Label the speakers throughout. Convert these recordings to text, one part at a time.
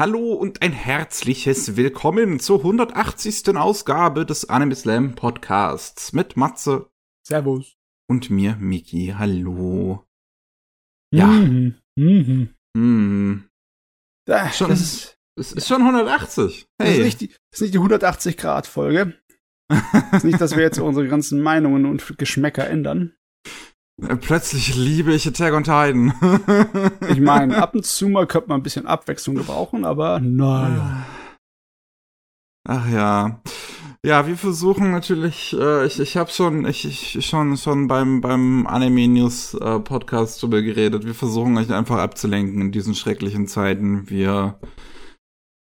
Speaker 1: Hallo und ein herzliches Willkommen zur 180. Ausgabe des Anime Slam Podcasts mit Matze.
Speaker 2: Servus.
Speaker 1: Und mir, Miki. Hallo.
Speaker 2: Ja. Mhm. Mhm.
Speaker 1: Hm.
Speaker 2: Da,
Speaker 1: Schon,
Speaker 2: das ist,
Speaker 1: es ist schon 180.
Speaker 2: das ist
Speaker 1: Hey.
Speaker 2: nicht die, das ist nicht die 180-Grad-Folge. Das ist nicht, dass wir jetzt unsere ganzen Meinungen und Geschmäcker ändern.
Speaker 1: Plötzlich liebe ich Attack on Titan.
Speaker 2: Ich meine, ab und zu mal könnte man ein bisschen Abwechslung gebrauchen, aber naja.
Speaker 1: Ach ja. Ja, wir versuchen natürlich, äh, ich, ich habe schon, ich, ich schon, schon beim, beim Anime News äh, Podcast drüber geredet. Wir versuchen euch einfach abzulenken in diesen schrecklichen Zeiten. Wir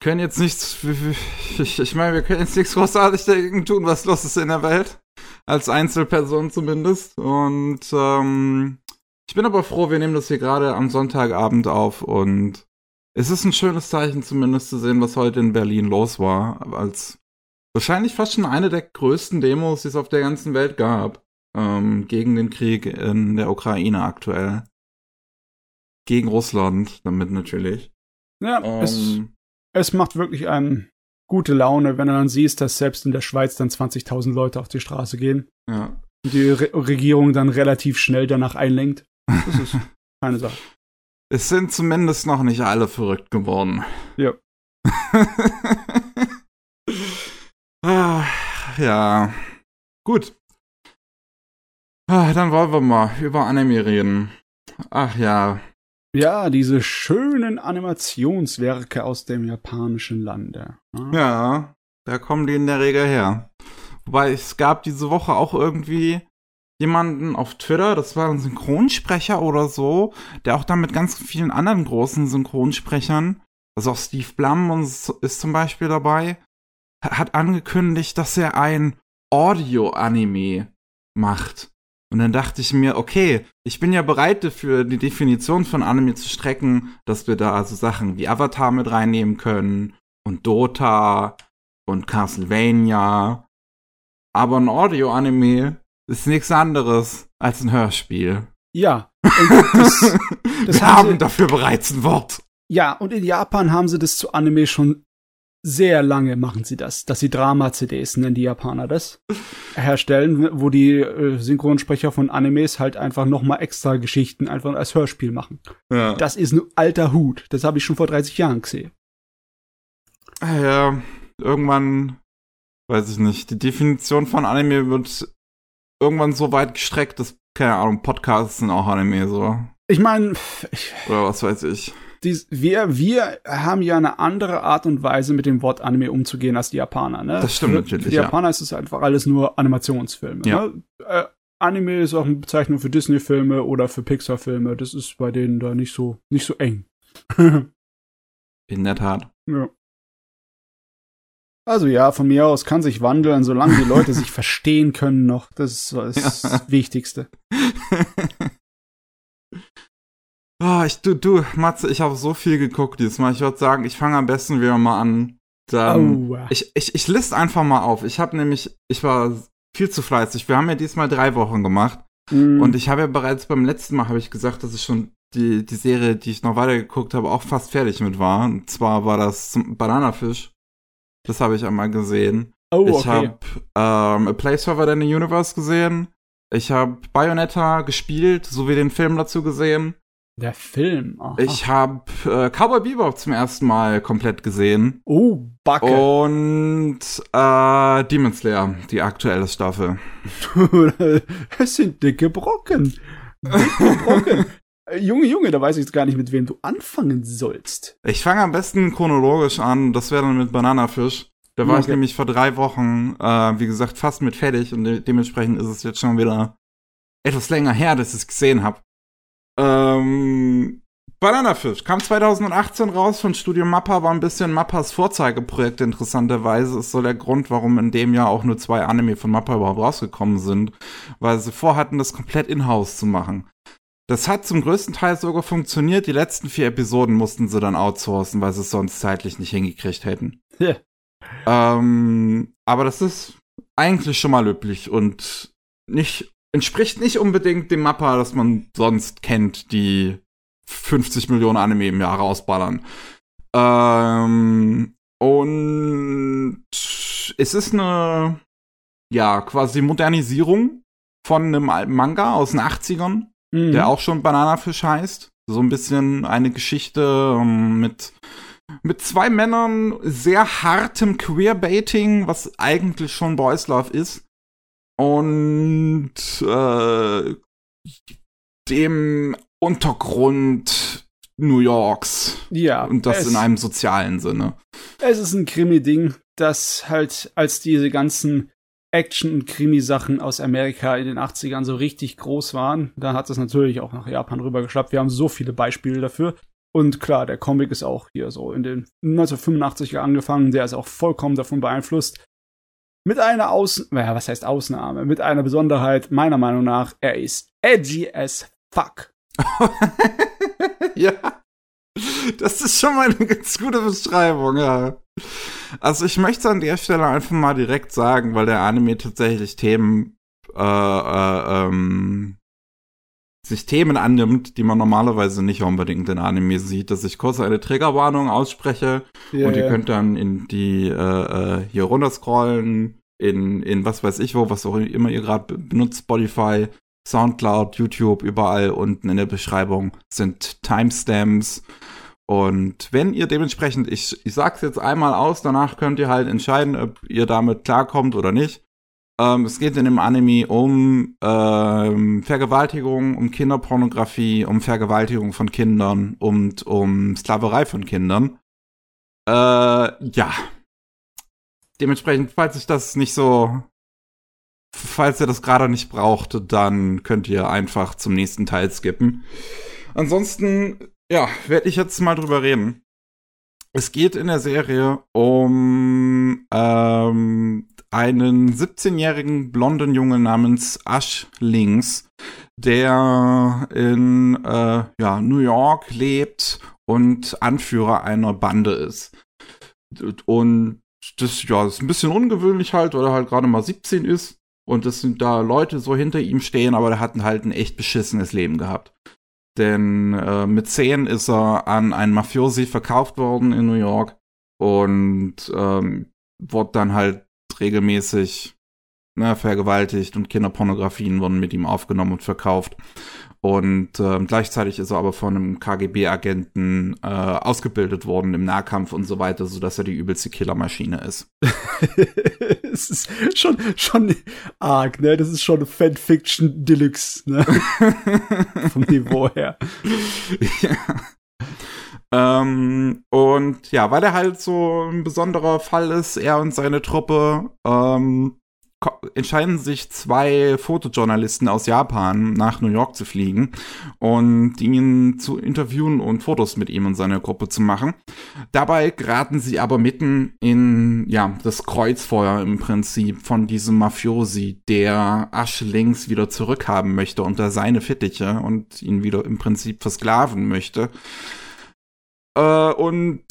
Speaker 1: können jetzt nichts, ich, ich meine, wir können jetzt nichts großartig dagegen tun, was los ist in der Welt. Als Einzelperson zumindest. Und ähm, ich bin aber froh, wir nehmen das hier gerade am Sonntagabend auf und es ist ein schönes Zeichen zumindest zu sehen, was heute in Berlin los war, als wahrscheinlich fast schon eine der größten Demos, die es auf der ganzen Welt gab, ähm, gegen den Krieg in der Ukraine aktuell. Gegen Russland, damit natürlich.
Speaker 2: Ja, es,
Speaker 1: Ähm,
Speaker 2: es macht wirklich einem gute Laune, wenn du dann siehst, dass selbst in der Schweiz dann 20.000 Leute auf die Straße gehen
Speaker 1: ja.
Speaker 2: und die Re Regierung dann relativ schnell danach einlenkt. Das ist eine Sache.
Speaker 1: Es sind zumindest noch nicht alle verrückt geworden.
Speaker 2: Ja.
Speaker 1: ah, ja. Gut. Ah, dann wollen wir mal über Anime reden. Ach ja.
Speaker 2: Ja, diese schönen Animationswerke aus dem japanischen Lande.
Speaker 1: Ja, da kommen die in der Regel her. Wobei es gab diese Woche auch irgendwie jemanden auf Twitter, das war ein Synchronsprecher oder so, der auch da mit ganz vielen anderen großen Synchronsprechern, also auch Steve Blum ist zum Beispiel dabei, ha- hat angekündigt, dass er ein Audio-Anime macht. Und dann dachte ich mir, okay, ich bin ja bereit dafür, die Definition von Anime zu strecken, dass wir da also Sachen wie Avatar mit reinnehmen können und Dota und Castlevania. Aber ein Audio-Anime ist nichts anderes als ein Hörspiel.
Speaker 2: Ja. Das, das
Speaker 1: Wir
Speaker 2: haben
Speaker 1: dafür bereits ein Wort.
Speaker 2: ja, und in Japan haben sie das zu Anime schon sehr lange machen sie das, dass sie Drama-CDs nennen die Japaner das herstellen, wo die äh, Synchronsprecher von Animes halt einfach noch mal extra Geschichten einfach als Hörspiel machen.
Speaker 1: Ja.
Speaker 2: Das ist ein alter Hut. Das habe ich schon vor 30 Jahren gesehen.
Speaker 1: ja, irgendwann, weiß ich nicht, die Definition von Anime wird irgendwann so weit gestreckt, dass, keine Ahnung, Podcasts sind auch Anime, so.
Speaker 2: Ich meine,
Speaker 1: Oder was weiß ich.
Speaker 2: Dies, wir, wir haben ja eine andere Art und Weise, mit dem Wort Anime umzugehen als die Japaner. Ne?
Speaker 1: Das stimmt
Speaker 2: für,
Speaker 1: natürlich,
Speaker 2: Für die
Speaker 1: ja.
Speaker 2: Japaner ist es einfach alles nur Animationsfilme.
Speaker 1: Ja.
Speaker 2: Ne? Äh, Anime ist auch eine Bezeichnung für Disney-Filme oder für Pixar-Filme. Das ist bei denen da nicht so, nicht so eng.
Speaker 1: In der Tat.
Speaker 2: ja. Also ja, von mir aus kann sich wandeln, solange die Leute sich verstehen können noch. Das ist das
Speaker 1: Ja.
Speaker 2: Wichtigste.
Speaker 1: Ah, ich, du, du, Matze, ich habe so viel geguckt diesmal. Ich würde sagen, ich fange am besten wieder mal an. Dann,
Speaker 2: oh.
Speaker 1: ich, ich, ich liste einfach mal auf. Ich habe nämlich, ich war viel zu fleißig. Wir haben ja diesmal drei Wochen gemacht.
Speaker 2: Mm.
Speaker 1: Und ich habe ja bereits beim letzten Mal, habe ich gesagt, dass ich schon die, die Serie, die ich noch weitergeguckt habe, auch fast fertig mit war. Und zwar war das Bananafisch. Das habe ich einmal gesehen.
Speaker 2: oh,
Speaker 1: Ich
Speaker 2: okay.
Speaker 1: habe ähm, A Place Further Than the Universe gesehen. Ich habe Bayonetta gespielt, sowie den Film dazu gesehen.
Speaker 2: Der Film. Aha.
Speaker 1: Ich habe äh, Cowboy Bebop zum ersten Mal komplett gesehen.
Speaker 2: Oh, Backe.
Speaker 1: Und äh, Demon Slayer, die aktuelle Staffel.
Speaker 2: es sind dicke Brocken. Dicke Brocken. Äh, Junge, Junge, da weiß ich jetzt gar nicht, mit wem du anfangen sollst.
Speaker 1: Ich fange am besten chronologisch an. Das wäre dann mit Bananafisch. Da war ich
Speaker 2: Okay.
Speaker 1: nämlich vor drei Wochen, äh, wie gesagt, fast mit fertig. Und de dementsprechend ist es jetzt schon wieder etwas länger her, dass ich es gesehen habe. Ähm, Bananafisch kam 2018 raus von Studio Mappa, war ein bisschen Mappas Vorzeigeprojekt interessanterweise. Ist so der Grund, warum in dem Jahr auch nur zwei Anime von Mappa überhaupt rausgekommen sind, weil sie vorhatten, das komplett in-house zu machen. Das hat zum größten Teil sogar funktioniert. Die letzten vier Episoden mussten sie dann outsourcen, weil sie es sonst zeitlich nicht hingekriegt hätten.
Speaker 2: Ja.
Speaker 1: Ähm, aber das ist eigentlich schon mal löblich und nicht, entspricht nicht unbedingt dem Mappa, das man sonst kennt, die 50 Millionen Anime im Jahr rausballern. Ähm, und es ist eine, ja, quasi Modernisierung von einem alten Manga aus den 80ern, mhm. der auch schon Bananafisch heißt. So ein bisschen eine Geschichte ähm, mit mit zwei Männern sehr hartem Queerbaiting, was eigentlich schon Boys Love ist. Und äh, dem Untergrund New Yorks.
Speaker 2: Ja.
Speaker 1: Und das in einem sozialen Sinne.
Speaker 2: Es ist ein Krimi-Ding, das halt als diese ganzen Action- und Krimi-Sachen aus Amerika in den 80ern so richtig groß waren. Da hat es natürlich auch nach Japan rübergeschlappt. Wir haben so viele Beispiele dafür. Und klar, der Comic ist auch hier so in den 1985er angefangen. Der ist auch vollkommen davon beeinflusst. Mit einer Aus, naja, was heißt Ausnahme? Mit einer Besonderheit, meiner Meinung nach, er ist edgy as fuck.
Speaker 1: ja. Das ist schon mal eine ganz gute Beschreibung, ja. Also ich möchte an der Stelle einfach mal direkt sagen, weil der Anime tatsächlich Themen äh, äh, ähm, sich Themen annimmt, die man normalerweise nicht unbedingt in Anime sieht, dass ich kurz eine Triggerwarnung ausspreche yeah, und ihr yeah. könnt dann in die äh, äh, hier runterscrollen, in, in was weiß ich wo, was auch immer ihr gerade benutzt, Spotify, Soundcloud, YouTube, überall unten in der Beschreibung sind Timestamps. Und wenn ihr dementsprechend, ich, ich sag's jetzt einmal aus, danach könnt ihr halt entscheiden, ob ihr damit klarkommt oder nicht. Ähm, es geht in dem Anime um ähm, Vergewaltigung, um Kinderpornografie, um Vergewaltigung von Kindern und um Sklaverei von Kindern. Äh, ja. Dementsprechend, falls ich das nicht so, falls ihr das gerade nicht braucht, dann könnt ihr einfach zum nächsten Teil skippen. Ansonsten, ja, werde ich jetzt mal drüber reden. Es geht in der Serie um ähm, einen 17-jährigen blonden Jungen namens Ash Links, der in äh, ja, New York lebt und Anführer einer Bande ist. Und das ja, ist ein bisschen ungewöhnlich halt, weil er halt gerade mal 17 ist und das sind da Leute so hinter ihm stehen, aber der hat halt ein echt beschissenes Leben gehabt. Denn äh, mit 10 ist er an einen Mafiosi verkauft worden in New York und ähm, wurde dann halt regelmäßig ne, vergewaltigt und Kinderpornografien wurden mit ihm aufgenommen und verkauft. Und äh, gleichzeitig ist er aber von einem KGB-Agenten äh, ausgebildet worden im Nahkampf und so weiter, sodass er die übelste Killermaschine ist.
Speaker 2: es ist schon, schon arg, ne? Das ist schon Fanfiction Deluxe, ne? Vom Niveau her.
Speaker 1: ja. Ähm, und ja, weil er halt so ein besonderer Fall ist, er und seine Truppe, ähm, entscheiden sich zwei Fotojournalisten aus Japan nach New York zu fliegen und ihn zu interviewen und Fotos mit ihm und seiner Gruppe zu machen. Dabei geraten sie aber mitten in ja das Kreuzfeuer im Prinzip von diesem Mafiosi, der Ash links wieder zurückhaben möchte unter seine Fittiche und ihn wieder im Prinzip versklaven möchte. Äh, und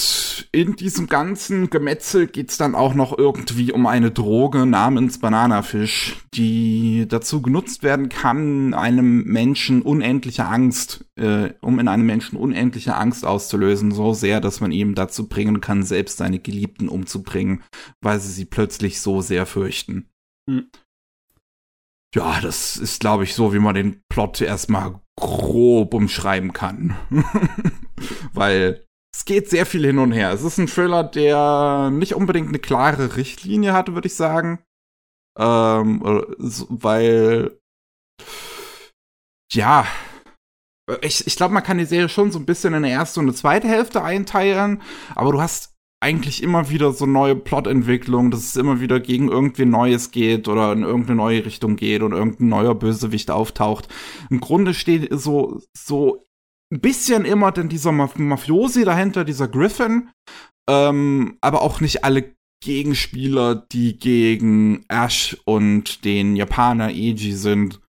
Speaker 1: in diesem ganzen Gemetzel geht's dann auch noch irgendwie um eine Droge namens Bananafisch, die dazu genutzt werden kann, einem Menschen unendliche Angst, äh, um in einem Menschen unendliche Angst auszulösen, so sehr, dass man ihm dazu bringen kann, selbst seine Geliebten umzubringen, weil sie sie plötzlich so sehr fürchten. Hm. Ja, das ist, glaube ich, so, wie man den Plot erstmal grob umschreiben kann. weil es geht sehr viel hin und her. Es ist ein Thriller, der nicht unbedingt eine klare Richtlinie hat, würde ich sagen. Ähm, weil, ja, ich, ich glaube, man kann die Serie schon so ein bisschen in eine erste und eine zweite Hälfte einteilen, aber du hast eigentlich immer wieder so neue Plotentwicklungen, dass es immer wieder gegen irgendwie Neues geht oder in irgendeine neue Richtung geht und irgendein neuer Bösewicht auftaucht. Im Grunde steht so, so ein bisschen immer denn dieser Maf Mafiosi dahinter, dieser Griffin, ähm, aber auch nicht alle Gegenspieler, die gegen Ash und den Japaner Eiji sind,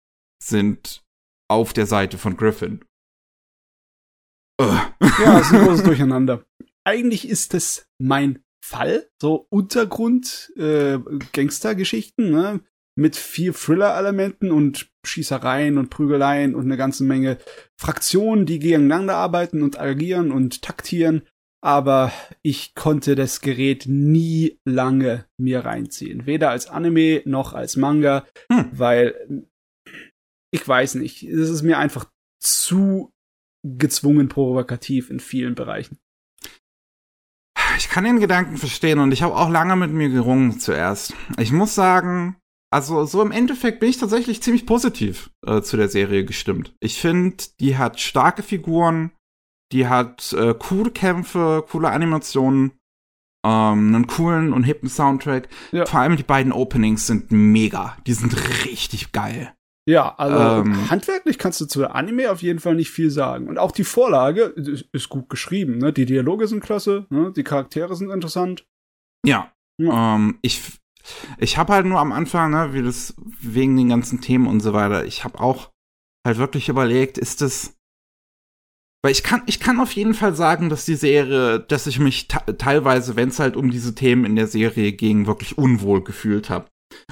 Speaker 1: sind auf der Seite von Griffin.
Speaker 2: Ja, es ist ein großes Durcheinander. Eigentlich ist es mein Fall, so Untergrund, äh, Gangstergeschichten, ne? Mit viel Thriller-Elementen und Schießereien und Prügeleien und eine ganze Menge Fraktionen, die gegeneinander arbeiten und agieren und taktieren. aber ich konnte das Gerät nie lange mir reinziehen. Weder als Anime noch als Manga, hm. weil ich weiß nicht, es ist mir einfach zu gezwungen provokativ in vielen Bereichen.
Speaker 1: Ich kann den Gedanken verstehen und ich habe auch lange mit mir gerungen zuerst. Ich muss sagen, also so im Endeffekt bin ich tatsächlich ziemlich positiv äh, zu der Serie gestimmt. Ich finde, die hat starke Figuren, die hat äh, coole Kämpfe, coole Animationen, ähm, einen coolen und hippen Soundtrack. Ja. Vor allem die beiden Openings sind mega. Die sind richtig geil.
Speaker 2: Ja, also ähm, handwerklich kannst du zu Anime auf jeden Fall nicht viel sagen. Und auch die Vorlage ist, ist gut geschrieben. Ne? Die Dialoge sind klasse, ne? die Charaktere sind interessant.
Speaker 1: Ja. ja. Ähm, ich ich habe halt nur am Anfang, ne, wie das wegen den ganzen Themen und so weiter, ich habe auch halt wirklich überlegt, ist das weil ich kann, ich kann auf jeden Fall sagen, dass die Serie, dass ich mich teilweise, wenn es halt um diese Themen in der Serie ging, wirklich unwohl gefühlt habe.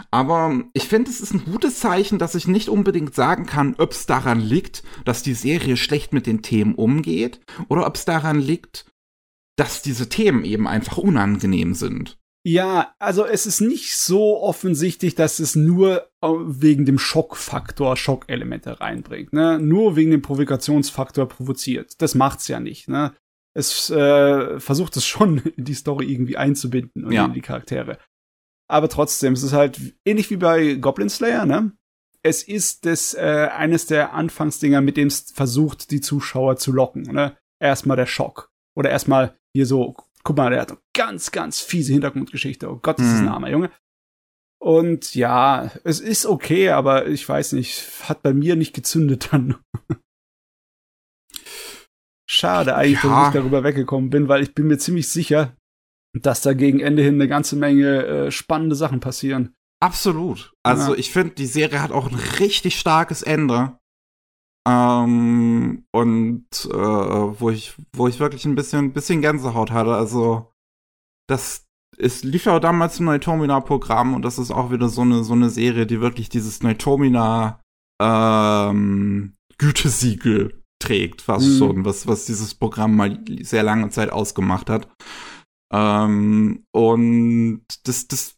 Speaker 1: Aber ich finde, es ist ein gutes Zeichen, dass ich nicht unbedingt sagen kann, ob es daran liegt, dass die Serie schlecht mit den Themen umgeht, oder ob es daran liegt, dass diese Themen eben einfach unangenehm sind.
Speaker 2: Ja, also es ist nicht so offensichtlich, dass es nur äh, wegen dem Schockfaktor Schockelemente reinbringt, ne? Nur wegen dem Provokationsfaktor provoziert. Das macht's ja nicht, ne? Es äh, versucht es schon in die Story irgendwie einzubinden und ja. in die Charaktere aber trotzdem, es ist halt ähnlich wie bei Goblin Slayer, ne? Es ist das äh, eines der Anfangsdinger, mit dem es versucht, die Zuschauer zu locken, ne? Erstmal der Schock. Oder erstmal hier so, guck mal, der hat eine ganz, ganz fiese Hintergrundgeschichte. Oh Gott, das mhm. ist ein armer Junge. Und ja, es ist okay, aber ich weiß nicht, hat bei mir nicht gezündet dann. Schade eigentlich, ja. dass ich darüber weggekommen bin, weil ich bin mir ziemlich sicher, dass da gegen Ende hin eine ganze Menge äh, spannende Sachen passieren.
Speaker 1: Absolut. Also ja. ich finde, die Serie hat auch ein richtig starkes Ende. Ähm, und äh, wo ich, wo ich wirklich ein bisschen, bisschen Gänsehaut hatte. Also das es lief ja auch damals im Neutomina-Programm und das ist auch wieder so eine, so eine Serie, die wirklich dieses Neutomina ähm, Gütesiegel trägt, fast mhm. schon, was, was dieses Programm mal sehr lange Zeit ausgemacht hat. Ähm, und das, das,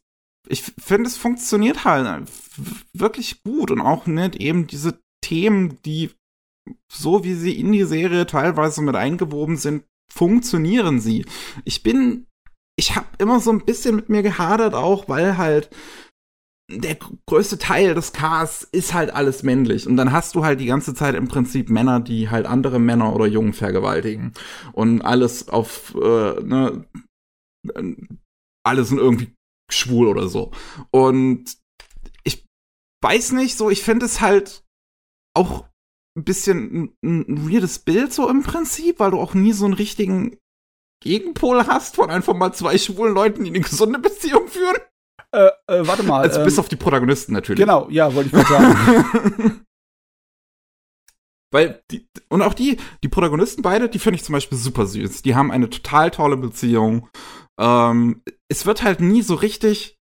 Speaker 1: ich finde, es funktioniert halt wirklich gut und auch nicht eben diese Themen, die so wie sie in die Serie teilweise mit eingewoben sind, funktionieren sie. Ich bin, ich habe immer so ein bisschen mit mir gehadert auch, weil halt der größte Teil des Casts ist halt alles männlich. Und dann hast du halt die ganze Zeit im Prinzip Männer, die halt andere Männer oder Jungen vergewaltigen. Und alles auf, äh, ne, alle sind irgendwie schwul oder so. Und ich weiß nicht, so, ich finde es halt auch ein bisschen ein, ein weirdes Bild so im Prinzip, weil du auch nie so einen richtigen Gegenpol hast von einfach mal zwei schwulen Leuten, die eine gesunde Beziehung führen.
Speaker 2: Äh, äh, warte mal.
Speaker 1: Also ähm, bis auf die Protagonisten natürlich.
Speaker 2: Genau, ja, wollte ich mal sagen.
Speaker 1: Weil die, und auch die, die Protagonisten beide, die finde ich zum Beispiel super süß. Die haben eine total tolle Beziehung. Ähm, es wird halt nie so richtig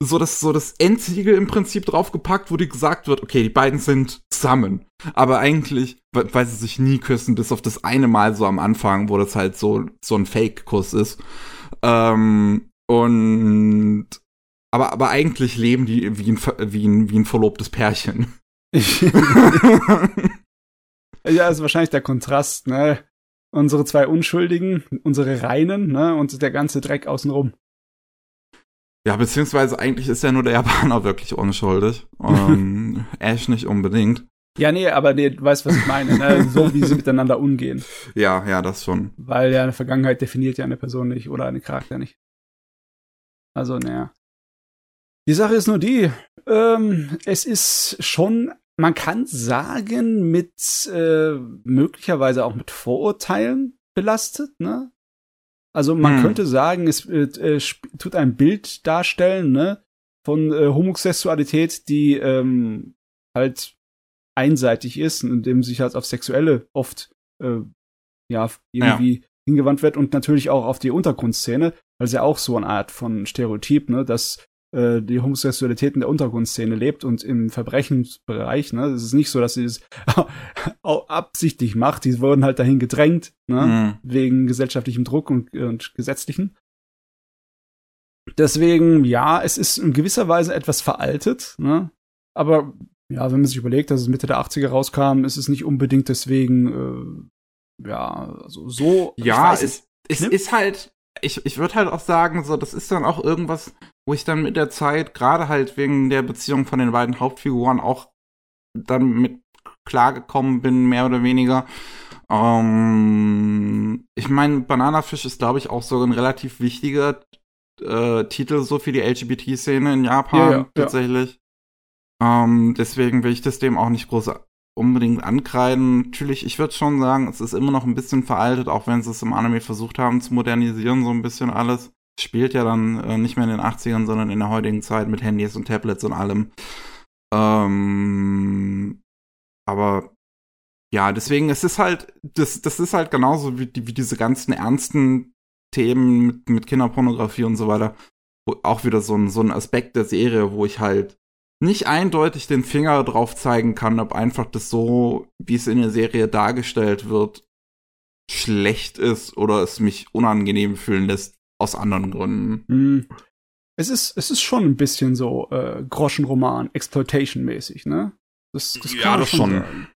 Speaker 1: so das, so das Endsiegel im Prinzip draufgepackt, wo die gesagt wird, okay, die beiden sind zusammen. Aber eigentlich, weil sie sich nie küssen, bis auf das eine Mal so am Anfang, wo das halt so, so ein Fake-Kuss ist. Ähm, und aber, aber eigentlich leben die wie ein, wie ein, wie ein verlobtes Pärchen.
Speaker 2: ja, ist wahrscheinlich der Kontrast, ne? unsere zwei Unschuldigen, unsere Reinen, ne, und der ganze Dreck außenrum.
Speaker 1: Ja, beziehungsweise eigentlich ist ja nur der Japaner wirklich unschuldig. Ähm, Ash nicht unbedingt.
Speaker 2: Ja, nee, aber nee, du weißt, was ich meine, ne? so wie sie miteinander umgehen.
Speaker 1: Ja, ja, das schon.
Speaker 2: Weil ja eine Vergangenheit definiert ja eine Person nicht oder eine Charakter nicht. Also, naja. Die Sache ist nur die, ähm, es ist schon man kann sagen, mit äh, möglicherweise auch mit Vorurteilen belastet, ne? Also man hm. könnte sagen, es äh, äh tut ein Bild darstellen, ne, von äh, Homosexualität, die ähm, halt einseitig ist, indem sich halt auf Sexuelle oft äh, ja irgendwie ja. hingewandt wird und natürlich auch auf die Untergrundszene, weil es ja auch so eine Art von Stereotyp, ne, dass äh, die Homosexualität in der Untergrundszene lebt und im Verbrechensbereich. Ne? Es ist nicht so, dass sie es absichtlich macht. Die wurden halt dahin gedrängt, ne? Mhm. wegen gesellschaftlichem Druck und, und gesetzlichen. Deswegen, ja, es ist in gewisser Weise etwas veraltet, ne? aber ja, wenn man sich überlegt, dass es Mitte der 80er rauskam, ist es nicht unbedingt deswegen, äh, ja, also so.
Speaker 1: Ja, weiß, es, es ne? ist halt, ich, ich würde halt auch sagen, so, das ist dann auch irgendwas, wo ich dann mit der Zeit, gerade halt wegen der Beziehung von den beiden Hauptfiguren, auch dann mit klargekommen bin, mehr oder weniger. Ähm, ich meine, Bananafisch ist, glaube ich, auch so ein relativ wichtiger äh, Titel so für die LGBT-Szene in Japan ja, ja, tatsächlich. Ja. Ähm, deswegen will ich das dem auch nicht groß unbedingt ankreiden. Natürlich, ich würde schon sagen, es ist immer noch ein bisschen veraltet, auch wenn sie es im Anime versucht haben zu modernisieren, so ein bisschen alles. Spielt ja dann äh, nicht mehr in den 80ern, sondern in der heutigen Zeit mit Handys und Tablets und allem. Ähm, aber ja, deswegen, es ist halt, das, das ist halt genauso wie, die, wie diese ganzen ernsten Themen mit, mit Kinderpornografie und so weiter. Auch wieder so ein, so ein Aspekt der Serie, wo ich halt nicht eindeutig den Finger drauf zeigen kann, ob einfach das so, wie es in der Serie dargestellt wird, schlecht ist oder es mich unangenehm fühlen lässt aus anderen Gründen.
Speaker 2: Mm. Es ist, es ist schon ein bisschen so äh, Groschenroman, Exploitation-mäßig, ne?
Speaker 1: Das, das ja, das schon. Sagen.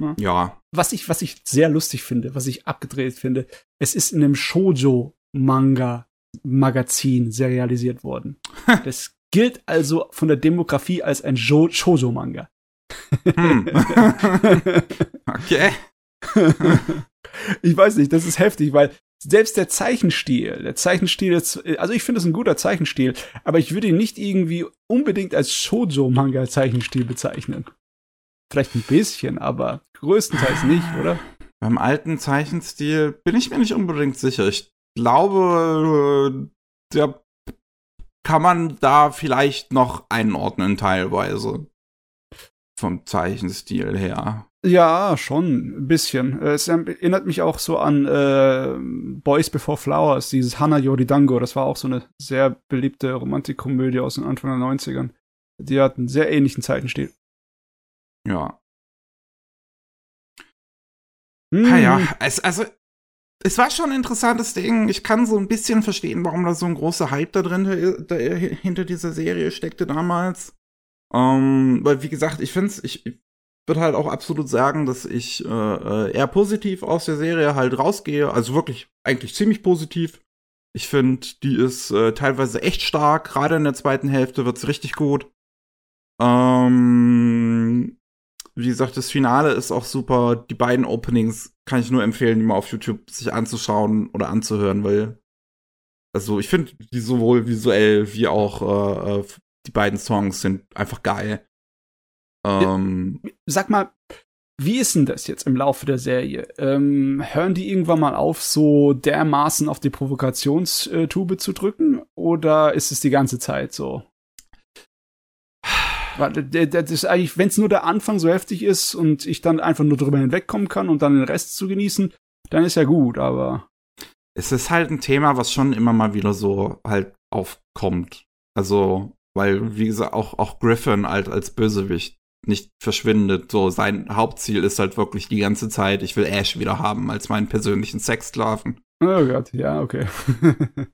Speaker 2: Ja. ja. Was ich, was ich sehr lustig finde, was ich abgedreht finde, es ist in einem Shoujo-Manga-Magazin serialisiert worden. das gilt also von der Demografie als ein Shoujo-Manga. Hm.
Speaker 1: okay.
Speaker 2: ich weiß nicht, das ist heftig, weil selbst der Zeichenstil, der Zeichenstil ist, also ich finde es ein guter Zeichenstil, aber ich würde ihn nicht irgendwie unbedingt als Shoujo-Manga-Zeichenstil bezeichnen. Vielleicht ein bisschen, aber größtenteils nicht, oder?
Speaker 1: Beim alten Zeichenstil bin ich mir nicht unbedingt sicher. Ich glaube, der kann man da vielleicht noch einordnen teilweise. Vom Zeichenstil her.
Speaker 2: Ja, schon, ein bisschen. Es erinnert mich auch so an äh, Boys Before Flowers, dieses Hana Yoridango. Das war auch so eine sehr beliebte Romantikkomödie aus den Anfang der 90ern. Die hat einen sehr ähnlichen Zeichenstil.
Speaker 1: Ja. Hm. Naja, es, also es war schon ein interessantes Ding. Ich kann so ein bisschen verstehen, warum da so ein großer Hype da drin da, hinter dieser Serie steckte damals. Ähm, weil, wie gesagt, ich finde es, ich würde halt auch absolut sagen, dass ich äh, äh, eher positiv aus der Serie halt rausgehe. Also wirklich eigentlich ziemlich positiv. Ich finde, die ist äh, teilweise echt stark. Gerade in der zweiten Hälfte wird's richtig gut. Ähm, wie gesagt, das Finale ist auch super. Die beiden Openings kann ich nur empfehlen, die mal auf YouTube sich anzuschauen oder anzuhören, weil also ich finde die sowohl visuell wie auch äh, äh, die beiden Songs sind einfach geil.
Speaker 2: Ähm, Sag mal, wie ist denn das jetzt im Laufe der Serie? Ähm, hören die irgendwann mal auf, so dermaßen auf die Provokationstube zu drücken? Oder ist es die ganze Zeit so? Das ist eigentlich, wenn es nur der Anfang so heftig ist und ich dann einfach nur drüber hinwegkommen kann und dann den Rest zu genießen, dann ist ja gut, aber.
Speaker 1: Es ist halt ein Thema, was schon immer mal wieder so halt aufkommt. Also, weil, wie gesagt, auch, auch Griffin halt als Bösewicht nicht verschwindet. So, sein Hauptziel ist halt wirklich die ganze Zeit, ich will Ash wieder haben als meinen persönlichen Sexsklaven.
Speaker 2: Oh Gott, ja, okay.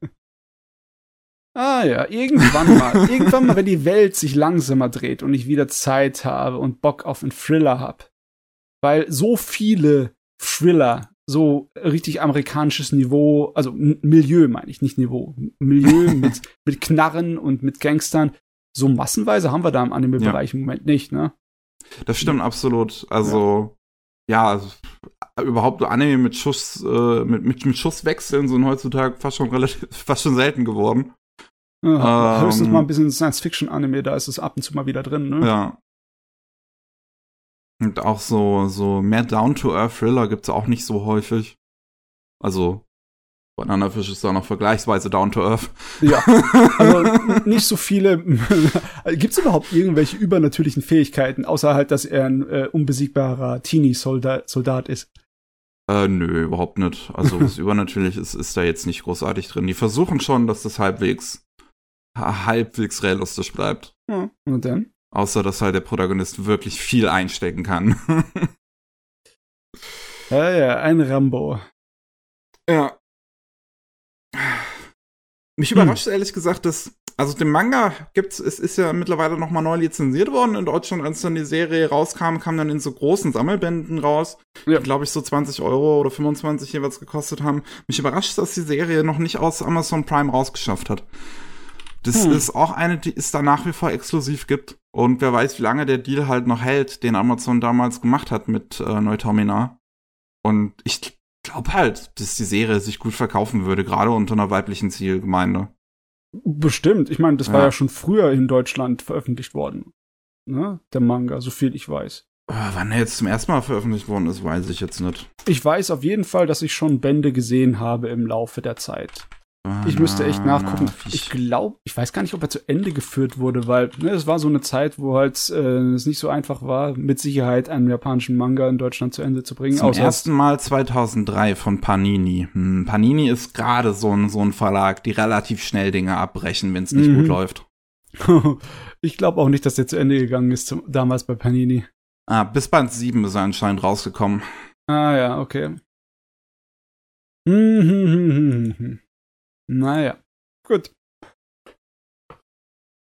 Speaker 2: Ah ja, irgendwann mal. irgendwann mal, wenn die Welt sich langsamer dreht und ich wieder Zeit habe und Bock auf einen Thriller hab. Weil so viele Thriller, so richtig amerikanisches Niveau, also Milieu meine ich, nicht Niveau. Milieu mit, mit Knarren und mit Gangstern. So massenweise haben wir da im Anime-Bereich ja. im Moment nicht, ne?
Speaker 1: Das stimmt absolut. Also, ja, ja überhaupt Anime mit Schuss, äh, mit, mit, mit Schusswechseln sind heutzutage fast schon relativ, fast schon selten geworden.
Speaker 2: Ja, ähm, höchstens mal ein bisschen Science-Fiction-Anime, da ist es ab und zu mal wieder drin, ne?
Speaker 1: Ja. Und auch so, so mehr Down-to-Earth-Thriller gibt's auch nicht so häufig. Also, Bananafisch ist da noch vergleichsweise down-to-earth.
Speaker 2: Ja, also nicht so viele. Gibt's überhaupt irgendwelche übernatürlichen Fähigkeiten, außer halt, dass er ein äh, unbesiegbarer Teenie-Soldat Soldat ist?
Speaker 1: Äh, nö, überhaupt nicht. Also was übernatürlich ist, ist da jetzt nicht großartig drin. Die versuchen schon, dass das halbwegs halbwegs realistisch bleibt.
Speaker 2: Ja, und dann?
Speaker 1: Außer, dass halt der Protagonist wirklich viel einstecken kann.
Speaker 2: ja, ja, ein Rambo.
Speaker 1: Ja. Mich überrascht hm. ehrlich gesagt, dass also den Manga gibt's, es ist ja mittlerweile nochmal neu lizenziert worden in Deutschland, als dann die Serie rauskam, kam dann in so großen Sammelbänden raus, ja. die glaube ich so 20 Euro oder 25 jeweils gekostet haben. Mich überrascht, dass die Serie noch nicht aus Amazon Prime rausgeschafft hat. Das hm. ist auch eine, die es da nach wie vor exklusiv gibt. Und wer weiß, wie lange der Deal halt noch hält, den Amazon damals gemacht hat mit äh, Neutomina. Und ich glaube halt, dass die Serie sich gut verkaufen würde, gerade unter einer weiblichen Zielgemeinde.
Speaker 2: Bestimmt. Ich meine, das ja. war ja schon früher in Deutschland veröffentlicht worden. Ne? Der Manga, so viel ich weiß.
Speaker 1: Äh, wann er jetzt zum ersten Mal veröffentlicht worden ist, weiß ich jetzt nicht.
Speaker 2: Ich weiß auf jeden Fall, dass ich schon Bände gesehen habe im Laufe der Zeit. Ich müsste echt nachgucken. Ich glaube, ich weiß gar nicht, ob er zu Ende geführt wurde, weil ne, es war so eine Zeit, wo halt äh, es nicht so einfach war, mit Sicherheit einen japanischen Manga in Deutschland zu Ende zu bringen.
Speaker 1: Zum ersten Mal 2003 von Panini. Hm, Panini ist gerade so ein, so ein Verlag, die relativ schnell Dinge abbrechen, wenn es nicht mhm. gut läuft.
Speaker 2: ich glaube auch nicht, dass der zu Ende gegangen ist, zum, damals bei Panini.
Speaker 1: Ah, bis Band 7 ist er anscheinend rausgekommen.
Speaker 2: Ah ja, okay. Hm, hm, hm, hm, hm. Naja, gut.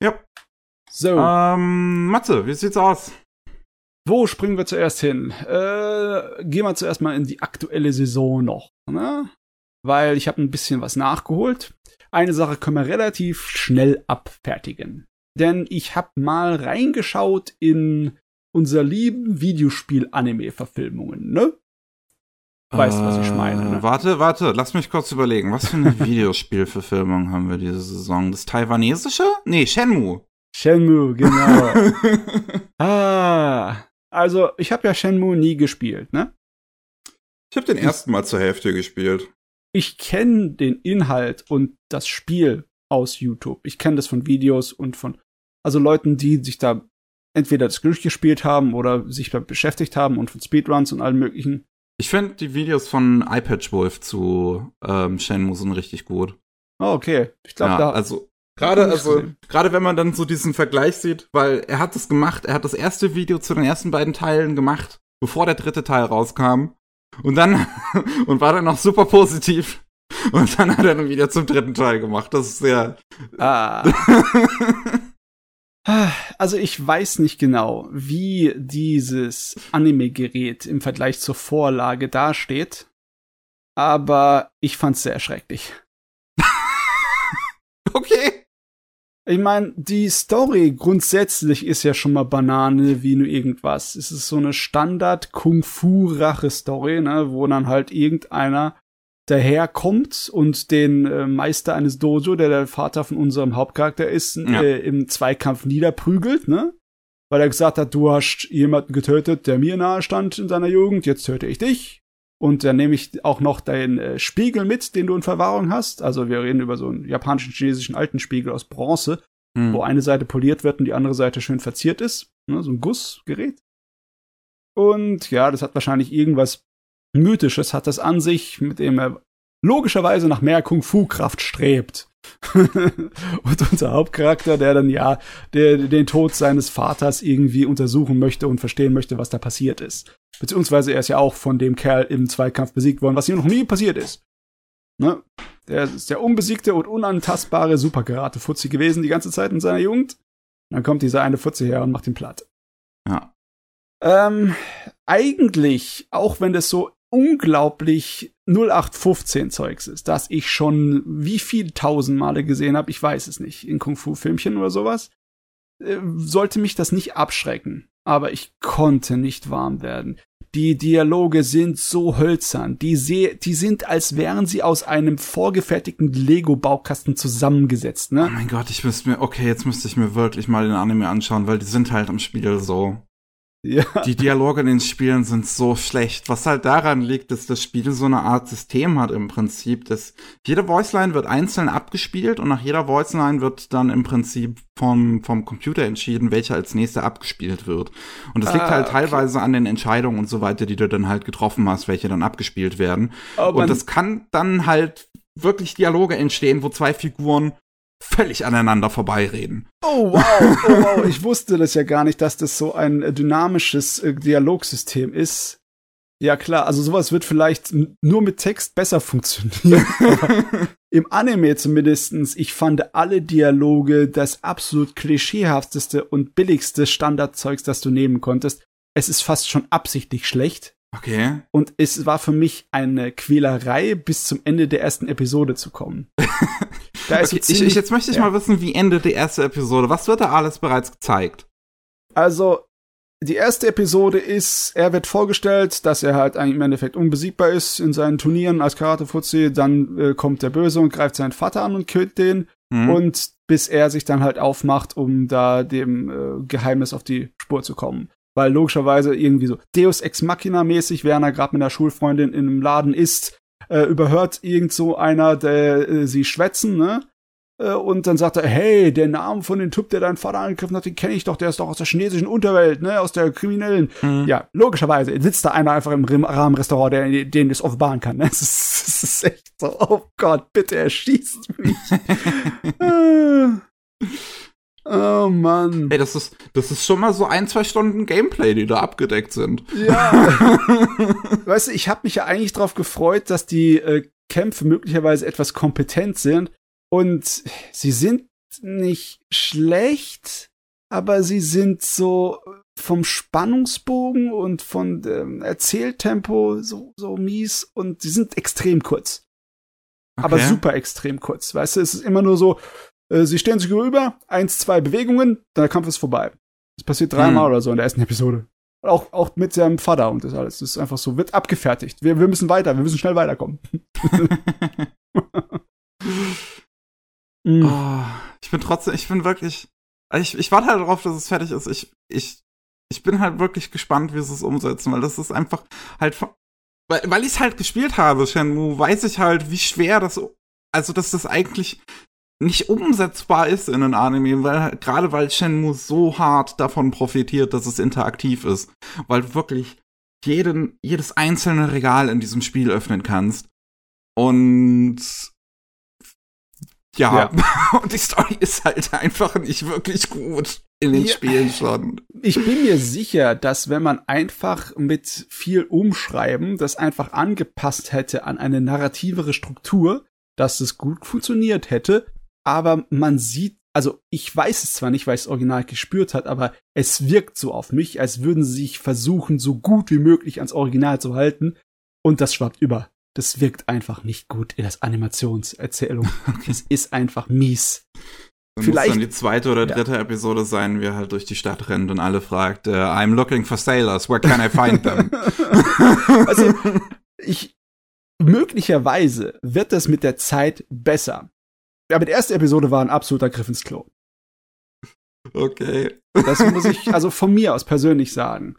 Speaker 1: Ja. So. Ähm, Matze, wie sieht's aus?
Speaker 2: Wo springen wir zuerst hin? Äh, gehen wir zuerst mal in die aktuelle Saison noch, ne? Weil ich habe ein bisschen was nachgeholt. Eine Sache können wir relativ schnell abfertigen. Denn ich habe mal reingeschaut in unser lieben Videospiel-Anime-Verfilmungen, ne? Weißt du, was ich meine? Ne?
Speaker 1: Äh, warte, warte, lass mich kurz überlegen. Was für eine Videospielverfilmung haben wir diese Saison? Das taiwanesische? Nee, Shenmue.
Speaker 2: Shenmue, genau. ah, also ich habe ja Shenmue nie gespielt, ne?
Speaker 1: Ich habe den ersten Mal zur Hälfte gespielt.
Speaker 2: Ich kenne den Inhalt und das Spiel aus YouTube. Ich kenne das von Videos und von also Leuten, die sich da entweder das durchgespielt haben oder sich da beschäftigt haben und von Speedruns und allem möglichen.
Speaker 1: Ich finde die Videos von iPatch Wolf zu ähm, Shenmue sind richtig gut.
Speaker 2: Oh, okay. Ich glaube, ja, da.
Speaker 1: Also, gerade, also, gerade wenn man dann so diesen Vergleich sieht, weil er hat das gemacht, er hat das erste Video zu den ersten beiden Teilen gemacht, bevor der dritte Teil rauskam. Und dann, und war dann noch super positiv. Und dann hat er dann wieder zum dritten Teil gemacht. Das ist sehr.
Speaker 2: Ah. Also ich weiß nicht genau, wie dieses Anime-Gerät im Vergleich zur Vorlage dasteht, aber ich fand's sehr erschrecklich.
Speaker 1: okay.
Speaker 2: Ich meine, die Story grundsätzlich ist ja schon mal Banane wie nur irgendwas. Es ist so eine Standard-Kung-Fu-Rache-Story, ne, wo dann halt irgendeiner daherkommt und den äh, Meister eines Dojo, der der Vater von unserem Hauptcharakter ist, ja. äh, im Zweikampf niederprügelt, ne? Weil er gesagt hat, du hast jemanden getötet, der mir nahe stand in seiner Jugend, jetzt töte ich dich. Und dann nehme ich auch noch deinen äh, Spiegel mit, den du in Verwahrung hast. Also wir reden über so einen japanischen, chinesischen alten Spiegel aus Bronze, hm. wo eine Seite poliert wird und die andere Seite schön verziert ist. Ne? So ein Gussgerät. Und ja, das hat wahrscheinlich irgendwas Mythisches hat es an sich, mit dem er logischerweise nach mehr Kung-Fu-Kraft strebt. und unser Hauptcharakter, der dann ja der, den Tod seines Vaters irgendwie untersuchen möchte und verstehen möchte, was da passiert ist. Beziehungsweise er ist ja auch von dem Kerl im Zweikampf besiegt worden, was hier noch nie passiert ist. Ne? Der ist der unbesiegte und unantastbare Superkarate-Fuzzi gewesen die ganze Zeit in seiner Jugend. dann kommt dieser eine Fuzzi her und macht ihn platt.
Speaker 1: Ja.
Speaker 2: Ähm, eigentlich, auch wenn das so unglaublich 0815 Zeugs ist, das ich schon wie viel tausend Male gesehen habe, ich weiß es nicht, in Kung-Fu-Filmchen oder sowas, äh, sollte mich das nicht abschrecken. Aber ich konnte nicht warm werden. Die Dialoge sind so hölzern. Die, die sind, als wären sie aus einem vorgefertigten Lego-Baukasten zusammengesetzt, ne?
Speaker 1: Oh mein Gott, ich müsste mir, okay, jetzt müsste ich mir wirklich mal den Anime anschauen, weil die sind halt im Spiel so. Ja. Die Dialoge in den Spielen sind so schlecht. Was halt daran liegt, dass das Spiel so eine Art System hat im Prinzip, dass jede Voiceline wird einzeln abgespielt und nach jeder Voiceline wird dann im Prinzip vom, vom Computer entschieden, welche als nächste abgespielt wird. Und das ah, liegt halt okay. teilweise an den Entscheidungen und so weiter, die du dann halt getroffen hast, welche dann abgespielt werden. Oh, und das kann dann halt wirklich Dialoge entstehen, wo zwei Figuren völlig aneinander vorbeireden.
Speaker 2: Oh wow, oh wow, ich wusste das ja gar nicht, dass das so ein äh, dynamisches äh, Dialogsystem ist. Ja klar, also sowas wird vielleicht nur mit Text besser funktionieren. Im Anime zumindestens, ich fand alle Dialoge das absolut klischeehafteste und billigste Standardzeugs, das du nehmen konntest. Es ist fast schon absichtlich schlecht.
Speaker 1: Okay.
Speaker 2: Und es war für mich eine Quälerei, bis zum Ende der ersten Episode zu kommen.
Speaker 1: okay, so ziemlich, ich, jetzt möchte ich ja. mal wissen, wie endet die erste Episode? Was wird da alles bereits gezeigt?
Speaker 2: Also, die erste Episode ist, er wird vorgestellt, dass er halt eigentlich im Endeffekt unbesiegbar ist in seinen Turnieren als Karate-Fuzzi. Dann äh, kommt der Böse und greift seinen Vater an und killt den. Mhm. Und bis er sich dann halt aufmacht, um da dem äh, Geheimnis auf die Spur zu kommen. Weil logischerweise irgendwie so Deus Ex Machina mäßig, während er gerade mit einer Schulfreundin in einem Laden ist, äh, überhört irgend so einer, der äh, sie schwätzen, ne? Äh, und dann sagt er, hey, der Name von dem Typ, der deinen Vater angegriffen hat, den kenne ich doch, der ist doch aus der chinesischen Unterwelt, ne, aus der kriminellen. Mhm. Ja, logischerweise sitzt da einer einfach im Rahmenrestaurant, der den das offenbaren kann. Ne? Das, ist, ist echt so, oh Gott, bitte erschießt mich. oh Mann.
Speaker 1: Ey, das ist, das ist schon mal so ein, zwei Stunden Gameplay, die da abgedeckt sind.
Speaker 2: Ja. weißt du, ich habe mich ja eigentlich darauf gefreut, dass die äh, Kämpfe möglicherweise etwas kompetent sind und sie sind nicht schlecht, aber sie sind so vom Spannungsbogen und von dem Erzähltempo so, so mies und sie sind extrem kurz. Okay. Aber super extrem kurz. Weißt du, es ist immer nur so, sie stehen sich gegenüber, eins, zwei Bewegungen, dann der Kampf ist vorbei. Das passiert dreimal hm. oder so in der ersten Episode. Auch, auch mit seinem Vater und das alles. Das ist einfach so, wird abgefertigt. Wir, wir müssen weiter, wir müssen schnell weiterkommen.
Speaker 1: Oh, ich bin trotzdem, ich bin wirklich, ich, ich warte halt darauf, dass es fertig ist. Ich, ich, ich bin halt wirklich gespannt, wie sie es umsetzen, weil das ist einfach halt, weil, weil ich es halt gespielt habe, Shenmue, weiß ich halt, wie schwer das, also dass das eigentlich nicht umsetzbar ist in einem Anime, weil gerade weil Shenmue so hart davon profitiert, dass es interaktiv ist, weil du wirklich jeden, jedes einzelne Regal in diesem Spiel öffnen kannst. Und ja, ja. und die Story ist halt einfach nicht wirklich gut in den ja. Spielen schon.
Speaker 2: Ich bin mir sicher, dass wenn man einfach mit viel Umschreiben das einfach angepasst hätte an eine narrativere Struktur, dass es gut funktioniert hätte, aber man sieht, also ich weiß es zwar nicht, weil ich es original gespürt hat, aber es wirkt so auf mich, als würden sie sich versuchen, so gut wie möglich ans Original zu halten und das schwappt über das wirkt einfach nicht gut in das Animationserzählung. es ist einfach mies.
Speaker 1: Dann Vielleicht muss dann die zweite oder dritte ja. Episode sein, wie er halt durch die Stadt rennt und alle fragt, uh, I'm looking for sailors, where can I find them?
Speaker 2: also, ich, möglicherweise wird das mit der Zeit besser. Aber die erste Episode war ein absoluter Griff ins Klo.
Speaker 1: Okay.
Speaker 2: Das muss ich also von mir aus persönlich sagen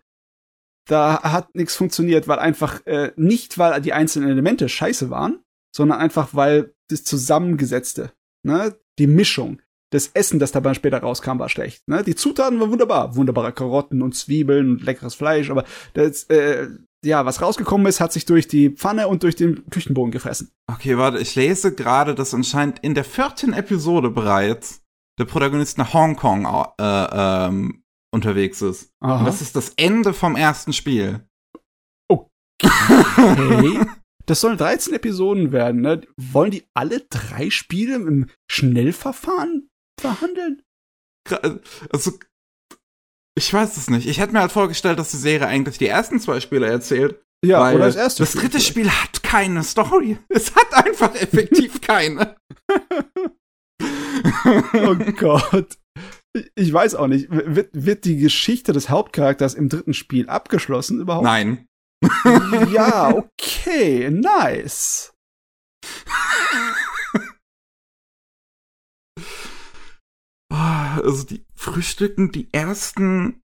Speaker 2: da hat nichts funktioniert, weil einfach äh, nicht, weil die einzelnen Elemente scheiße waren, sondern einfach, weil das Zusammengesetzte, ne, die Mischung, das Essen, das dabei später rauskam, war schlecht. Ne? Die Zutaten waren wunderbar, wunderbare Karotten und Zwiebeln und leckeres Fleisch, aber das, äh, ja, was rausgekommen ist, hat sich durch die Pfanne und durch den Küchenbogen gefressen.
Speaker 1: Okay, warte, ich lese gerade, dass anscheinend in der vierten Episode bereits der Protagonist nach Hongkong äh, ähm, unterwegs ist. Aha. Und das ist das Ende vom ersten Spiel.
Speaker 2: Okay. das sollen 13 Episoden werden, ne? Wollen die alle drei Spiele im Schnellverfahren verhandeln?
Speaker 1: Also, ich weiß es nicht. Ich hätte mir halt vorgestellt, dass die Serie eigentlich die ersten zwei Spiele erzählt.
Speaker 2: Ja, oder das erste.
Speaker 1: Das dritte Spiel hat keine Story. Es hat einfach effektiv keine.
Speaker 2: oh Gott ich weiß auch nicht. Wird, wird die Geschichte des Hauptcharakters im dritten Spiel abgeschlossen überhaupt?
Speaker 1: Nein.
Speaker 2: ja, okay, nice.
Speaker 1: Also die frühstücken die ersten,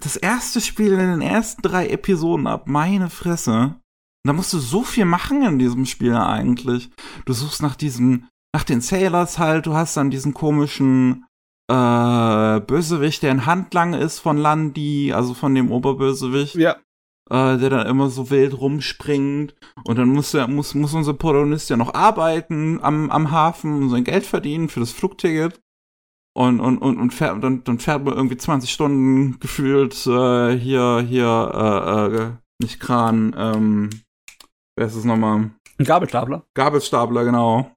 Speaker 1: das erste Spiel in den ersten drei Episoden ab, meine Fresse. Da musst du so viel machen in diesem Spiel eigentlich. Du suchst nach diesen, nach den Sailors halt, du hast dann diesen komischen äh, Bösewicht, der ein Handlang ist von Landi, also von dem Oberbösewicht.
Speaker 2: Ja.
Speaker 1: äh, der dann immer so wild rumspringt. Und dann muss er, muss, muss unser Protagonist ja noch arbeiten am, am Hafen und sein Geld verdienen für das Flugticket. Und, und, und, und fährt, dann, dann fährt man irgendwie 20 Stunden gefühlt äh, hier, hier, äh, äh, nicht Kran, ähm, wer ist es nochmal?
Speaker 2: Ein Gabelstapler.
Speaker 1: Gabelstapler, genau.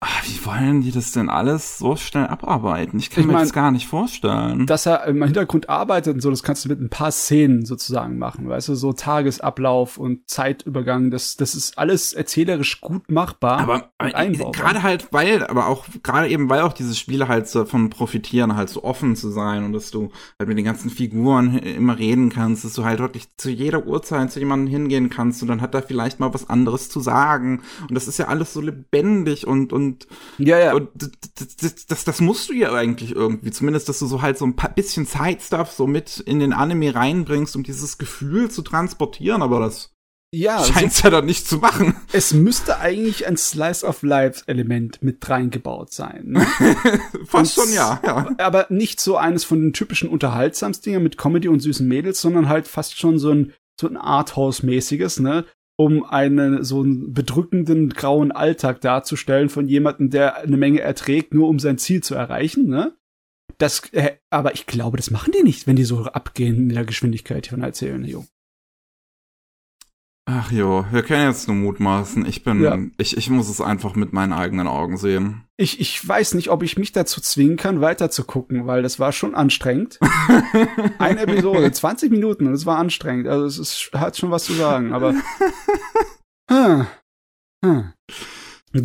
Speaker 1: Ach, wie wollen die das denn alles so schnell abarbeiten? Ich kann
Speaker 2: Ich
Speaker 1: mir
Speaker 2: mein,
Speaker 1: das gar nicht vorstellen.
Speaker 2: Dass er im Hintergrund arbeitet und so, das kannst du mit ein paar Szenen sozusagen machen, weißt du, so Tagesablauf und Zeitübergang, das, das ist alles erzählerisch gut machbar.
Speaker 1: aber aber gerade halt, weil, aber auch, gerade eben, weil auch diese Spiele halt davon profitieren, halt so offen zu sein und dass du halt mit den ganzen Figuren immer reden kannst, dass du halt wirklich zu jeder Uhrzeit zu jemandem hingehen kannst und dann hat er vielleicht mal was anderes zu sagen. Und das ist ja alles so lebendig und, und,
Speaker 2: ja, ja.
Speaker 1: und das, das, das, das musst du ja eigentlich irgendwie, zumindest, dass du so halt so ein paar bisschen Zeitstuff so mit in den Anime reinbringst, um dieses Gefühl zu transportieren, aber das
Speaker 2: ja,
Speaker 1: scheint's ja dann nicht zu machen.
Speaker 2: es müsste eigentlich ein Slice of Life Element mit reingebaut sein. Ne?
Speaker 1: Fast
Speaker 2: Und-
Speaker 1: schon, ja, ja.
Speaker 2: Aber nicht so eines von den typischen Unterhaltsamsdingern mit Comedy und süßen Mädels, sondern halt fast schon so ein, so ein Arthouse-mäßiges, ne? Um einen so einen bedrückenden grauen Alltag darzustellen von jemandem, der eine Menge erträgt, nur um sein Ziel zu erreichen, ne? Das, äh, aber ich glaube, das machen die nicht, wenn die so abgehen in der Geschwindigkeit von erzählen, jo.
Speaker 1: Ach jo, wir können jetzt nur mutmaßen. Ich bin,
Speaker 2: Ja.
Speaker 1: ich, ich muss es einfach mit meinen eigenen Augen sehen.
Speaker 2: Ich, ich weiß nicht, ob ich mich dazu zwingen kann, weiter zu gucken, weil das war schon anstrengend. Eine Episode, 20 Minuten, und es war anstrengend. Also es ist, hat schon was zu sagen, aber. Hm. Hm.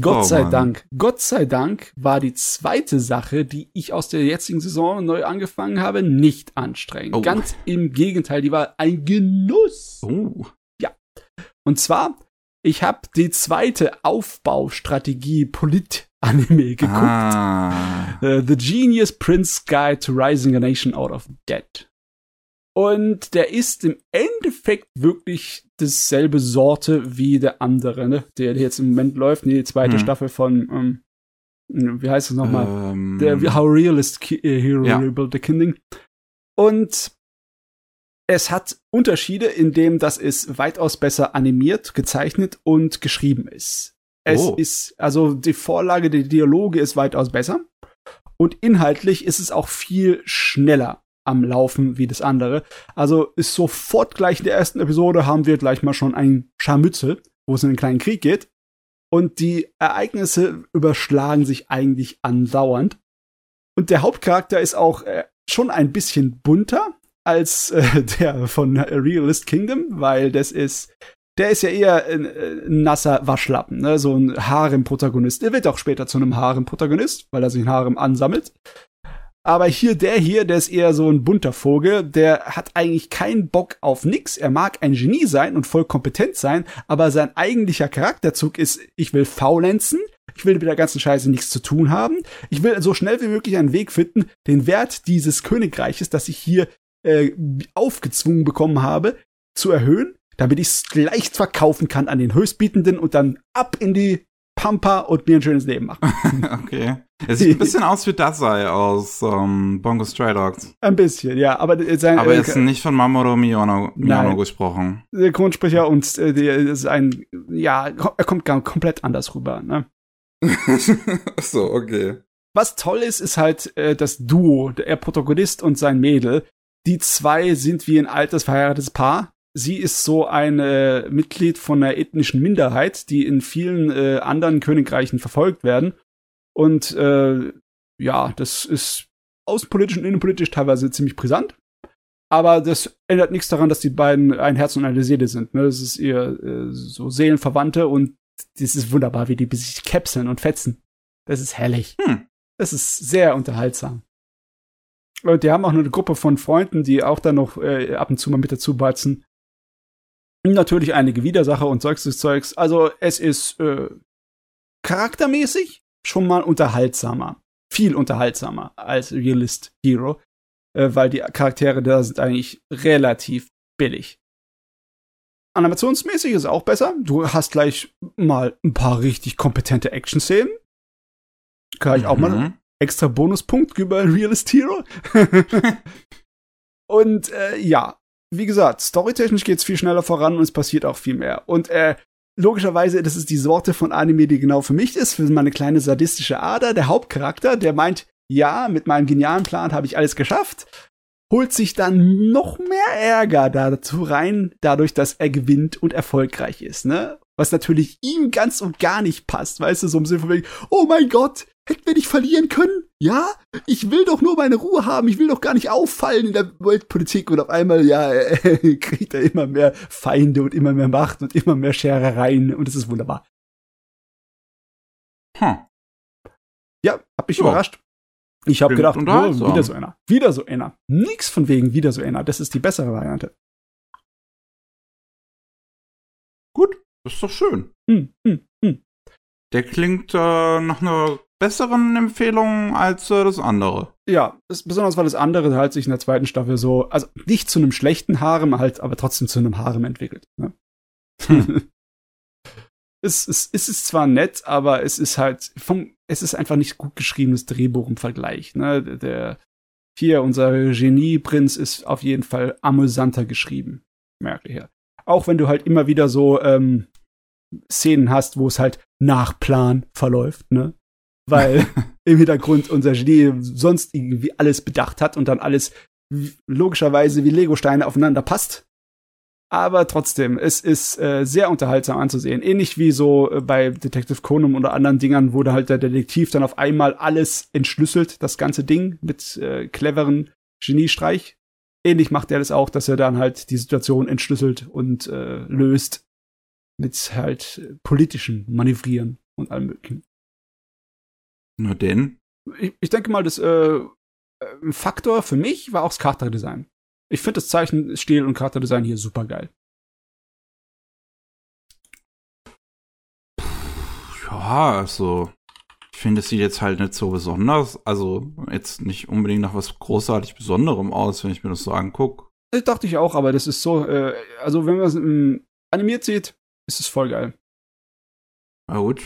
Speaker 2: Gott
Speaker 1: Oh,
Speaker 2: sei
Speaker 1: Mann.
Speaker 2: Dank, Gott sei Dank war die zweite Sache, die ich aus der jetzigen Saison neu angefangen habe, nicht anstrengend.
Speaker 1: Oh.
Speaker 2: Ganz im Gegenteil, die war ein Genuss.
Speaker 1: Oh.
Speaker 2: Und zwar, ich habe die zweite Aufbaustrategie Polit-Anime geguckt.
Speaker 1: Ah.
Speaker 2: Äh, The Genius Prince Guide to Rising a Nation Out of Debt. Und der ist im Endeffekt wirklich dasselbe Sorte wie der andere, ne? Der jetzt im Moment läuft, die zweite
Speaker 1: Hm.
Speaker 2: Staffel von, ähm, wie heißt es nochmal?
Speaker 1: Ähm,
Speaker 2: Der How Realist Ki äh, Hero
Speaker 1: Ja.
Speaker 2: Rebuild the Kingdom. Und es hat Unterschiede, indem das es weitaus besser animiert, gezeichnet und geschrieben ist. Es
Speaker 1: Oh.
Speaker 2: ist, also die Vorlage, die Dialoge ist weitaus besser. Und inhaltlich ist es auch viel schneller am Laufen wie das andere. Also ist sofort gleich in der ersten Episode haben wir gleich mal schon ein Scharmützel, wo es in einen kleinen Krieg geht. Und die Ereignisse überschlagen sich eigentlich andauernd. Und der Hauptcharakter ist auch äh, schon ein bisschen bunter als äh, der von Realist Kingdom, weil das ist, der ist ja eher ein, äh, ein nasser Waschlappen, ne? so ein Harem-Protagonist. Der wird auch später zu einem Harem-Protagonist, weil er sich ein Harem ansammelt. Aber hier, der hier, der ist eher so ein bunter Vogel, der hat eigentlich keinen Bock auf nix. Er mag ein Genie sein und voll kompetent sein, aber sein eigentlicher Charakterzug ist, ich will faulenzen, ich will mit der ganzen Scheiße nichts zu tun haben, ich will so schnell wie möglich einen Weg finden, den Wert dieses Königreiches, das ich hier äh, aufgezwungen bekommen habe, zu erhöhen, damit ich es leicht verkaufen kann an den Höchstbietenden und dann ab in die Pampa und mir ein schönes Leben machen.
Speaker 1: okay. Er sieht ein bisschen aus wie Dasai aus ähm, Bongo Stray Dogs.
Speaker 2: Ein bisschen, ja, aber äh, sein
Speaker 1: Aber
Speaker 2: äh,
Speaker 1: ist nicht von Mamoru Miyono, Miyono
Speaker 2: Nein.
Speaker 1: gesprochen.
Speaker 2: Synchronsprecher und äh, der ist ein, ja, er kommt gar komplett anders rüber. Ne?
Speaker 1: so, okay.
Speaker 2: Was toll ist, ist halt äh, das Duo, der Protagonist und sein Mädel. Die zwei sind wie ein altes verheiratetes Paar. Sie ist so ein äh, Mitglied von einer ethnischen Minderheit, die in vielen äh, anderen Königreichen verfolgt werden. Und äh, ja, das ist außenpolitisch und innenpolitisch teilweise ziemlich brisant. Aber das ändert nichts daran, dass die beiden ein Herz und eine Seele sind. Ne? Das ist ihr äh, so Seelenverwandte und das ist wunderbar, wie die sich käpseln und fetzen. Das ist herrlich.
Speaker 1: Hm.
Speaker 2: Das ist sehr unterhaltsam. Und die haben auch eine Gruppe von Freunden, die auch dann noch äh, ab und zu mal mit dazu balzen. Natürlich einige Widersacher und Zeugs des Zeugs. Also es ist äh, charaktermäßig schon mal unterhaltsamer. Viel unterhaltsamer als Realist Hero. Äh, weil die Charaktere da sind eigentlich relativ billig. Animationsmäßig ist auch besser. Du hast gleich mal ein paar richtig kompetente Action-Szenen. Kann ich auch mal
Speaker 1: Mhm.
Speaker 2: Extra Bonuspunkt über Realist Hero. Und äh, ja, wie gesagt, storytechnisch geht's viel schneller voran und es passiert auch viel mehr. Und äh, logischerweise, das ist die Sorte von Anime, die genau für mich ist, für meine kleine sadistische Ader. Der Hauptcharakter, der meint, ja, mit meinem genialen Plan habe ich alles geschafft, holt sich dann noch mehr Ärger dazu rein, dadurch, dass er gewinnt und erfolgreich ist, ne? Was natürlich ihm ganz und gar nicht passt, weißt du, so im Sinne von oh mein Gott, hätten wir nicht verlieren können? Ja? Ich will doch nur meine Ruhe haben, ich will doch gar nicht auffallen in der Weltpolitik und auf einmal, ja, äh, kriegt er immer mehr Feinde und immer mehr Macht und immer mehr Scherereien und es ist wunderbar.
Speaker 1: Hm.
Speaker 2: Ja, hab mich
Speaker 1: Ja.
Speaker 2: überrascht. Ich habe gedacht, oh, wieder so einer. Wieder so einer. Nix von wegen wieder so einer. Das ist die bessere Variante.
Speaker 1: Gut, das ist doch schön.
Speaker 2: Hm, hm, hm.
Speaker 1: Der klingt äh, nach einer besseren Empfehlung als äh, das andere.
Speaker 2: Ja, das, besonders weil das andere halt sich in der zweiten Staffel so, also nicht zu einem schlechten Harem, halt, aber trotzdem zu einem Harem entwickelt. Ne?
Speaker 1: Hm.
Speaker 2: es, es, es ist zwar nett, aber es ist halt vom, es ist einfach nicht gut geschriebenes Drehbuch im Vergleich. Ne? Der hier unser Genie-Prinz ist auf jeden Fall amüsanter geschrieben, merke ich ja. Auch wenn du halt immer wieder so ähm, Szenen hast, wo es halt nach Plan verläuft, ne? Weil im Hintergrund unser Genie sonst irgendwie alles bedacht hat und dann alles logischerweise wie Legosteine aufeinander passt. Aber trotzdem, es ist äh, sehr unterhaltsam anzusehen. Ähnlich wie so äh, bei Detective Conan oder anderen Dingern, wo da halt der Detektiv dann auf einmal alles entschlüsselt, das ganze Ding mit äh, cleveren Geniestreich. Ähnlich macht er das auch, dass er dann halt die Situation entschlüsselt und äh, löst mit halt politischen Manövrieren und allem möglichen.
Speaker 1: Nur denn.
Speaker 2: Ich, ich denke mal, das äh, ein Faktor für mich war auch das Charakterdesign. Ich finde das Zeichenstil und Charakterdesign hier super geil.
Speaker 1: Ja, also. Ich finde, es sieht jetzt halt nicht so besonders, also jetzt nicht unbedingt nach was großartig Besonderem aus, wenn ich mir das so angucke.
Speaker 2: Das dachte ich auch, aber das ist so, äh, also wenn man es ähm, animiert sieht, ist es voll geil.
Speaker 1: Na gut.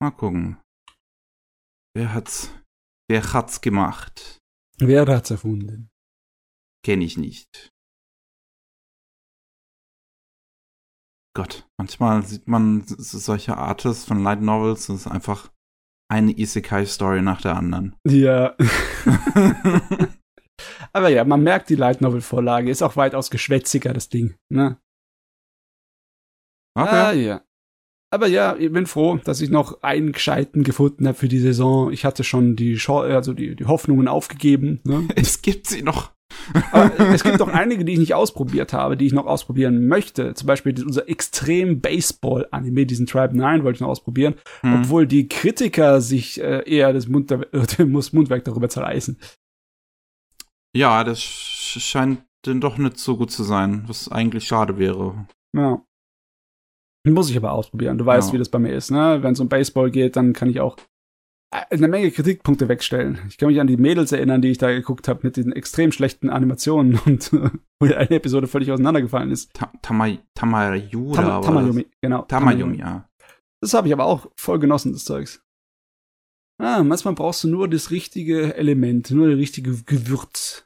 Speaker 1: Mal gucken. Wer hat's, wer hat's gemacht?
Speaker 2: Wer hat's erfunden?
Speaker 1: Kenne ich nicht. Gott, manchmal sieht man solche Artists von Light Novels, das ist einfach eine Isekai-Story nach der anderen.
Speaker 2: Ja. aber ja, man merkt die Light Novel Vorlage, ist auch weitaus geschwätziger, das Ding, ne?
Speaker 1: Okay.
Speaker 2: Ah, ja. Aber ja, ich bin froh, dass ich noch einen gescheiten gefunden habe für die Saison. Ich hatte schon die, also die, die Hoffnungen aufgegeben. Ne?
Speaker 1: Es gibt sie noch.
Speaker 2: Aber es gibt auch einige, die ich nicht ausprobiert habe, die ich noch ausprobieren möchte. Zum Beispiel unser extrem Baseball-Anime, diesen Tribe 9 wollte ich noch ausprobieren.
Speaker 1: Hm.
Speaker 2: Obwohl die Kritiker sich äh, eher das, Mund, äh, Mundwerk darüber zerreißen.
Speaker 1: Ja, das sch- scheint denn doch nicht so gut zu sein, was eigentlich schade wäre.
Speaker 2: Ja. Muss ich aber ausprobieren. Du weißt,
Speaker 1: Ja.
Speaker 2: wie das bei mir ist, ne? Wenn es um Baseball geht, dann kann ich auch äh, eine Menge Kritikpunkte wegstellen. Ich kann mich an die Mädels erinnern, die ich da geguckt habe mit den extrem schlechten Animationen und wo eine Episode völlig auseinandergefallen ist.
Speaker 1: Ta Tama Tamayu
Speaker 2: Tam? Tamayumi, genau.
Speaker 1: Tamayumi, ja.
Speaker 2: Das habe ich aber auch voll genossen, das Zeugs. Ah, manchmal brauchst du nur das richtige Element, nur die richtige Gewürz.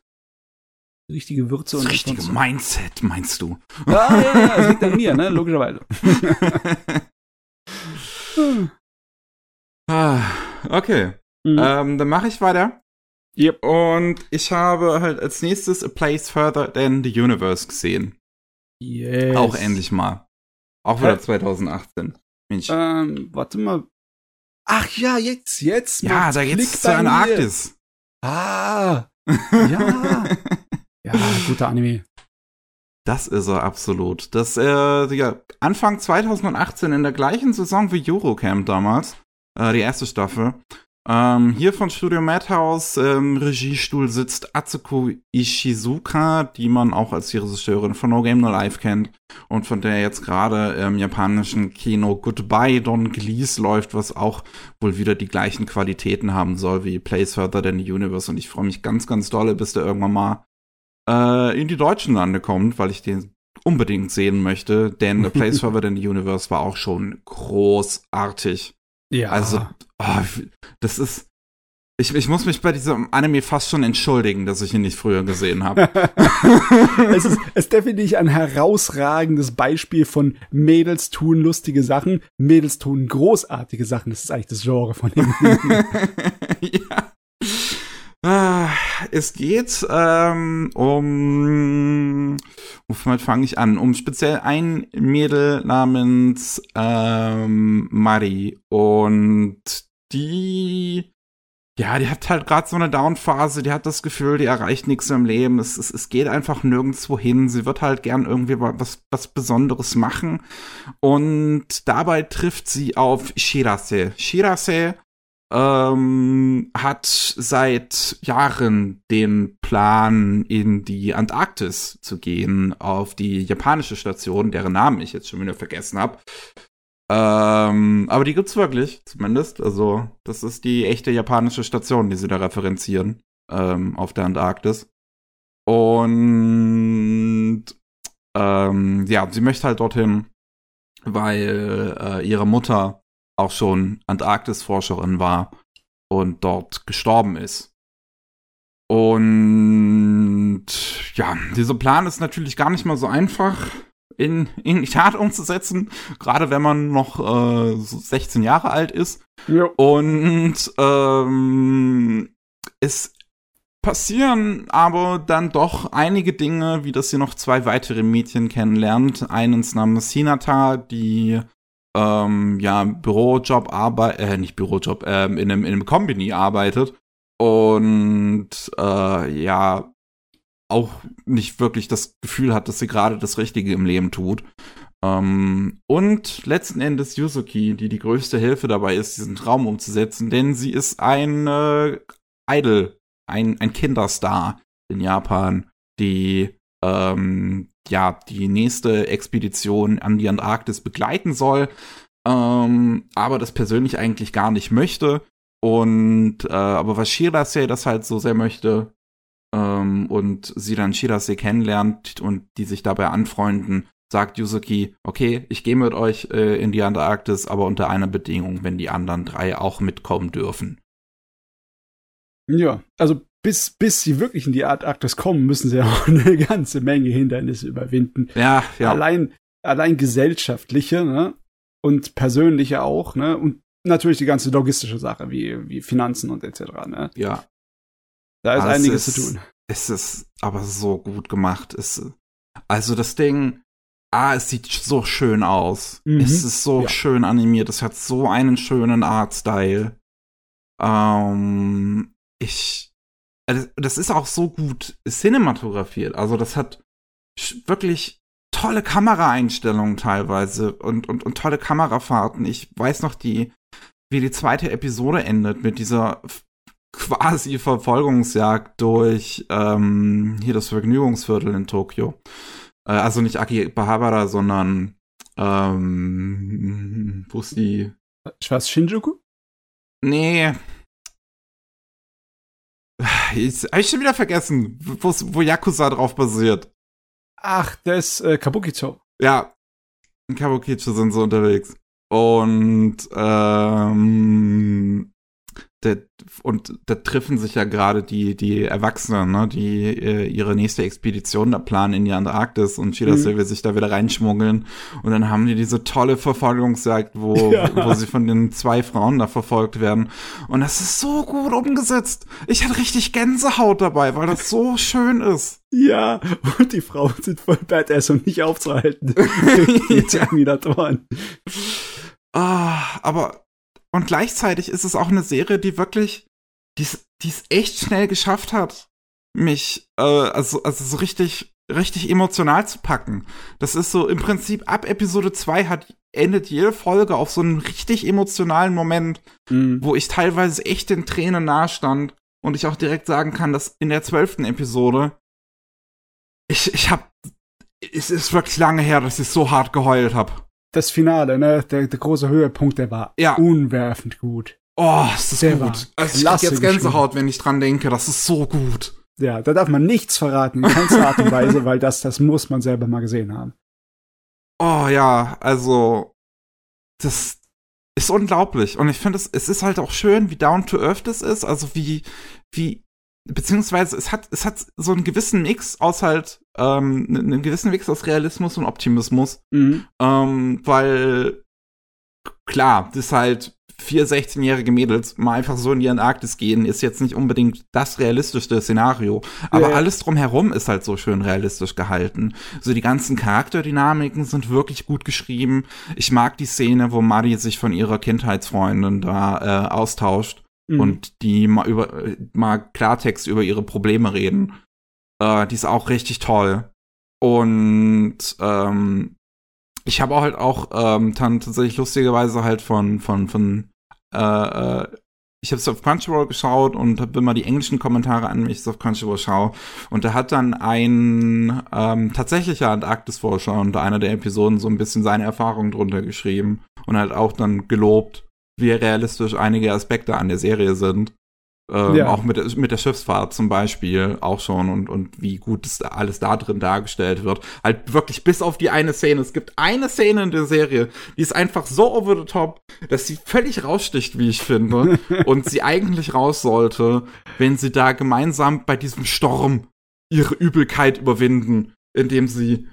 Speaker 2: Richtige Würze
Speaker 1: Das
Speaker 2: und
Speaker 1: richtige
Speaker 2: sonst-
Speaker 1: Mindset, meinst du?
Speaker 2: Ja, ja, ja, das liegt an mir, ne? Logischerweise.
Speaker 1: Ah, okay.
Speaker 2: Mhm.
Speaker 1: Ähm, dann mache ich weiter.
Speaker 2: Yep.
Speaker 1: Und ich habe halt als nächstes A Place Further Than the Universe gesehen.
Speaker 2: Yes.
Speaker 1: Auch endlich mal. Auch wieder
Speaker 2: Hä?
Speaker 1: 2018. Mensch.
Speaker 2: Ähm, warte mal. Ach ja, jetzt, jetzt.
Speaker 1: ja, da geht's zu
Speaker 2: bei
Speaker 1: einer
Speaker 2: mir.
Speaker 1: Arktis.
Speaker 2: Ah. Ja. Ja, guter Anime.
Speaker 1: Das ist er absolut. Das, äh, ja, Anfang 2018 in der gleichen Saison wie Eurocamp damals, äh, die erste Staffel. Ähm, hier von Studio Madhouse, ähm, Regiestuhl sitzt Atsuko Ishizuka, die man auch als die Regisseurin von No Game No Life kennt und von der jetzt gerade im japanischen Kino Goodbye Don Glees läuft, was auch wohl wieder die gleichen Qualitäten haben soll wie Place Further Than the Universe und ich freue mich ganz, ganz dolle, bis der irgendwann mal äh, in die deutschen Lande kommt, weil ich den unbedingt sehen möchte, denn A Place Further Than the Universe war auch schon großartig.
Speaker 2: Ja.
Speaker 1: Also, oh, das ist, Ich, ich muss mich bei diesem Anime fast schon entschuldigen, dass ich ihn nicht früher gesehen habe.
Speaker 2: es, ist, es ist definitiv ein herausragendes Beispiel von Mädels tun lustige Sachen, Mädels tun großartige Sachen. Das ist eigentlich das Genre von dem.
Speaker 1: ja. Es geht ähm, um, womit fange ich an? Um speziell ein Mädel namens ähm, Mari und die ja, die hat halt gerade so eine Down-Phase, die hat das Gefühl, die erreicht nichts im Leben. Es, es, es geht einfach nirgendwo hin. Sie wird halt gern irgendwie was, was Besonderes machen. Und dabei trifft sie auf Shirase. Shirase ähm, hat seit Jahren den Plan, in die Antarktis zu gehen, auf die japanische Station, deren Namen ich jetzt schon wieder vergessen habe. Ähm, aber die gibt's wirklich, zumindest. Also, das ist die echte japanische Station, die sie da referenzieren, ähm, auf der Antarktis. Und ähm, ja, sie möchte halt dorthin, weil äh, ihre Mutter auch schon Antarktis-Forscherin war und dort gestorben ist. Und ja, dieser Plan ist natürlich gar nicht mal so einfach in, in die Tat umzusetzen, gerade wenn man noch äh, so 16 Jahre alt ist. Ja. Und ähm, es passieren aber dann doch einige Dinge, wie dass sie noch zwei weitere Mädchen kennenlernt. Eines namens Hinata, die ähm, ja Bürojob arbeitet, äh, nicht Bürojob, ähm, in einem, in einem Kombini arbeitet und äh, ja auch nicht wirklich das Gefühl hat, dass sie gerade das Richtige im Leben tut. Ähm, und letzten Endes Yuzuki, die die größte Hilfe dabei ist, diesen Traum umzusetzen, denn sie ist ein äh, Idol, ein, ein Kinderstar in Japan, die ähm, ja die nächste Expedition an die Antarktis begleiten soll, ähm, aber das persönlich eigentlich gar nicht möchte. Und äh, aber was Shirase das halt so sehr möchte, ähm, und sie dann Shirase kennenlernt und die sich dabei anfreunden, sagt Yuzuki, okay, ich gehe mit euch äh, in die Antarktis, aber unter einer Bedingung, wenn die anderen drei auch mitkommen dürfen.
Speaker 2: Ja, also bis, bis sie wirklich in die Antarktis kommen, müssen sie auch eine ganze Menge Hindernisse überwinden.
Speaker 1: Ja, ja.
Speaker 2: Allein, allein gesellschaftliche, ne? Und persönliche auch, ne? Und natürlich die ganze logistische Sache, wie, wie Finanzen und etc., ne?
Speaker 1: Ja.
Speaker 2: Da ist also einiges ist, zu tun.
Speaker 1: Es ist aber so gut gemacht. Es, also das Ding, ah, es sieht so schön aus. Mhm. Es ist so ja. schön animiert. Es hat so einen schönen Artstyle. Ähm, ich, also das ist auch so gut cinematografiert. Also das hat wirklich tolle Kameraeinstellungen teilweise und, und, und tolle Kamerafahrten. Ich weiß noch die, wie die zweite Episode endet mit dieser quasi Verfolgungsjagd durch ähm, hier das Vergnügungsviertel in Tokio. Äh, also nicht Akihabara, sondern ähm, wo ist die?
Speaker 2: Ich weiß, Shinjuku?
Speaker 1: Nee. Jetzt hab ich schon wieder vergessen, wo Yakuza drauf basiert.
Speaker 2: Ach, das äh, Kabukicho.
Speaker 1: Ja, in Kabukicho sind sie unterwegs. Und ähm, der, und da treffen sich ja gerade die, die Erwachsenen, ne, die äh, ihre nächste Expedition da planen in die Antarktis und Shirase mhm. will sich da wieder reinschmuggeln. Und dann haben die diese tolle Verfolgungsjagd, wo, ja. wo sie von den zwei Frauen da verfolgt werden. Und das ist so gut umgesetzt. Ich hatte richtig Gänsehaut dabei, weil das so schön ist.
Speaker 2: Ja, und die Frauen sind voll badass und nicht aufzuhalten. die Terminatoren.
Speaker 1: Ah, aber und gleichzeitig ist es auch eine Serie, die wirklich, die es echt schnell geschafft hat, mich, äh, also, also so richtig, richtig emotional zu packen. Das ist so im Prinzip ab Episode 2 hat, endet jede Folge auf so einen richtig emotionalen Moment, mhm. wo ich teilweise echt den Tränen nahe stand und ich auch direkt sagen kann, dass in der zwölften Episode ich, ich hab, es ist wirklich lange her, dass ich so hart geheult habe
Speaker 2: das Finale, ne, der, der große Höhepunkt, der war ja. unwerfend gut.
Speaker 1: Oh, ist das der gut. Also ich hab jetzt Gänsehaut, wenn ich dran denke. Das ist so gut.
Speaker 2: Ja, da darf man nichts verraten, in keinster Art und Weise, weil das, das muss man selber mal gesehen haben.
Speaker 1: Oh ja, also das, ist unglaublich. Und ich finde, es, es ist halt auch schön, wie down to earth das ist. Also wie, wie, beziehungsweise es hat, es hat so einen gewissen Mix aus halt, ähm, einen gewissen Mix aus Realismus und Optimismus.
Speaker 2: Mhm.
Speaker 1: Ähm, weil, klar, das halt vier 16-jährige Mädels mal einfach so in die Antarktis gehen, ist jetzt nicht unbedingt das realistischste Szenario. Aber
Speaker 2: Ja.
Speaker 1: alles drumherum ist halt so schön realistisch gehalten. So die ganzen Charakterdynamiken sind wirklich gut geschrieben. Ich mag die Szene, wo Maddie sich von ihrer Kindheitsfreundin da äh, austauscht
Speaker 2: Mhm.
Speaker 1: und die mal über mal Klartext über ihre Probleme reden. Äh, die ist auch richtig toll. Und ähm, ich habe auch halt auch ähm, dann tatsächlich lustigerweise halt von von von äh, äh, ich habe es auf Crunchyroll geschaut und habe immer die englischen Kommentare an, wenn ich es auf Crunchyroll schaue. Und da hat dann ein ähm, tatsächlicher Antarktis-Forscher unter einer der Episoden so ein bisschen seine Erfahrungen drunter geschrieben und halt auch dann gelobt, wie realistisch einige Aspekte an der Serie sind. Ähm,
Speaker 2: Ja.
Speaker 1: Auch mit, der- mit der Schiffsfahrt zum Beispiel auch schon und, und wie gut es alles da drin dargestellt wird. Halt wirklich bis auf die eine Szene. Es gibt eine Szene in der Serie, die ist einfach so over the top, dass sie völlig raussticht, wie ich finde. und sie eigentlich raus sollte, wenn sie da gemeinsam bei diesem Sturm ihre Übelkeit überwinden, indem sie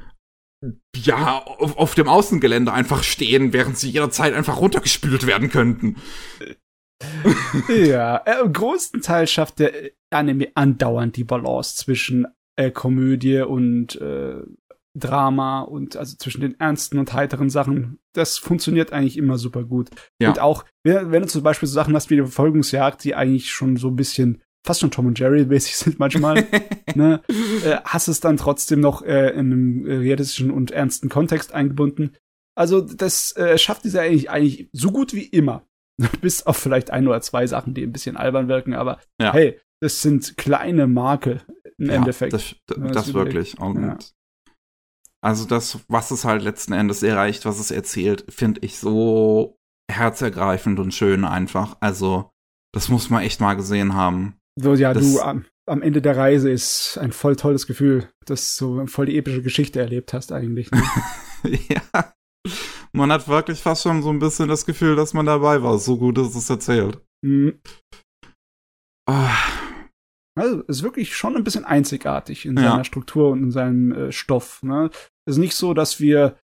Speaker 1: ja auf, auf dem Außengelände einfach stehen, während sie jederzeit einfach runtergespült werden könnten.
Speaker 2: Ja, äh, im großen Teil schafft der Anime andauernd die Balance zwischen äh, Komödie und äh, Drama und also zwischen den ernsten und heiteren Sachen. Das funktioniert eigentlich immer super gut.
Speaker 1: Ja.
Speaker 2: Und auch, wenn, wenn du zum Beispiel so Sachen hast wie die Verfolgungsjagd, die eigentlich schon so ein bisschen fast schon Tom und Jerry mäßig sind manchmal, ne, äh, hast es dann trotzdem noch äh, in einem realistischen und ernsten Kontext eingebunden. Also das äh, schafft dieser eigentlich, eigentlich so gut wie immer. Bis auf vielleicht ein oder zwei Sachen, die ein bisschen albern wirken, aber
Speaker 1: Ja.
Speaker 2: hey, das sind kleine Marke im
Speaker 1: Ja,
Speaker 2: Endeffekt.
Speaker 1: Das, das,
Speaker 2: das
Speaker 1: wirklich. Und
Speaker 2: Ja.
Speaker 1: Also das, was es halt letzten Endes erreicht, was es erzählt, finde ich so herzergreifend und schön einfach. Also, das muss man echt mal gesehen haben.
Speaker 2: So, ja,
Speaker 1: das-
Speaker 2: du am, am Ende der Reise ist ein voll tolles Gefühl, dass du voll die epische Geschichte erlebt hast eigentlich. Ne?
Speaker 1: ja. Man hat wirklich fast schon so ein bisschen das Gefühl, dass man dabei war. So gut ist es erzählt.
Speaker 2: Mhm.
Speaker 1: Ah,
Speaker 2: Also ist wirklich schon ein bisschen einzigartig in
Speaker 1: Ja.
Speaker 2: seiner Struktur und in seinem äh, Stoff. Ne? Es ist nicht so, dass wir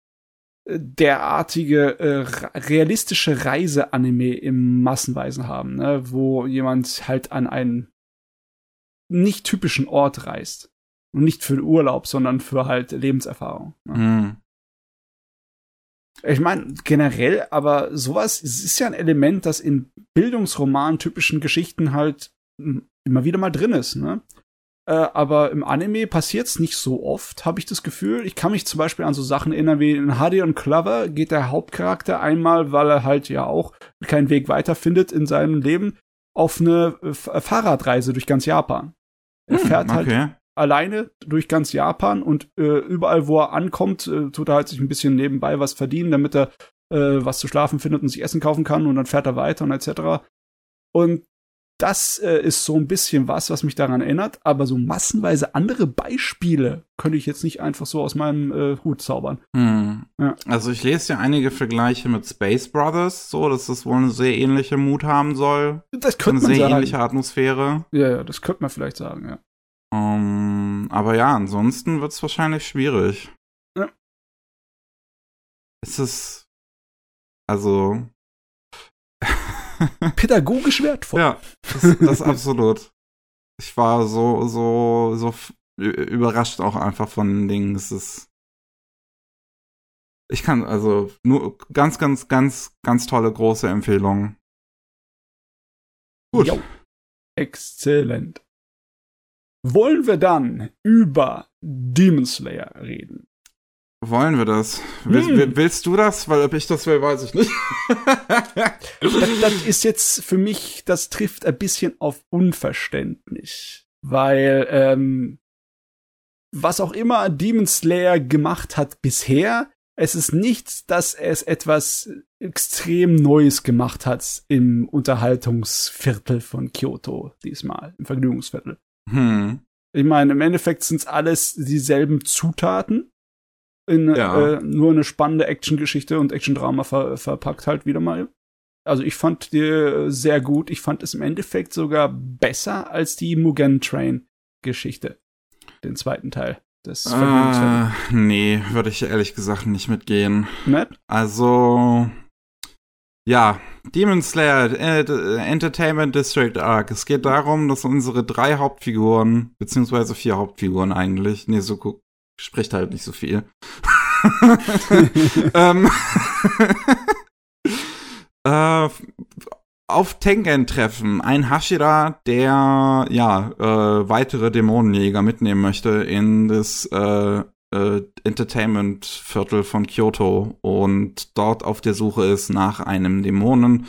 Speaker 2: äh, derartige äh, realistische Reise-Anime im Massenweisen haben, ne? wo jemand halt an einen nicht typischen Ort reist. Und nicht für den Urlaub, sondern für halt Lebenserfahrung. Ne?
Speaker 1: hm.
Speaker 2: Ich meine, generell, aber sowas es ist ja ein Element, das in Bildungsroman typischen Geschichten halt m, immer wieder mal drin ist, ne? Äh, aber im Anime passiert's nicht so oft, habe ich das Gefühl. Ich kann mich zum Beispiel an so Sachen erinnern wie in Hardy und Clover geht der Hauptcharakter einmal, weil er halt ja auch keinen Weg weiterfindet in seinem Leben, auf eine Fahrradreise durch ganz Japan. Er
Speaker 1: Hm,
Speaker 2: fährt halt
Speaker 1: okay.
Speaker 2: alleine durch ganz Japan und äh, überall, wo er ankommt, äh, tut er halt sich ein bisschen nebenbei was verdienen, damit er äh, was zu schlafen findet und sich Essen kaufen kann und dann fährt er weiter und etc. Und das äh, ist so ein bisschen was, was mich daran erinnert, aber so massenweise andere Beispiele könnte ich jetzt nicht einfach so aus meinem äh, Hut zaubern.
Speaker 1: Hm.
Speaker 2: Ja.
Speaker 1: Also ich lese ja einige Vergleiche mit Space Brothers, so, dass das wohl eine sehr ähnliche Mut haben soll.
Speaker 2: Das
Speaker 1: Eine
Speaker 2: könnte man
Speaker 1: sehr
Speaker 2: sagen.
Speaker 1: ähnliche Atmosphäre.
Speaker 2: Ja, ja, das könnte man vielleicht sagen, ja.
Speaker 1: Ähm, aber ja, ansonsten wird es wahrscheinlich schwierig.
Speaker 2: Ja.
Speaker 1: Es ist. Also.
Speaker 2: Pädagogisch wertvoll.
Speaker 1: ja, das, das absolut. Ich war so, so, so überrascht auch einfach von den Dingen. Es ist. Ich kann, also, nur ganz, ganz, ganz, ganz tolle große Empfehlungen. Gut.
Speaker 2: Jo. Exzellent. Wollen wir dann über Demon Slayer reden?
Speaker 1: Wollen wir das? Will,
Speaker 2: Hm.
Speaker 1: will- Willst du das? Weil ob ich das will, weiß ich nicht.
Speaker 2: das, das ist jetzt für mich, das trifft ein bisschen auf Unverständnis. Weil, ähm, was auch immer Demon Slayer gemacht hat bisher, es ist nicht, dass es etwas extrem Neues gemacht hat im Unterhaltungsviertel von Kyoto diesmal, im Vergnügungsviertel.
Speaker 1: hm.
Speaker 2: Ich meine, im Endeffekt sind es alles dieselben Zutaten. In
Speaker 1: Ja.
Speaker 2: äh, nur eine spannende Actiongeschichte und Actiondrama ver verpackt halt wieder mal. also ich fand die äh, sehr gut. Ich fand es im Endeffekt sogar besser als die Mugen Train Geschichte. Den zweiten Teil des
Speaker 1: äh, Nee, würde ich ehrlich gesagt nicht mitgehen.
Speaker 2: Nett?
Speaker 1: Also, ja, Demon Slayer äh, Entertainment District Arc. Es geht darum, dass unsere drei Hauptfiguren, beziehungsweise vier Hauptfiguren eigentlich, nee, so spricht halt nicht so viel. ähm, äh, auf Tengen treffen. Ein Hashira, der ja äh, weitere Dämonenjäger mitnehmen möchte in das äh, äh, Entertainment-Viertel von Kyoto und dort auf der Suche ist nach einem Dämonen,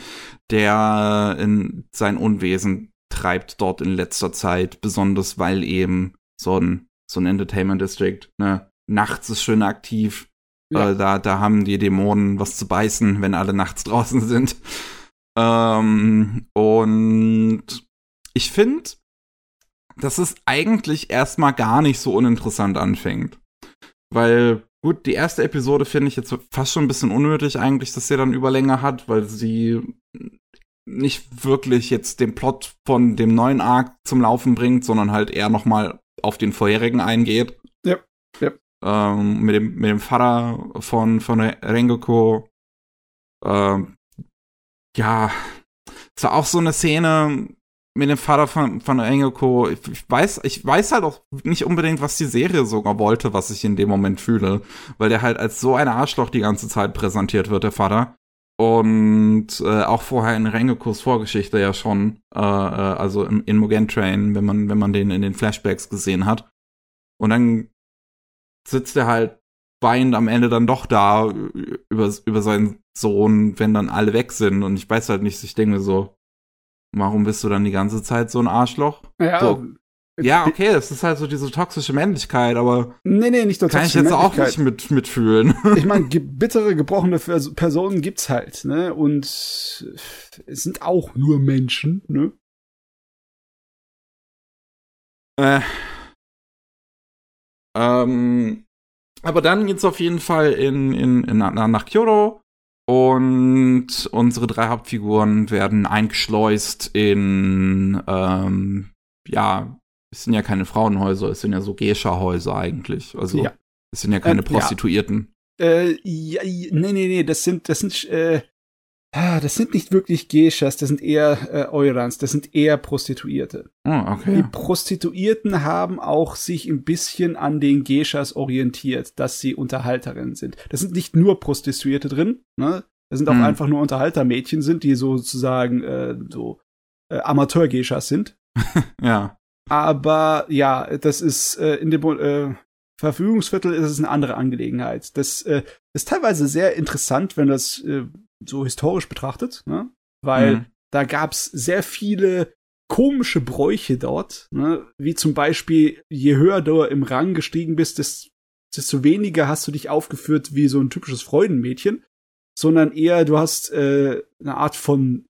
Speaker 1: der in sein Unwesen treibt dort in letzter Zeit, besonders weil eben so ein so ein Entertainment District, ne, nachts ist schön aktiv. Ja. Äh, da, da haben die Dämonen was zu beißen, wenn alle nachts draußen sind. Ähm, und ich finde, dass es eigentlich erstmal gar nicht so uninteressant anfängt. Weil, gut, die erste Episode finde ich jetzt fast schon ein bisschen unnötig eigentlich, dass sie dann Überlänge hat, weil sie nicht wirklich jetzt den Plot von dem neuen Arc zum Laufen bringt, sondern halt eher noch mal auf den vorherigen eingeht.
Speaker 2: Ja, ja.
Speaker 1: Ähm, mit, dem, mit dem Vater von, von Rengoku. Ähm, ja, es war auch so eine Szene mit dem Vater von, von Rengoku. Ich, ich, weiß, ich weiß halt auch nicht unbedingt, was die Serie sogar wollte, was ich in dem Moment fühle. Weil der halt als so ein Arschloch die ganze Zeit präsentiert wird, der Vater. Und äh, auch vorher in Rengokus Vorgeschichte ja schon, äh, äh, also im, in Mugen Train, wenn man, wenn man den in den Flashbacks gesehen hat. Und dann sitzt er halt weinend am Ende dann doch da über, über seinen Sohn, wenn dann alle weg sind. Und ich weiß halt nicht, ich denke mir so, warum bist du dann die ganze Zeit so ein Arschloch?
Speaker 2: Ja,
Speaker 1: so, ja, okay, es ist halt so diese toxische Männlichkeit, aber
Speaker 2: nee, nee, nicht
Speaker 1: nur kann ich jetzt auch nicht mit, mitfühlen.
Speaker 2: Ich meine, bittere, gebrochene Personen gibt's halt, ne? Und es sind auch nur Menschen, ne?
Speaker 1: Äh. Ähm, aber dann geht's auf jeden Fall in, in, in, nach Kyoto und unsere drei Hauptfiguren werden eingeschleust in ähm, ja es sind ja keine Frauenhäuser, es sind ja so Geisha-Häuser eigentlich. Also ja. es sind ja keine ähm, Prostituierten.
Speaker 2: Ja. Äh, ja, nee, nee, nee, das sind, das sind, äh, ah, das sind nicht wirklich Geishas, das sind eher äh, Eurans, das sind eher Prostituierte.
Speaker 1: Oh, okay.
Speaker 2: Die Prostituierten haben auch sich ein bisschen an den Geishas orientiert, dass sie Unterhalterinnen sind. Das sind nicht nur Prostituierte drin, ne? Das sind auch hm. einfach nur Unterhaltermädchen sind, die sozusagen äh, so äh, Amateur-Geishas sind.
Speaker 1: ja.
Speaker 2: Aber ja, das ist äh, in dem äh, Verfügungsviertel ist es eine andere Angelegenheit. Das äh, ist teilweise sehr interessant, wenn das äh, so historisch betrachtet, ne? weil mhm. da gab's sehr viele komische Bräuche dort, ne? wie zum Beispiel, je höher du im Rang gestiegen bist, desto weniger hast du dich aufgeführt wie so ein typisches Freudenmädchen, sondern eher du hast äh, eine Art von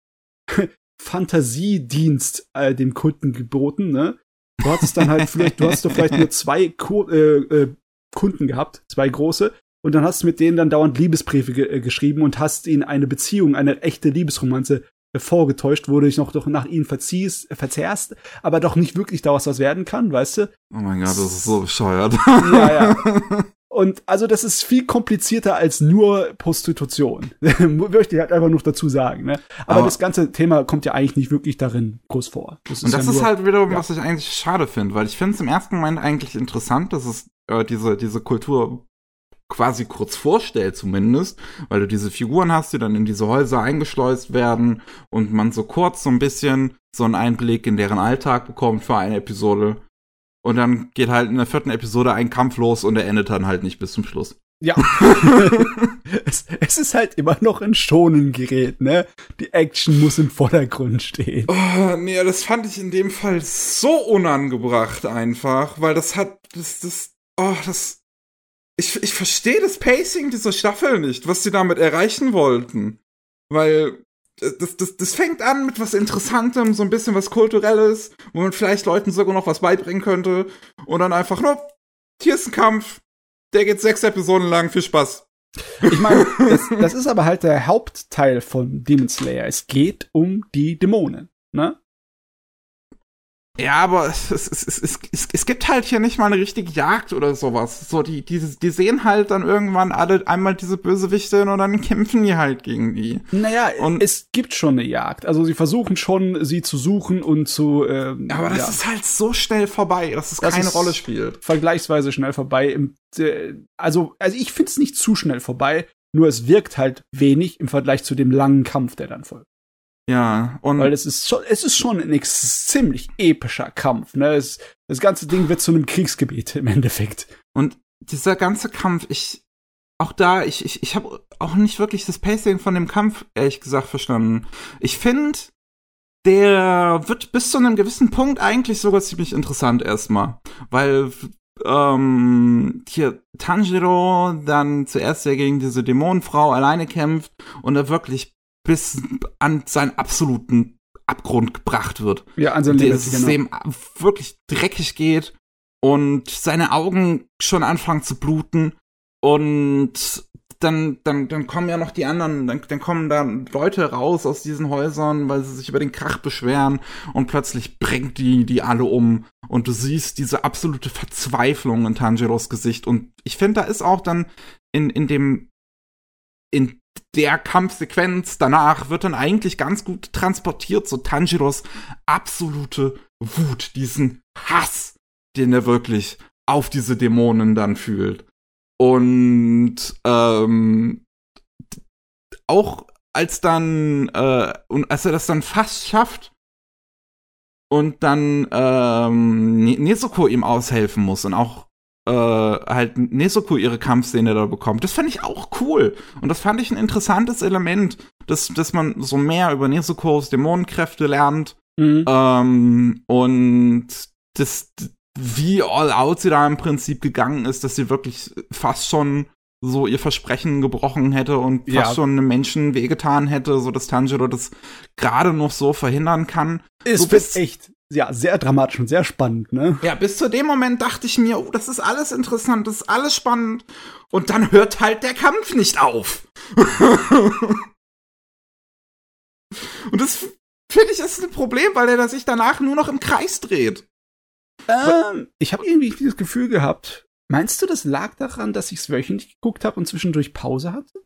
Speaker 2: Fantasiedienst äh, dem Kunden geboten, ne? Du hattest dann halt vielleicht, du hast doch vielleicht nur zwei Ko äh, äh, Kunden gehabt, zwei große, und dann hast du mit denen dann dauernd Liebesbriefe ge äh, geschrieben und hast ihnen eine Beziehung, eine echte Liebesromanze äh, vorgetäuscht, wo du dich noch doch nach ihnen verziehst, verzehrst, aber doch nicht wirklich daraus was werden kann, weißt du?
Speaker 1: Oh mein Gott, das ist so bescheuert.
Speaker 2: Ja, ja. Und also das ist viel komplizierter als nur Prostitution. Möchte ich halt einfach noch dazu sagen. Ne? Aber, Aber, das ganze Thema kommt ja eigentlich nicht wirklich darin groß vor.
Speaker 1: Das und das ja ist nur, halt wiederum, ja. was ich eigentlich schade finde, weil ich finde es im ersten Moment eigentlich interessant, dass es äh, diese, diese Kultur quasi kurz vorstellt zumindest, weil du diese Figuren hast, die dann in diese Häuser eingeschleust werden und man so kurz so ein bisschen so einen Einblick in deren Alltag bekommt für eine Episode. Und dann geht halt in der vierten Episode ein Kampf los und er endet dann halt nicht bis zum Schluss.
Speaker 2: Ja. es, es, ist halt immer noch ein Schonengerät, ne? Die Action muss im Vordergrund stehen.
Speaker 1: Oh, nee, das fand ich in dem Fall so unangebracht einfach, weil das hat, das, das, oh, das, ich, ich verstehe das Pacing dieser Staffel nicht, was sie damit erreichen wollten. Weil das, das, das fängt an mit was Interessantem, so ein bisschen was Kulturelles, wo man vielleicht Leuten sogar noch was beibringen könnte. Und dann einfach nur, hier ist ein Kampf, der geht sechs Episoden lang, viel Spaß.
Speaker 2: Ich meine, das, das ist aber halt der Hauptteil von Demon Slayer. Es geht um die Dämonen, ne?
Speaker 1: Ja, aber es, es, es, es, es, gibt halt hier nicht mal eine richtige Jagd oder sowas. So, die, die, die sehen halt dann irgendwann alle einmal diese Bösewichte und dann kämpfen die halt gegen die.
Speaker 2: Naja, und es gibt schon eine Jagd. Also sie versuchen schon, sie zu suchen und zu. Ähm,
Speaker 1: aber das ja. ist halt so schnell vorbei, dass es das keine Rolle spielt.
Speaker 2: Vergleichsweise schnell vorbei. Im, äh, also, also ich finde es nicht zu schnell vorbei, nur es wirkt halt wenig im Vergleich zu dem langen Kampf, der dann folgt.
Speaker 1: Ja,
Speaker 2: und. Weil es ist schon, es ist schon ein ziemlich epischer Kampf, ne? Es, das ganze Ding wird zu einem Kriegsgebiet im Endeffekt.
Speaker 1: Und dieser ganze Kampf, ich, auch da, ich, ich, ich habe auch nicht wirklich das Pacing von dem Kampf, ehrlich gesagt, verstanden. Ich finde, der wird bis zu einem gewissen Punkt eigentlich sogar ziemlich interessant erstmal. Weil ähm, hier Tanjiro dann zuerst ja gegen diese Dämonenfrau alleine kämpft und er wirklich bis an seinen absoluten Abgrund gebracht wird.
Speaker 2: Ja, an sein Limit,
Speaker 1: es genau. dem wirklich dreckig geht und seine Augen schon anfangen zu bluten und dann, dann, dann kommen ja noch die anderen, dann, dann kommen da Leute raus aus diesen Häusern, weil sie sich über den Krach beschweren und plötzlich bringt die die alle um und du siehst diese absolute Verzweiflung in Tanjiros Gesicht und ich finde, da ist auch dann in, in dem, in der Kampfsequenz danach wird dann eigentlich ganz gut transportiert, so Tanjiros absolute Wut, diesen Hass, den er wirklich auf diese Dämonen dann fühlt. Und ähm, auch als dann äh, und als er das dann fast schafft und dann ähm, Nezuko ihm aushelfen muss und auch äh, halt Nezuko ihre Kampfszene da bekommt. Das fand ich auch cool. Und das fand ich ein interessantes Element, dass, dass man so mehr über Nezukos Dämonenkräfte lernt. Mhm. Ähm, und das, wie all out sie da im Prinzip gegangen ist, dass sie wirklich fast schon so ihr Versprechen gebrochen hätte und fast ja. schon einem Menschen wehgetan hätte, so dass Tanjiro das gerade noch so verhindern kann.
Speaker 2: Ist du bist echt ja, sehr dramatisch und sehr spannend, ne?
Speaker 1: Ja, bis zu dem Moment dachte ich mir, oh, das ist alles interessant, das ist alles spannend. Und dann hört halt der Kampf nicht auf. und das finde ich ist ein Problem, weil er sich danach nur noch im Kreis dreht.
Speaker 2: Ähm, ich habe irgendwie das Gefühl gehabt, meinst du, das lag daran, dass ich es wöchentlich geguckt habe und zwischendurch Pause hatte?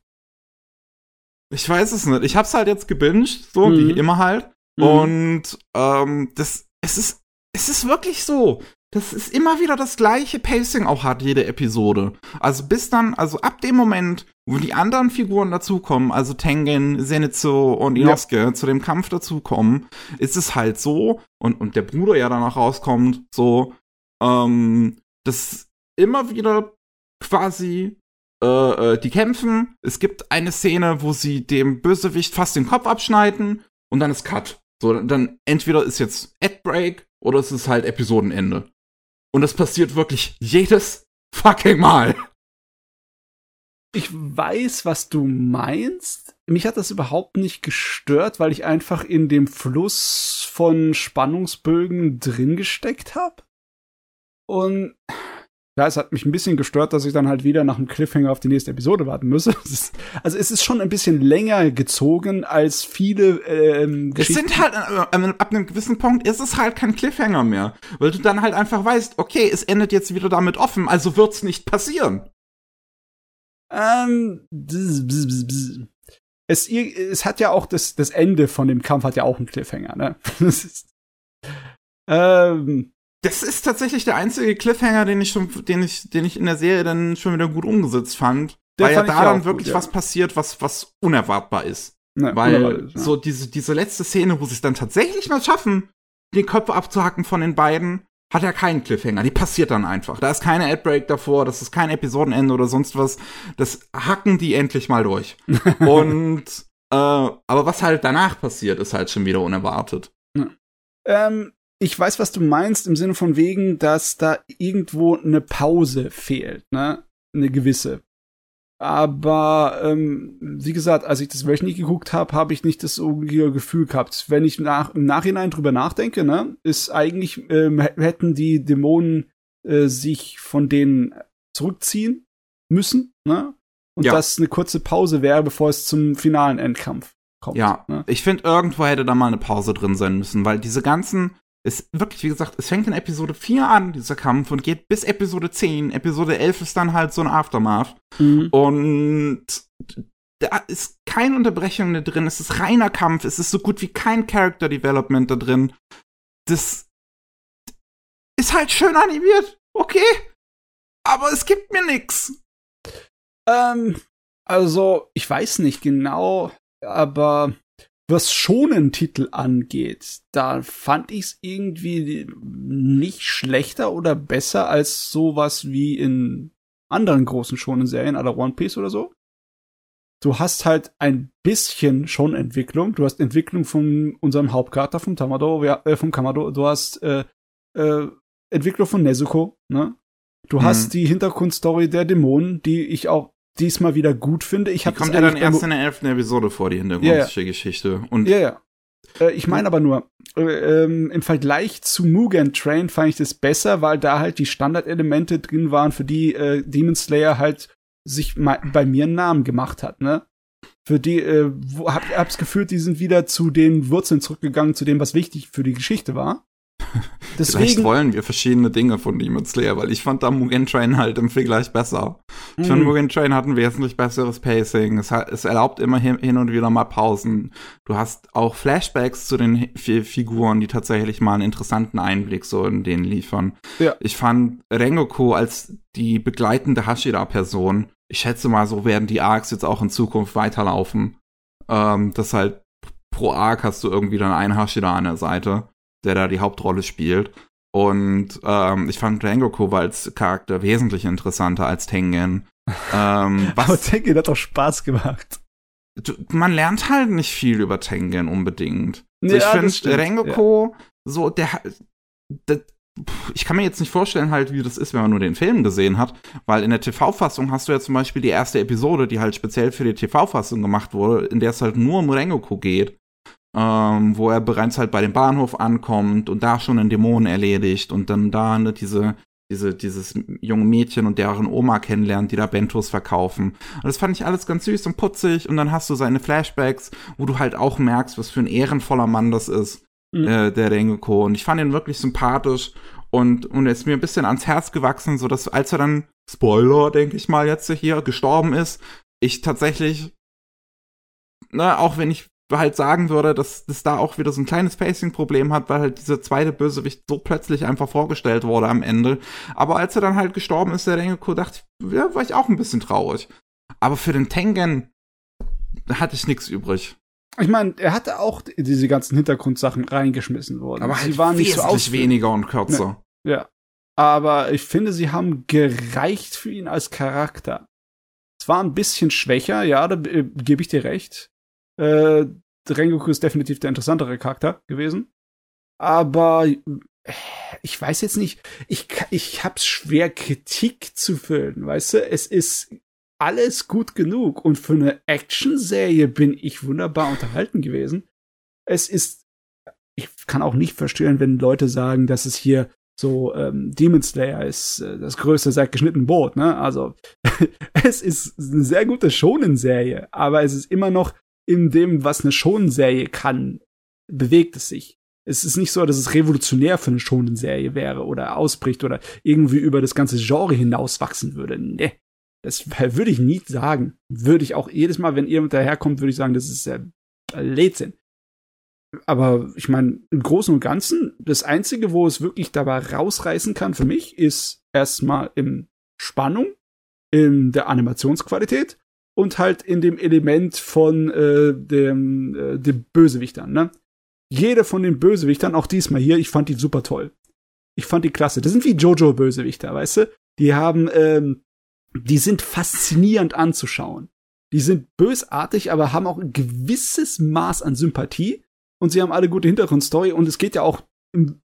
Speaker 1: Ich weiß es nicht. Ich hab's halt jetzt gebinged, so mhm. wie immer halt. Mhm. Und ähm, das es ist, es ist wirklich so. Das ist immer wieder das gleiche Pacing auch hat, jede Episode. Also bis dann, also ab dem Moment, wo die anderen Figuren dazukommen, also Tengen, Zenitsu und Inosuke ja. zu dem Kampf dazukommen, ist es halt so, und, und der Bruder ja danach rauskommt, so, ähm, dass immer wieder quasi äh, äh, die kämpfen. Es gibt eine Szene, wo sie dem Bösewicht fast den Kopf abschneiden und dann ist Cut. So, dann entweder ist jetzt Ad-Break oder es ist halt Episodenende. Und das passiert wirklich jedes fucking Mal.
Speaker 2: Ich weiß, was du meinst. Mich hat das überhaupt nicht gestört, weil ich einfach in dem Fluss von Spannungsbögen drin gesteckt habe. Und ja, es hat mich ein bisschen gestört, dass ich dann halt wieder nach dem Cliffhanger auf die nächste Episode warten müsse. also es ist schon ein bisschen länger gezogen als viele ähm,
Speaker 1: Es sind halt, äh, ab einem gewissen Punkt ist es halt kein Cliffhanger mehr. Weil du dann halt einfach weißt, okay, es endet jetzt wieder damit offen, also wird's nicht passieren.
Speaker 2: Ähm, bzz, bzz, bzz. Es, es hat ja auch das, das Ende von dem Kampf hat ja auch einen Cliffhanger, ne? Das ist,
Speaker 1: ähm, das ist tatsächlich der einzige Cliffhanger, den ich schon, den ich, den ich in der Serie dann schon wieder gut umgesetzt fand. Der weil ja da dann wirklich gut, ja. was passiert, was, was unerwartbar ist. Ne, weil ist, ja. so diese, diese letzte Szene, wo sie es dann tatsächlich mal schaffen, die Köpfe abzuhacken von den beiden, hat ja keinen Cliffhanger. Die passiert dann einfach. Da ist keine Adbreak davor, das ist kein Episodenende oder sonst was. Das hacken die endlich mal durch. Und äh, aber was halt danach passiert, ist halt schon wieder unerwartet.
Speaker 2: Ja. Ähm, ich weiß, was du meinst, im Sinne von wegen, dass da irgendwo eine Pause fehlt, ne? Eine gewisse. Aber ähm, wie gesagt, als ich das wöchentlich geguckt habe, habe ich nicht das so Gefühl gehabt. Wenn ich nach, im Nachhinein drüber nachdenke, ne, ist eigentlich ähm, hätten die Dämonen äh, sich von denen zurückziehen müssen, ne? und
Speaker 1: Ja.
Speaker 2: das eine kurze Pause wäre, bevor es zum finalen Endkampf kommt.
Speaker 1: Ja,
Speaker 2: Ne?
Speaker 1: ich finde, irgendwo hätte da mal eine Pause drin sein müssen, weil diese ganzen, ist wirklich, wie gesagt, es fängt in Episode 4 an, dieser Kampf, und geht bis Episode 10. Episode 11 ist dann halt so ein Aftermath.
Speaker 2: Mhm.
Speaker 1: Und da ist keine Unterbrechung mehr drin, es ist reiner Kampf, es ist so gut wie kein Character Development da drin. Das ist halt schön animiert, okay, aber es gibt mir nix.
Speaker 2: Ähm, also, ich weiß nicht genau, aber was schonen Titel angeht, da fand ich es irgendwie nicht schlechter oder besser als sowas wie in anderen großen schonen Serien, aller One Piece oder so. Du hast halt ein bisschen schon Entwicklung. Du hast Entwicklung von unserem Hauptcharakter, vom Tamado, ja, äh, vom Kamado. Du hast äh, äh, Entwicklung von Nezuko, ne? Du
Speaker 1: Mhm.
Speaker 2: hast die Hintergrundstory der Dämonen, die ich auch diesmal wieder gut finde. Ich
Speaker 1: Die kommt ja dann erst in der elften Episode vor, die hintergrundliche Geschichte. Und
Speaker 2: ja, ja. Äh, ich meine aber nur, äh, ähm, im Vergleich zu Mugen Train fand ich das besser, weil da halt die Standardelemente drin waren, für die äh, Demon Slayer halt sich bei mir einen Namen gemacht hat, ne? Für die, äh, wo, hab, hab's gefühlt, die sind wieder zu den Wurzeln zurückgegangen, zu dem, was wichtig für die Geschichte war.
Speaker 1: Vielleicht
Speaker 2: Deswegen,
Speaker 1: wollen wir verschiedene Dinge von Demon Slayer, weil ich fand da Mugen Train halt im Vergleich besser. Ich finde,
Speaker 2: Mm.
Speaker 1: Mugen Train hat ein wesentlich besseres Pacing. Es, hat, es erlaubt immer hin, hin und wieder mal Pausen. Du hast auch Flashbacks zu den Fi- Figuren, die tatsächlich mal einen interessanten Einblick so in den liefern.
Speaker 2: Ja.
Speaker 1: Ich fand Rengoku als die begleitende Hashira-Person, ich schätze mal, so werden die Arcs jetzt auch in Zukunft weiterlaufen. Ähm, das halt pro Arc hast du irgendwie dann einen Hashira an der Seite, der da die Hauptrolle spielt. Und ähm, ich fand Rengoku als Charakter wesentlich interessanter als Tengen. ähm,
Speaker 2: aber
Speaker 1: was,
Speaker 2: Tekken hat doch Spaß gemacht.
Speaker 1: du, man lernt halt nicht viel über Tengen unbedingt. Also
Speaker 2: Ja,
Speaker 1: ich
Speaker 2: das stimmt,
Speaker 1: finde, Rengoku, so, der, der ich kann mir jetzt nicht vorstellen, halt, wie das ist, wenn man nur den Film gesehen hat, weil in der TV-Fassung hast du ja zum Beispiel die erste Episode, die halt speziell für die TV-Fassung gemacht wurde, in der es halt nur um Rengoku geht, ähm, wo er bereits halt bei dem Bahnhof ankommt und da schon einen Dämonen erledigt und dann da ne, diese diese, dieses junge Mädchen und deren Oma kennenlernt, die da Bentos verkaufen. Und das fand ich alles ganz süß und putzig. Und dann hast du seine Flashbacks, wo du halt auch merkst, was für ein ehrenvoller Mann das ist,
Speaker 2: Mhm.
Speaker 1: äh, der Rengoku. Und ich fand ihn wirklich sympathisch und, und er ist mir ein bisschen ans Herz gewachsen, so dass als er dann, Spoiler, denke ich mal, jetzt hier gestorben ist, ich tatsächlich, ne, auch wenn ich halt sagen würde, dass das da auch wieder so ein kleines Pacing-Problem hat, weil halt dieser zweite Bösewicht so plötzlich einfach vorgestellt wurde am Ende. Aber als er dann halt gestorben ist, der Rengoku, dachte ich, ja, war ich auch ein bisschen traurig. Aber für den Tengen hatte ich nichts übrig.
Speaker 2: Ich meine, er hatte auch diese ganzen Hintergrundsachen reingeschmissen worden.
Speaker 1: Aber halt
Speaker 2: sie waren nicht so ausführlich.
Speaker 1: weniger und kürzer.
Speaker 2: Ja. Aber ich finde, sie haben gereicht für ihn als Charakter. Es war ein bisschen schwächer, ja, da äh, gebe ich dir recht. Äh, Rengoku ist definitiv der interessantere Charakter gewesen. Aber äh, ich weiß jetzt nicht, ich, ich hab's schwer, Kritik zu füllen, weißt du? Es ist alles gut genug und für eine Action-Serie bin ich wunderbar unterhalten gewesen. Es ist, ich kann auch nicht verstehen, wenn Leute sagen, dass es hier so ähm, Demon Slayer ist äh, das größte seit geschnitten Brot, ne? Also es ist eine sehr gute Shonen-Serie, aber es ist immer noch in dem, was eine Shonen-Serie kann, bewegt es sich. Es ist nicht so, dass es revolutionär für eine Shonen-Serie wäre oder ausbricht oder irgendwie über das ganze Genre hinauswachsen würde. Nee, das würde ich nie sagen. Würde ich auch jedes Mal, wenn jemand daherkommt, würde ich sagen, das ist äh, Blödsinn. Aber ich meine, im Großen und Ganzen, das Einzige, wo es wirklich dabei rausreißen kann für mich, ist erstmal in Spannung, in der Animationsqualität und halt in dem Element von äh, dem, äh, dem Bösewichtern. Ne? Jede von den Bösewichtern, auch diesmal hier, ich fand die super toll. Ich fand die klasse. Das sind wie Jojo-Bösewichter, weißt du? Die haben, ähm, die sind faszinierend anzuschauen. Die sind bösartig, aber haben auch ein gewisses Maß an Sympathie und sie haben alle gute Hintergrundstory und es geht ja auch im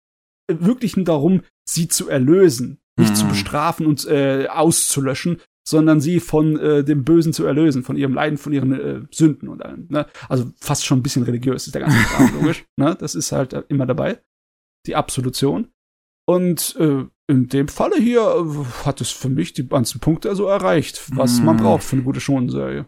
Speaker 2: Wirklichen darum, sie zu erlösen, nicht
Speaker 1: Mhm.
Speaker 2: zu bestrafen und äh, auszulöschen, sondern sie von äh, dem Bösen zu erlösen, von ihrem Leiden, von ihren äh, Sünden und allem. Ne? Also fast schon ein bisschen religiös ist der ganze Kram, logisch. Ne? Das ist halt äh, immer dabei. Die Absolution. Und äh, in dem Falle hier äh, hat es für mich die ganzen Punkte also erreicht, was
Speaker 1: Hm.
Speaker 2: man braucht für eine gute Schonenserie.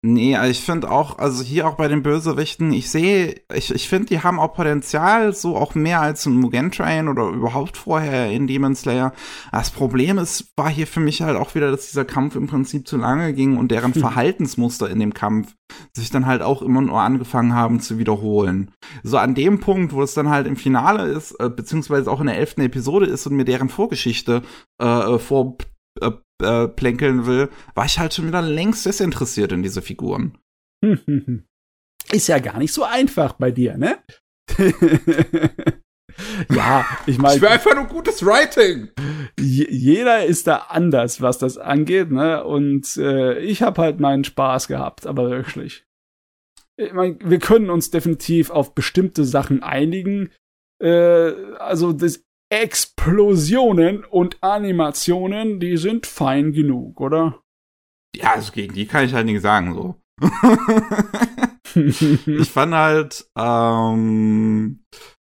Speaker 1: Nee, also ich finde auch, also hier auch bei den Bösewichten, ich sehe, ich, ich finde, die haben auch Potenzial, so auch mehr als ein Mugen Train oder überhaupt vorher in Demon Slayer. Das Problem ist, war hier für mich halt auch wieder, dass dieser Kampf im Prinzip zu lange ging und deren
Speaker 2: Hm.
Speaker 1: Verhaltensmuster in dem Kampf sich dann halt auch immer nur angefangen haben zu wiederholen. So an dem Punkt, wo es dann halt im Finale ist, äh, beziehungsweise auch in der elften Episode ist und mir deren Vorgeschichte äh, vor äh, äh, plänkeln will, war ich halt schon wieder längst desinteressiert in diese Figuren.
Speaker 2: Ist ja gar nicht so einfach bei dir, ne? ja, ich meine,
Speaker 1: will einfach nur gutes Writing.
Speaker 2: je- jeder ist da anders, was das angeht, ne? Und äh, ich habe halt meinen Spaß gehabt, aber wirklich. Ich mein, wir können uns definitiv auf bestimmte Sachen einigen. Äh, also das Explosionen und Animationen, die sind fein genug, oder?
Speaker 1: Ja, also gegen die kann ich halt nichts sagen, so. ich fand halt, ähm,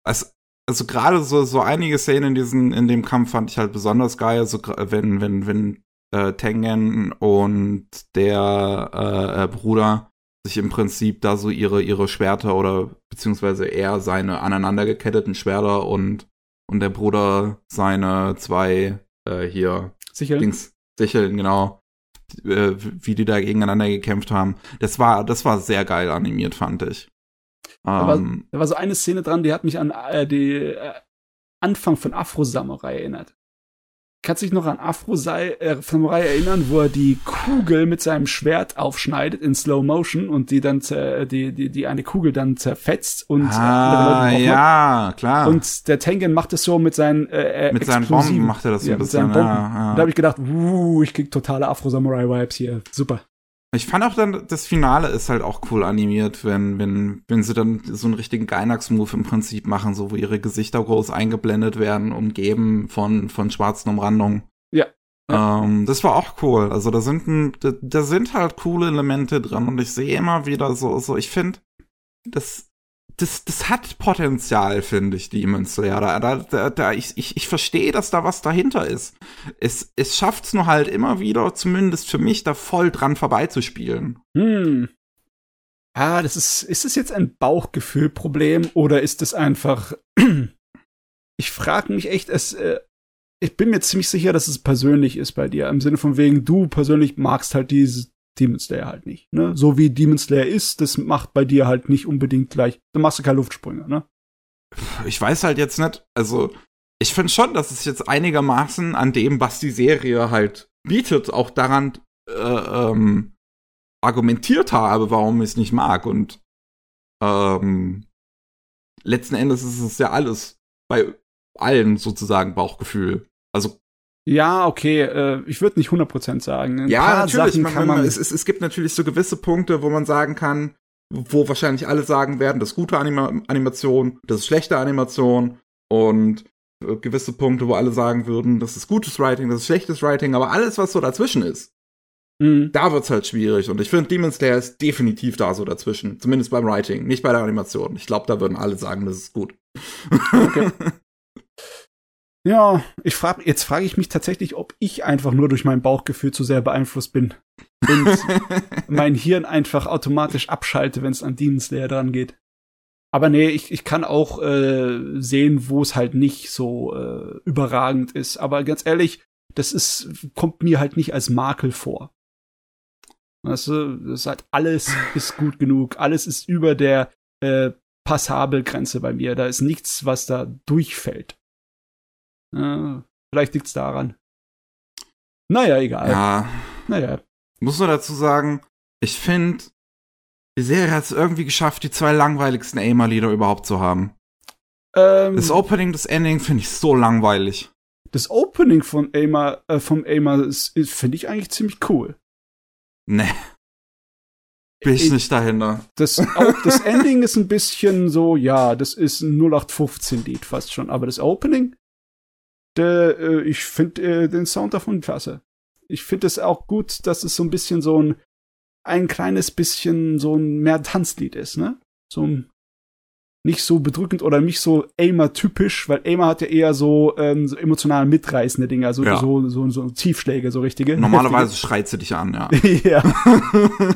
Speaker 1: also, also gerade so, so einige Szenen in diesen, in dem Kampf fand ich halt besonders geil, also wenn, wenn, wenn äh, Tengen und der äh, äh, Bruder sich im Prinzip da so ihre, ihre Schwerter oder beziehungsweise er seine aneinander geketteten Schwerter und, und der Bruder seine zwei äh, hier
Speaker 2: Sicher.
Speaker 1: Dings, Sicheln, genau, äh, wie die da gegeneinander gekämpft haben. Das war, das war sehr geil animiert, fand ich.
Speaker 2: Aber-
Speaker 1: Ähm,
Speaker 2: Da war so eine Szene dran, die hat mich an äh, die äh, Anfang von Afro Samurai erinnert. Kannst du dich noch an Afro äh, Samurai erinnern, wo er die Kugel mit seinem Schwert aufschneidet in Slow Motion und die dann zer, die, die, die eine Kugel dann zerfetzt und äh, andere
Speaker 1: ah, ja, klar.
Speaker 2: Und der Tengen macht es so mit seinen äh, äh,
Speaker 1: mit seinen. Bomben macht er das so
Speaker 2: Ja,
Speaker 1: ein
Speaker 2: mit
Speaker 1: bisschen.
Speaker 2: seinen Bomben.
Speaker 1: Ja, ja.
Speaker 2: Da habe ich gedacht, uh, ich krieg totale Afro-Samurai-Vibes hier. Super.
Speaker 1: Ich fand auch dann, das Finale ist halt auch cool animiert, wenn, wenn, wenn sie dann so einen richtigen Gainax-Move im Prinzip machen, so wo ihre Gesichter groß eingeblendet werden, umgeben von, von schwarzen Umrandungen.
Speaker 2: Ja.
Speaker 1: Ähm, das war auch cool. Also da sind, ein, da, da sind halt coole Elemente dran und ich sehe immer wieder so, so, ich finde, das, das, das hat Potenzial, finde ich, Demon Slayer. Da, da, da, ich, ich, ich verstehe, dass da was dahinter ist. Es, es schafft's nur halt immer wieder, zumindest für mich, da voll dran vorbeizuspielen.
Speaker 2: Hm. Ah, das ist, ist es jetzt ein Bauchgefühlproblem oder ist es einfach, ich frage mich echt, es, äh, ich bin mir ziemlich sicher, dass es persönlich ist bei dir, im Sinne von wegen, du persönlich magst halt dieses Demon Slayer halt nicht, ne? So wie Demon Slayer ist, das macht bei dir halt nicht unbedingt gleich, da machst du keine Luftsprünge, ne?
Speaker 1: Ich weiß halt jetzt nicht, also ich finde schon, dass es jetzt einigermaßen an dem, was die Serie halt bietet, auch daran äh, ähm, argumentiert habe, warum ich es nicht mag. Und ähm, letzten Endes ist es ja alles bei allen sozusagen Bauchgefühl. Also
Speaker 2: Ja, okay, äh, ich würde nicht 100% sagen. Ein
Speaker 1: ja, natürlich.
Speaker 2: Sachen
Speaker 1: Man,
Speaker 2: kann
Speaker 1: man,
Speaker 2: man,
Speaker 1: es, es, es gibt natürlich so gewisse Punkte, wo man sagen kann, wo wahrscheinlich alle sagen werden, das ist gute Anima Animation, das ist schlechte Animation und äh, gewisse Punkte, wo alle sagen würden, das ist gutes Writing, das ist schlechtes Writing, aber alles, was so dazwischen ist,
Speaker 2: Mhm.
Speaker 1: da wird's halt schwierig. Und ich finde, Demon Slayer ist definitiv da so dazwischen. Zumindest beim Writing, nicht bei der Animation. Ich glaube, da würden alle sagen, das ist gut.
Speaker 2: Okay. Ja, ich frag, jetzt frage ich mich tatsächlich, ob ich einfach nur durch mein Bauchgefühl zu sehr beeinflusst bin und mein Hirn einfach automatisch abschalte, wenn es an Demon Slayer dran geht. Aber nee, ich, ich kann auch äh, sehen, wo es halt nicht so äh, überragend ist. Aber ganz ehrlich, das ist, kommt mir halt nicht als Makel vor. Weißt du, das ist halt alles ist gut genug, alles ist über der äh, Passabelgrenze bei mir. Da ist nichts, was da durchfällt. Äh, vielleicht liegt's daran. Naja, egal.
Speaker 1: ja,
Speaker 2: Naja.
Speaker 1: muss nur dazu sagen, ich finde, die Serie hat es irgendwie geschafft, die zwei langweiligsten Aimer-Lieder überhaupt zu haben.
Speaker 2: Ähm,
Speaker 1: Das Opening, das Ending finde ich so langweilig.
Speaker 2: das Opening von Aimer, äh, vom Aimer finde ich eigentlich ziemlich cool.
Speaker 1: Nee. Bin ich
Speaker 2: Ich-
Speaker 1: nicht dahinter.
Speaker 2: Das, auch das Ending ist ein bisschen so, ja, das ist ein 0815-Lied fast schon. Aber das Opening, äh, ich finde äh, den Sound davon klasse. Ich finde es auch gut, dass es so ein bisschen so ein, ein kleines bisschen so ein mehr Tanzlied ist, ne? So ein, nicht so bedrückend oder nicht so Aimer-typisch, weil Aimer hat ja eher so, ähm, so emotional mitreißende Dinge, also
Speaker 1: Ja.
Speaker 2: so, so, so Tiefschläge, so richtige.
Speaker 1: Normalerweise schreit sie dich an, ja.
Speaker 2: ja.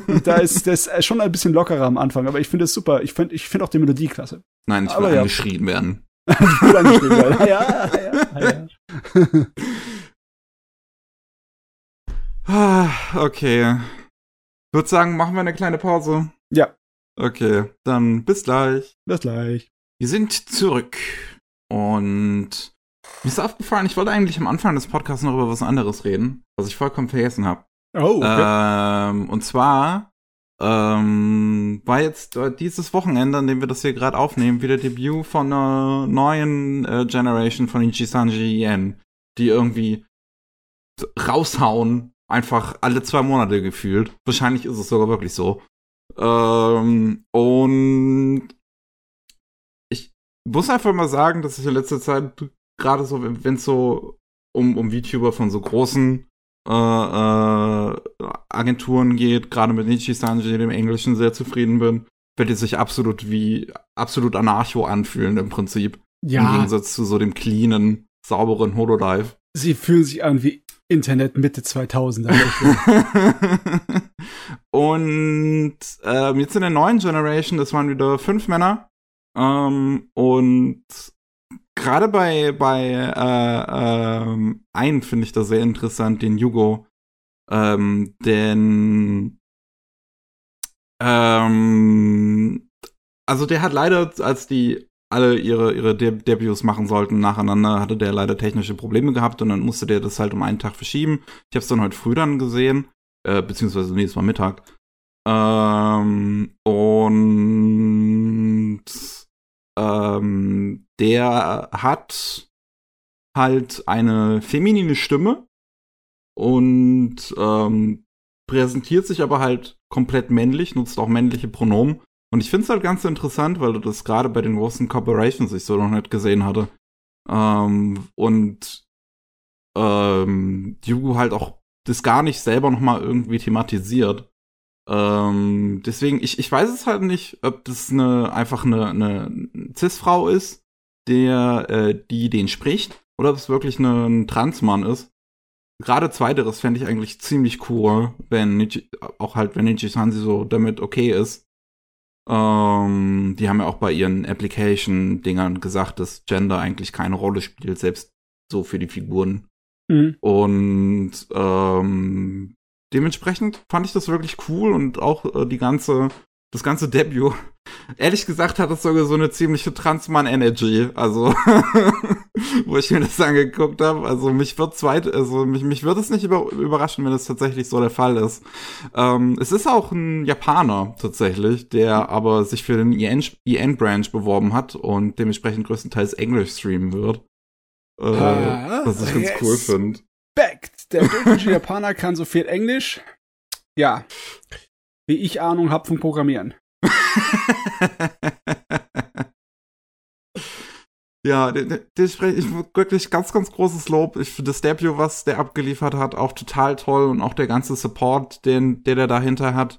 Speaker 2: Und da ist das schon ein bisschen lockerer am Anfang, aber ich finde es super. Ich finde ich finde auch die Melodie klasse.
Speaker 1: Nein, ich will
Speaker 2: Aber ja.
Speaker 1: angeschrien werden.
Speaker 2: Ja, ja, ja, ja.
Speaker 1: Okay. Ich würde sagen, machen wir eine kleine Pause.
Speaker 2: Ja.
Speaker 1: Okay, dann bis gleich.
Speaker 2: Bis gleich.
Speaker 1: Wir sind zurück. Und mir ist aufgefallen, ich wollte eigentlich am Anfang des Podcasts noch über was anderes reden, was ich vollkommen vergessen habe.
Speaker 2: Oh,
Speaker 1: Ähm, und zwar ähm, war jetzt äh, dieses Wochenende, an dem wir das hier gerade aufnehmen, wieder Debüt von einer neuen äh, Generation von Ichisanji Yen, die irgendwie raushauen, einfach alle zwei Monate gefühlt. Wahrscheinlich ist es sogar wirklich so. Ähm, und ich muss einfach mal sagen, dass ich in letzter Zeit gerade so, wenn es so um, um VTuber von so großen äh, äh, Agenturen geht, gerade mit Nichi Sanji, dem Englischen, sehr zufrieden bin, weil die sich absolut wie absolut anarcho anfühlen im Prinzip. Im
Speaker 2: ja,
Speaker 1: Gegensatz zu so dem cleanen, sauberen Holodive.
Speaker 2: sie fühlen sich an wie Internet Mitte 2000er. wirklich.
Speaker 1: und ähm, jetzt in der neuen Generation, das waren wieder fünf Männer. Ähm, und gerade bei, bei äh, ähm, einen finde ich das sehr interessant, den Yugo. Ähm, denn ähm, also der hat leider, als die alle ihre, ihre De Debuts machen sollten nacheinander, hatte der leider technische Probleme gehabt und dann musste der das halt um einen Tag verschieben. Ich habe es dann heute früh dann gesehen, äh, beziehungsweise nee, es war Mittag. Ähm, und ähm, der hat halt eine feminine Stimme und ähm, präsentiert sich aber halt komplett männlich, nutzt auch männliche Pronomen. Und ich finde es halt ganz interessant, weil du das gerade bei den großen Corporations ich so noch nicht gesehen hatte. Ähm, und ähm, Yugu halt auch das gar nicht selber noch mal irgendwie thematisiert. Ähm, deswegen, ich, ich weiß es halt nicht, ob das eine, einfach eine, eine Cis-Frau ist, der, äh, die den spricht, oder ob es wirklich eine, ein Transmann ist. Gerade zweiteres fände ich eigentlich ziemlich cool, wenn Nichi, auch halt, wenn Nichi Sansi so damit okay ist. Ähm, die haben ja auch bei ihren Application-Dingern gesagt, dass Gender eigentlich keine Rolle spielt, selbst so für die Figuren.
Speaker 2: Mhm.
Speaker 1: Und ähm, dementsprechend fand ich das wirklich cool und auch äh, die ganze, das ganze Debut. Ehrlich gesagt hat es sogar so eine ziemliche Transmann-Energy. Also, wo ich mir das angeguckt habe. Also mich wird zweit, also mich, mich wird es nicht über, überraschen, wenn es tatsächlich so der Fall ist. Ähm, es ist auch ein Japaner tatsächlich, der aber sich für den E EN-Branch beworben hat und dementsprechend größtenteils Englisch streamen wird. Äh,
Speaker 2: Ah,
Speaker 1: was ich ganz cool finde.
Speaker 2: Der deutsche Japaner kann so viel Englisch. Ja. Wie ich Ahnung hab vom Programmieren.
Speaker 1: ja, ich wirklich ganz, ganz großes Lob. Ich finde das Debut, was der abgeliefert hat, auch total toll und auch der ganze Support, den, der der dahinter hat.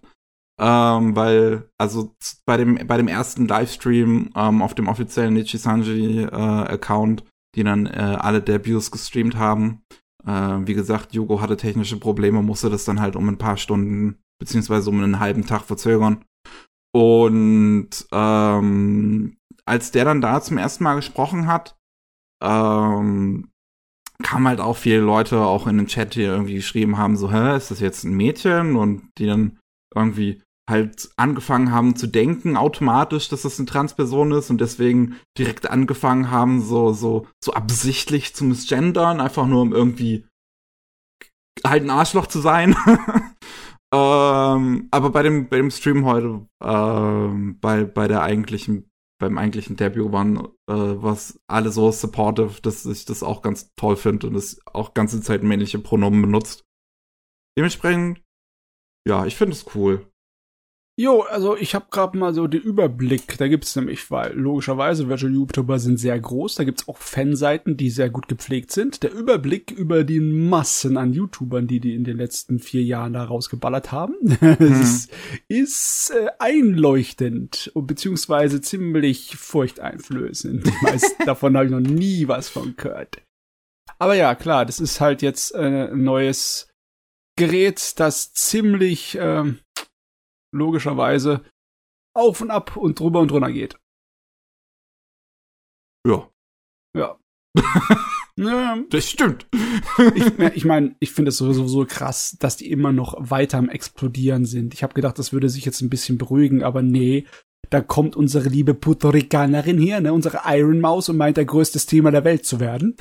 Speaker 1: Ähm, weil, also bei dem, bei dem ersten Livestream ähm, auf dem offiziellen Nichisanji äh, die dann äh, alle Debuts gestreamt haben, äh, wie gesagt, Yugo hatte technische Probleme, musste das dann halt um ein paar Stunden beziehungsweise um einen halben Tag verzögern. Und ähm, als der dann da zum ersten Mal gesprochen hat, ähm, kamen halt auch viele Leute auch in den Chat, die irgendwie geschrieben haben, so, hä, ist das jetzt ein Mädchen? Und die dann irgendwie halt angefangen haben zu denken automatisch, dass das eine Transperson ist und deswegen direkt angefangen haben, so, so, so absichtlich zu misgendern, einfach nur um irgendwie halt ein Arschloch zu sein. ähm, aber bei dem, bei dem Stream heute, ähm, bei, bei der eigentlichen, beim eigentlichen Debut waren, äh, was alle so supportive, dass ich das auch ganz toll finde und es auch ganze Zeit männliche Pronomen benutzt. Dementsprechend, ja, ich finde es cool.
Speaker 2: Jo, also ich habe gerade mal so den Überblick. Da gibt's nämlich, weil logischerweise Virtual YouTuber sind sehr groß. Da gibt's auch Fanseiten, die sehr gut gepflegt sind. Der Überblick über die Massen an YouTubern, die die in den letzten vier Jahren da rausgeballert haben, hm. ist, ist äh, einleuchtend beziehungsweise ziemlich furchteinflößend. Die meisten davon habe ich noch nie was von gehört. Aber ja, klar, das ist halt jetzt äh, ein neues Gerät, das ziemlich äh, logischerweise auf und ab und drüber und drunter geht.
Speaker 1: Ja.
Speaker 2: Ja.
Speaker 1: ja. Das stimmt.
Speaker 2: ich ich meine, ich finde es sowieso so krass, dass die immer noch weiter am Explodieren sind. Ich habe gedacht, das würde sich jetzt ein bisschen beruhigen, aber nee, da kommt unsere liebe Puerto Ricanerin hier, ne, unsere Iron Maus und meint, der größtes Thema der Welt zu werden.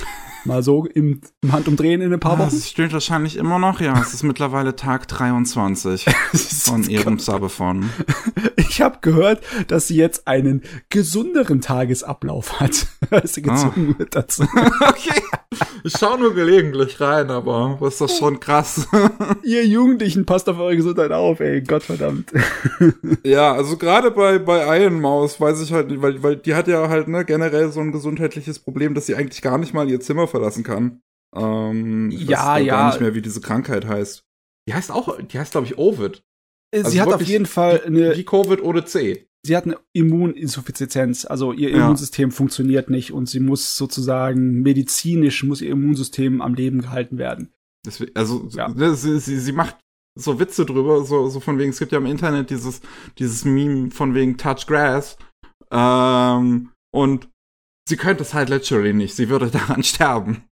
Speaker 2: Mal so im, im Handumdrehen in ein paar Wochen.
Speaker 1: Das stimmt wahrscheinlich immer noch, ja. Es ist mittlerweile Tag 23 von ihrem Sabathon.
Speaker 2: Ich habe gehört, dass sie jetzt einen gesünderen Tagesablauf hat. sie gezwungen oh. wird dazu.
Speaker 1: okay. Ich schaue nur gelegentlich rein, aber das ist doch schon krass.
Speaker 2: Ihr Jugendlichen, passt auf eure Gesundheit auf, ey. Gottverdammt.
Speaker 1: ja, also gerade bei, bei Iron Maus weiß ich halt, weil, weil die hat ja halt ne, generell so ein gesundheitliches Problem, dass sie eigentlich gar nicht mal ihr Zimmer verlassen kann. Ähm, ich
Speaker 2: ja,
Speaker 1: weiß
Speaker 2: ja.
Speaker 1: gar nicht mehr, wie diese Krankheit heißt. Die heißt auch, die heißt, glaube ich, Ovid.
Speaker 2: Äh, sie also hat auf jeden Fall eine.
Speaker 1: Wie Covid ohne C.
Speaker 2: Sie hat eine Immuninsuffizienz, also ihr ja. Immunsystem funktioniert nicht und sie muss sozusagen medizinisch, muss ihr Immunsystem am Leben gehalten werden.
Speaker 1: Deswegen, also ja. Ne, sie, sie, sie macht so Witze drüber, so, so von wegen, es gibt ja im Internet dieses, dieses Meme von wegen Touch Grass. Ähm, und sie könnte es halt literally nicht. Sie würde daran sterben.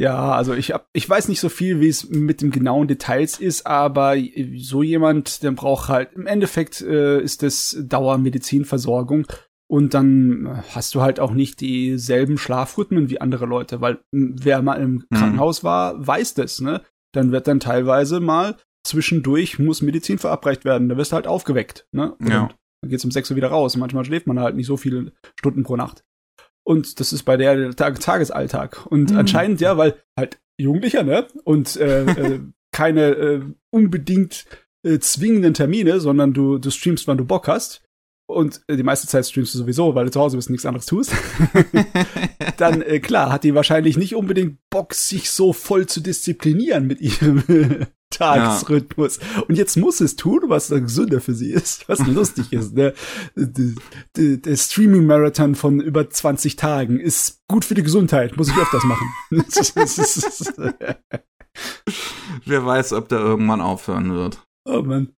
Speaker 2: Ja, also ich hab, ich weiß nicht so viel, wie es mit den genauen Details ist, aber so jemand, der braucht halt, im Endeffekt äh, ist das Dauermedizinversorgung und dann hast du halt auch nicht dieselben Schlafrhythmen wie andere Leute, weil wer mal im mhm. Krankenhaus war, weiß das, ne? Dann wird dann teilweise mal zwischendurch muss Medizin verabreicht werden, da wirst du halt aufgeweckt, ne? Und
Speaker 1: ja.
Speaker 2: Dann geht's um sechs Uhr wieder raus. Manchmal schläft man halt nicht so viele Stunden pro Nacht. Und das ist bei der, der Tagesalltag. Und mhm. anscheinend ja, weil halt Jugendlicher, ne? Und äh, äh, keine äh, unbedingt äh, zwingenden Termine, sondern du, du streamst, wann du Bock hast. Und äh, die meiste Zeit streamst du sowieso, weil du zu Hause bist und nichts anderes tust. Dann, äh, klar, hat die wahrscheinlich nicht unbedingt Bock, sich so voll zu disziplinieren mit ihrem Tagesrhythmus. Ja. Und jetzt muss es tun, was dann gesünder für sie ist, was lustig ist. Ne? Der Streaming-Marathon von über 20 Tagen ist gut für die Gesundheit, muss ich öfters machen.
Speaker 1: Wer weiß, ob der irgendwann aufhören wird.
Speaker 2: Oh Mann.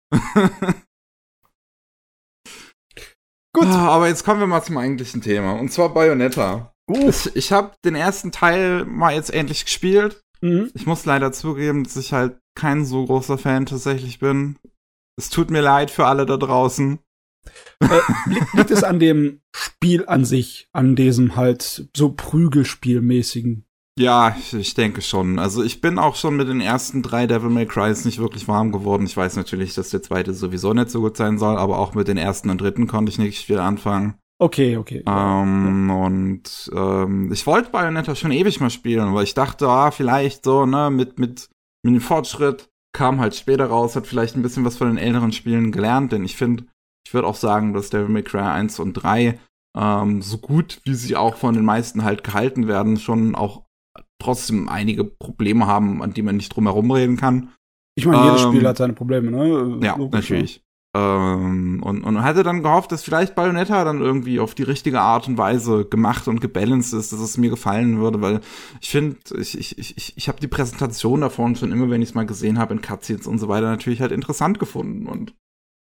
Speaker 1: Gut. Ah, aber jetzt kommen wir mal zum eigentlichen Thema. Und zwar Bayonetta. Ich, ich habe den ersten Teil mal jetzt endlich gespielt. Mhm. Ich muss leider zugeben, dass ich halt kein so großer Fan tatsächlich bin. Es tut mir leid für alle da draußen.
Speaker 2: Äh, liegt es an dem Spiel an sich, an diesem halt so Prügelspielmäßigen?
Speaker 1: Ja, ich, ich, denke schon. Also ich bin auch schon mit den ersten drei Devil May Crys nicht wirklich warm geworden. Ich weiß natürlich, dass der zweite sowieso nicht so gut sein soll, aber auch mit den ersten und dritten konnte ich nicht viel anfangen.
Speaker 2: Okay, okay.
Speaker 1: Ähm, ja. Und ähm, ich wollte Bayonetta schon ewig mal spielen, weil ich dachte, ah, vielleicht so, ne, mit, mit, mit dem Fortschritt kam halt später raus, hat vielleicht ein bisschen was von den älteren Spielen gelernt, denn ich finde, ich würde auch sagen, dass Devil May Cry 1 und 3 ähm, so gut, wie sie auch von den meisten halt gehalten werden, schon auch trotzdem einige Probleme haben, an die man nicht drum herum reden kann.
Speaker 2: Ich meine, jedes ähm, Spiel hat seine Probleme, ne?
Speaker 1: Ja, Logisch, natürlich. Ähm, und, und hatte dann gehofft, dass vielleicht Bayonetta dann irgendwie auf die richtige Art und Weise gemacht und gebalanced ist, dass es mir gefallen würde, weil ich finde, ich, ich, ich, ich habe die Präsentation davon schon immer, wenn ich es mal gesehen habe in Cutscenes und so weiter, natürlich halt interessant gefunden. Und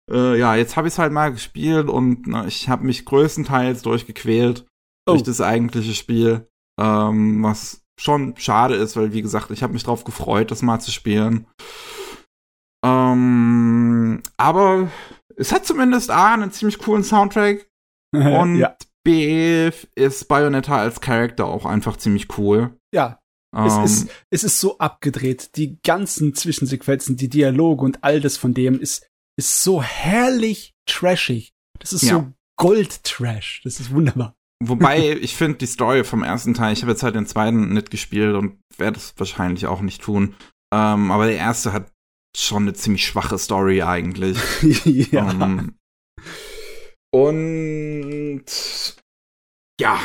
Speaker 1: äh, ja, jetzt habe ich es halt mal gespielt und na, ich habe mich größtenteils durchgequält oh. durch das eigentliche Spiel, ähm, was schon schade ist, weil wie gesagt, ich habe mich drauf gefreut, das mal zu spielen. Ähm, aber es hat zumindest A, einen ziemlich coolen Soundtrack. und ja. B ist Bayonetta als Charakter auch einfach ziemlich cool.
Speaker 2: Ja. Um, es, ist, ähm. es ist so abgedreht. Die ganzen Zwischensequenzen, die Dialoge und all das von dem ist, ist so herrlich trashig. Das ist ja. so Gold-Trash. Das ist wunderbar.
Speaker 1: Wobei, ich finde die Story vom ersten Teil, ich habe jetzt halt den zweiten nicht gespielt und werde es wahrscheinlich auch nicht tun. Ähm, aber der erste hat schon eine ziemlich schwache Story eigentlich.
Speaker 2: ja.
Speaker 1: Ähm, und ja.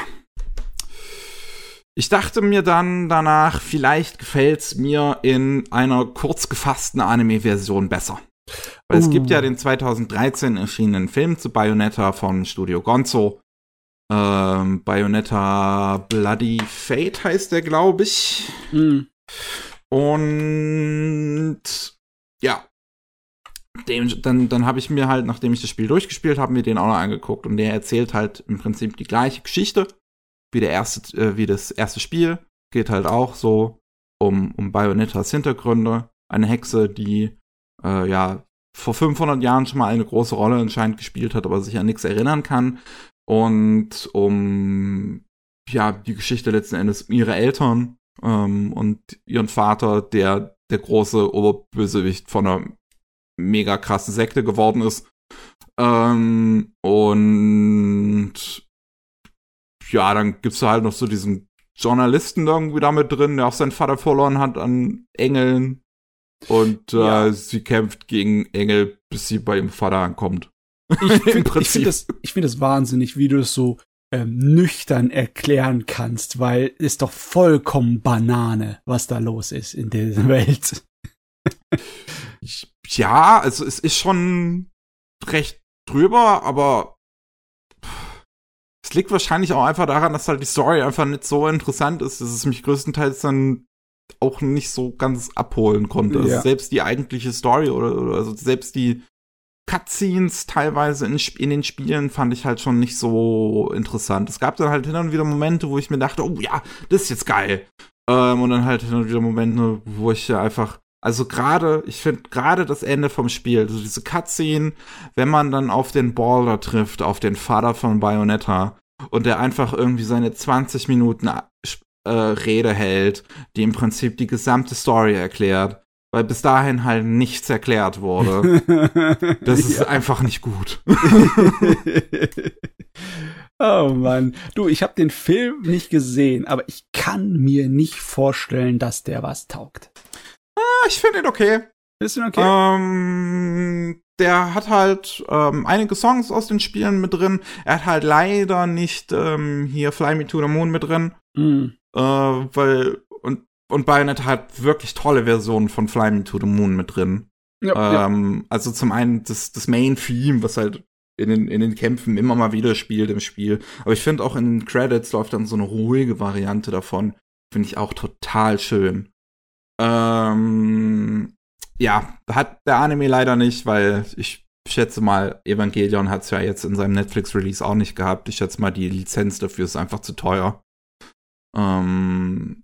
Speaker 1: Ich dachte mir dann danach, vielleicht gefällt's mir in einer kurz gefassten Anime-Version besser. Weil es gibt ja
Speaker 2: Uh.
Speaker 1: den 2013 erschienenen Film zu Bayonetta von Studio Gonzo. Ähm, Bayonetta Bloody Fate heißt der, glaube ich.
Speaker 2: Mhm.
Speaker 1: Und ja, dem, dann, dann habe ich mir halt, nachdem ich das Spiel durchgespielt habe, mir den auch noch angeguckt. Und der erzählt halt im Prinzip die gleiche Geschichte wie der erste, äh, wie das erste Spiel. Geht halt auch so um, um Bayonettas Hintergründe. Eine Hexe, die äh, ja vor 500 Jahren schon mal eine große Rolle anscheinend gespielt hat, aber sich an nichts erinnern kann. Und um ja die Geschichte letzten Endes ihre Eltern ähm, und ihren Vater, der der große Oberbösewicht von einer mega krassen Sekte geworden ist. Ähm, und ja, dann gibt's da halt noch so diesen Journalisten irgendwie damit drin, der auch seinen Vater verloren hat an Engeln. Und äh,
Speaker 2: Ja.
Speaker 1: sie kämpft gegen Engel, bis sie bei ihrem Vater ankommt.
Speaker 2: Ich finde find das, ich find das wahnsinnig, wie du es so ähm, nüchtern erklären kannst, weil ist doch vollkommen Banane, was da los ist in dieser Welt.
Speaker 1: Ja, also es ist schon recht drüber, aber es liegt wahrscheinlich auch einfach daran, dass halt die Story einfach nicht so interessant ist, dass es mich größtenteils dann auch nicht so ganz abholen konnte. Also
Speaker 2: Ja.
Speaker 1: selbst die eigentliche Story oder, oder also selbst die Cutscenes teilweise in, in den Spielen fand ich halt schon nicht so interessant. Es gab dann halt hin und wieder Momente, wo ich mir dachte, oh ja, das ist jetzt geil. Ähm, und dann halt hin und wieder Momente, wo ich einfach, also gerade, ich finde gerade das Ende vom Spiel, also diese Cutscene, wenn man dann auf den Balder trifft, auf den Vater von Bayonetta und der einfach irgendwie seine 20 Minuten äh, Rede hält, die im Prinzip die gesamte Story erklärt, weil bis dahin halt nichts erklärt wurde. Das ist
Speaker 2: Ja.
Speaker 1: einfach nicht gut.
Speaker 2: oh Mann. Du, ich habe den Film nicht gesehen, aber ich kann mir nicht vorstellen, dass der was taugt.
Speaker 1: Ah, Ich finde ihn okay.
Speaker 2: Ist denn okay?
Speaker 1: Ähm, der hat halt ähm, einige Songs aus den Spielen mit drin. Er hat halt leider nicht ähm, hier Fly Me to the Moon mit drin,
Speaker 2: Mm.
Speaker 1: äh, weil und Bayonetta hat wirklich tolle Versionen von Fly Me to the Moon mit drin.
Speaker 2: Ja, ja.
Speaker 1: Ähm, also zum einen das, das Main-Theme, was halt in den, in den Kämpfen immer mal wieder spielt im Spiel. Aber ich finde auch in den Credits läuft dann so eine ruhige Variante davon. Finde ich auch total schön. Ähm, ja, hat der Anime leider nicht, weil ich schätze mal, Evangelion hat es ja jetzt in seinem Netflix-Release auch nicht gehabt. Ich schätze mal, die Lizenz dafür ist einfach zu teuer. Ähm,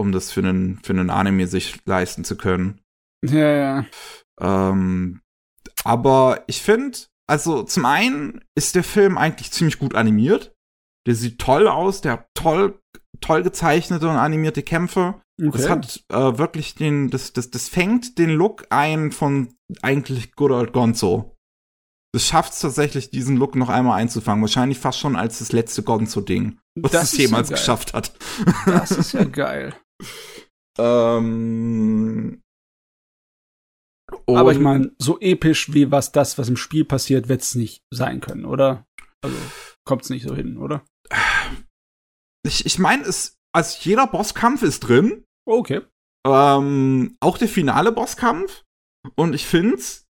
Speaker 1: um das für einen, für einen Anime sich leisten zu können.
Speaker 2: ja, ja.
Speaker 1: Ähm, aber ich finde, also zum einen ist der Film eigentlich ziemlich gut animiert. Der sieht toll aus, der hat toll, toll gezeichnete und animierte Kämpfe.
Speaker 2: Okay.
Speaker 1: Das hat äh, wirklich den, das, das, das fängt den Look ein von eigentlich Good Old Gonzo. Das schafft es tatsächlich, diesen Look noch einmal einzufangen. Wahrscheinlich fast schon als das letzte Gonzo-Ding, was
Speaker 2: Das
Speaker 1: es
Speaker 2: ja
Speaker 1: jemals
Speaker 2: geil.
Speaker 1: geschafft hat.
Speaker 2: Das ist ja geil.
Speaker 1: Ähm,
Speaker 2: Aber ich meine, so episch wie was das, was im Spiel passiert, wird's nicht sein können, oder? Also kommt's nicht so hin, oder?
Speaker 1: ich, ich meine, es, also jeder Bosskampf ist drin.
Speaker 2: Okay.
Speaker 1: Ähm, auch der finale Bosskampf. Und ich find's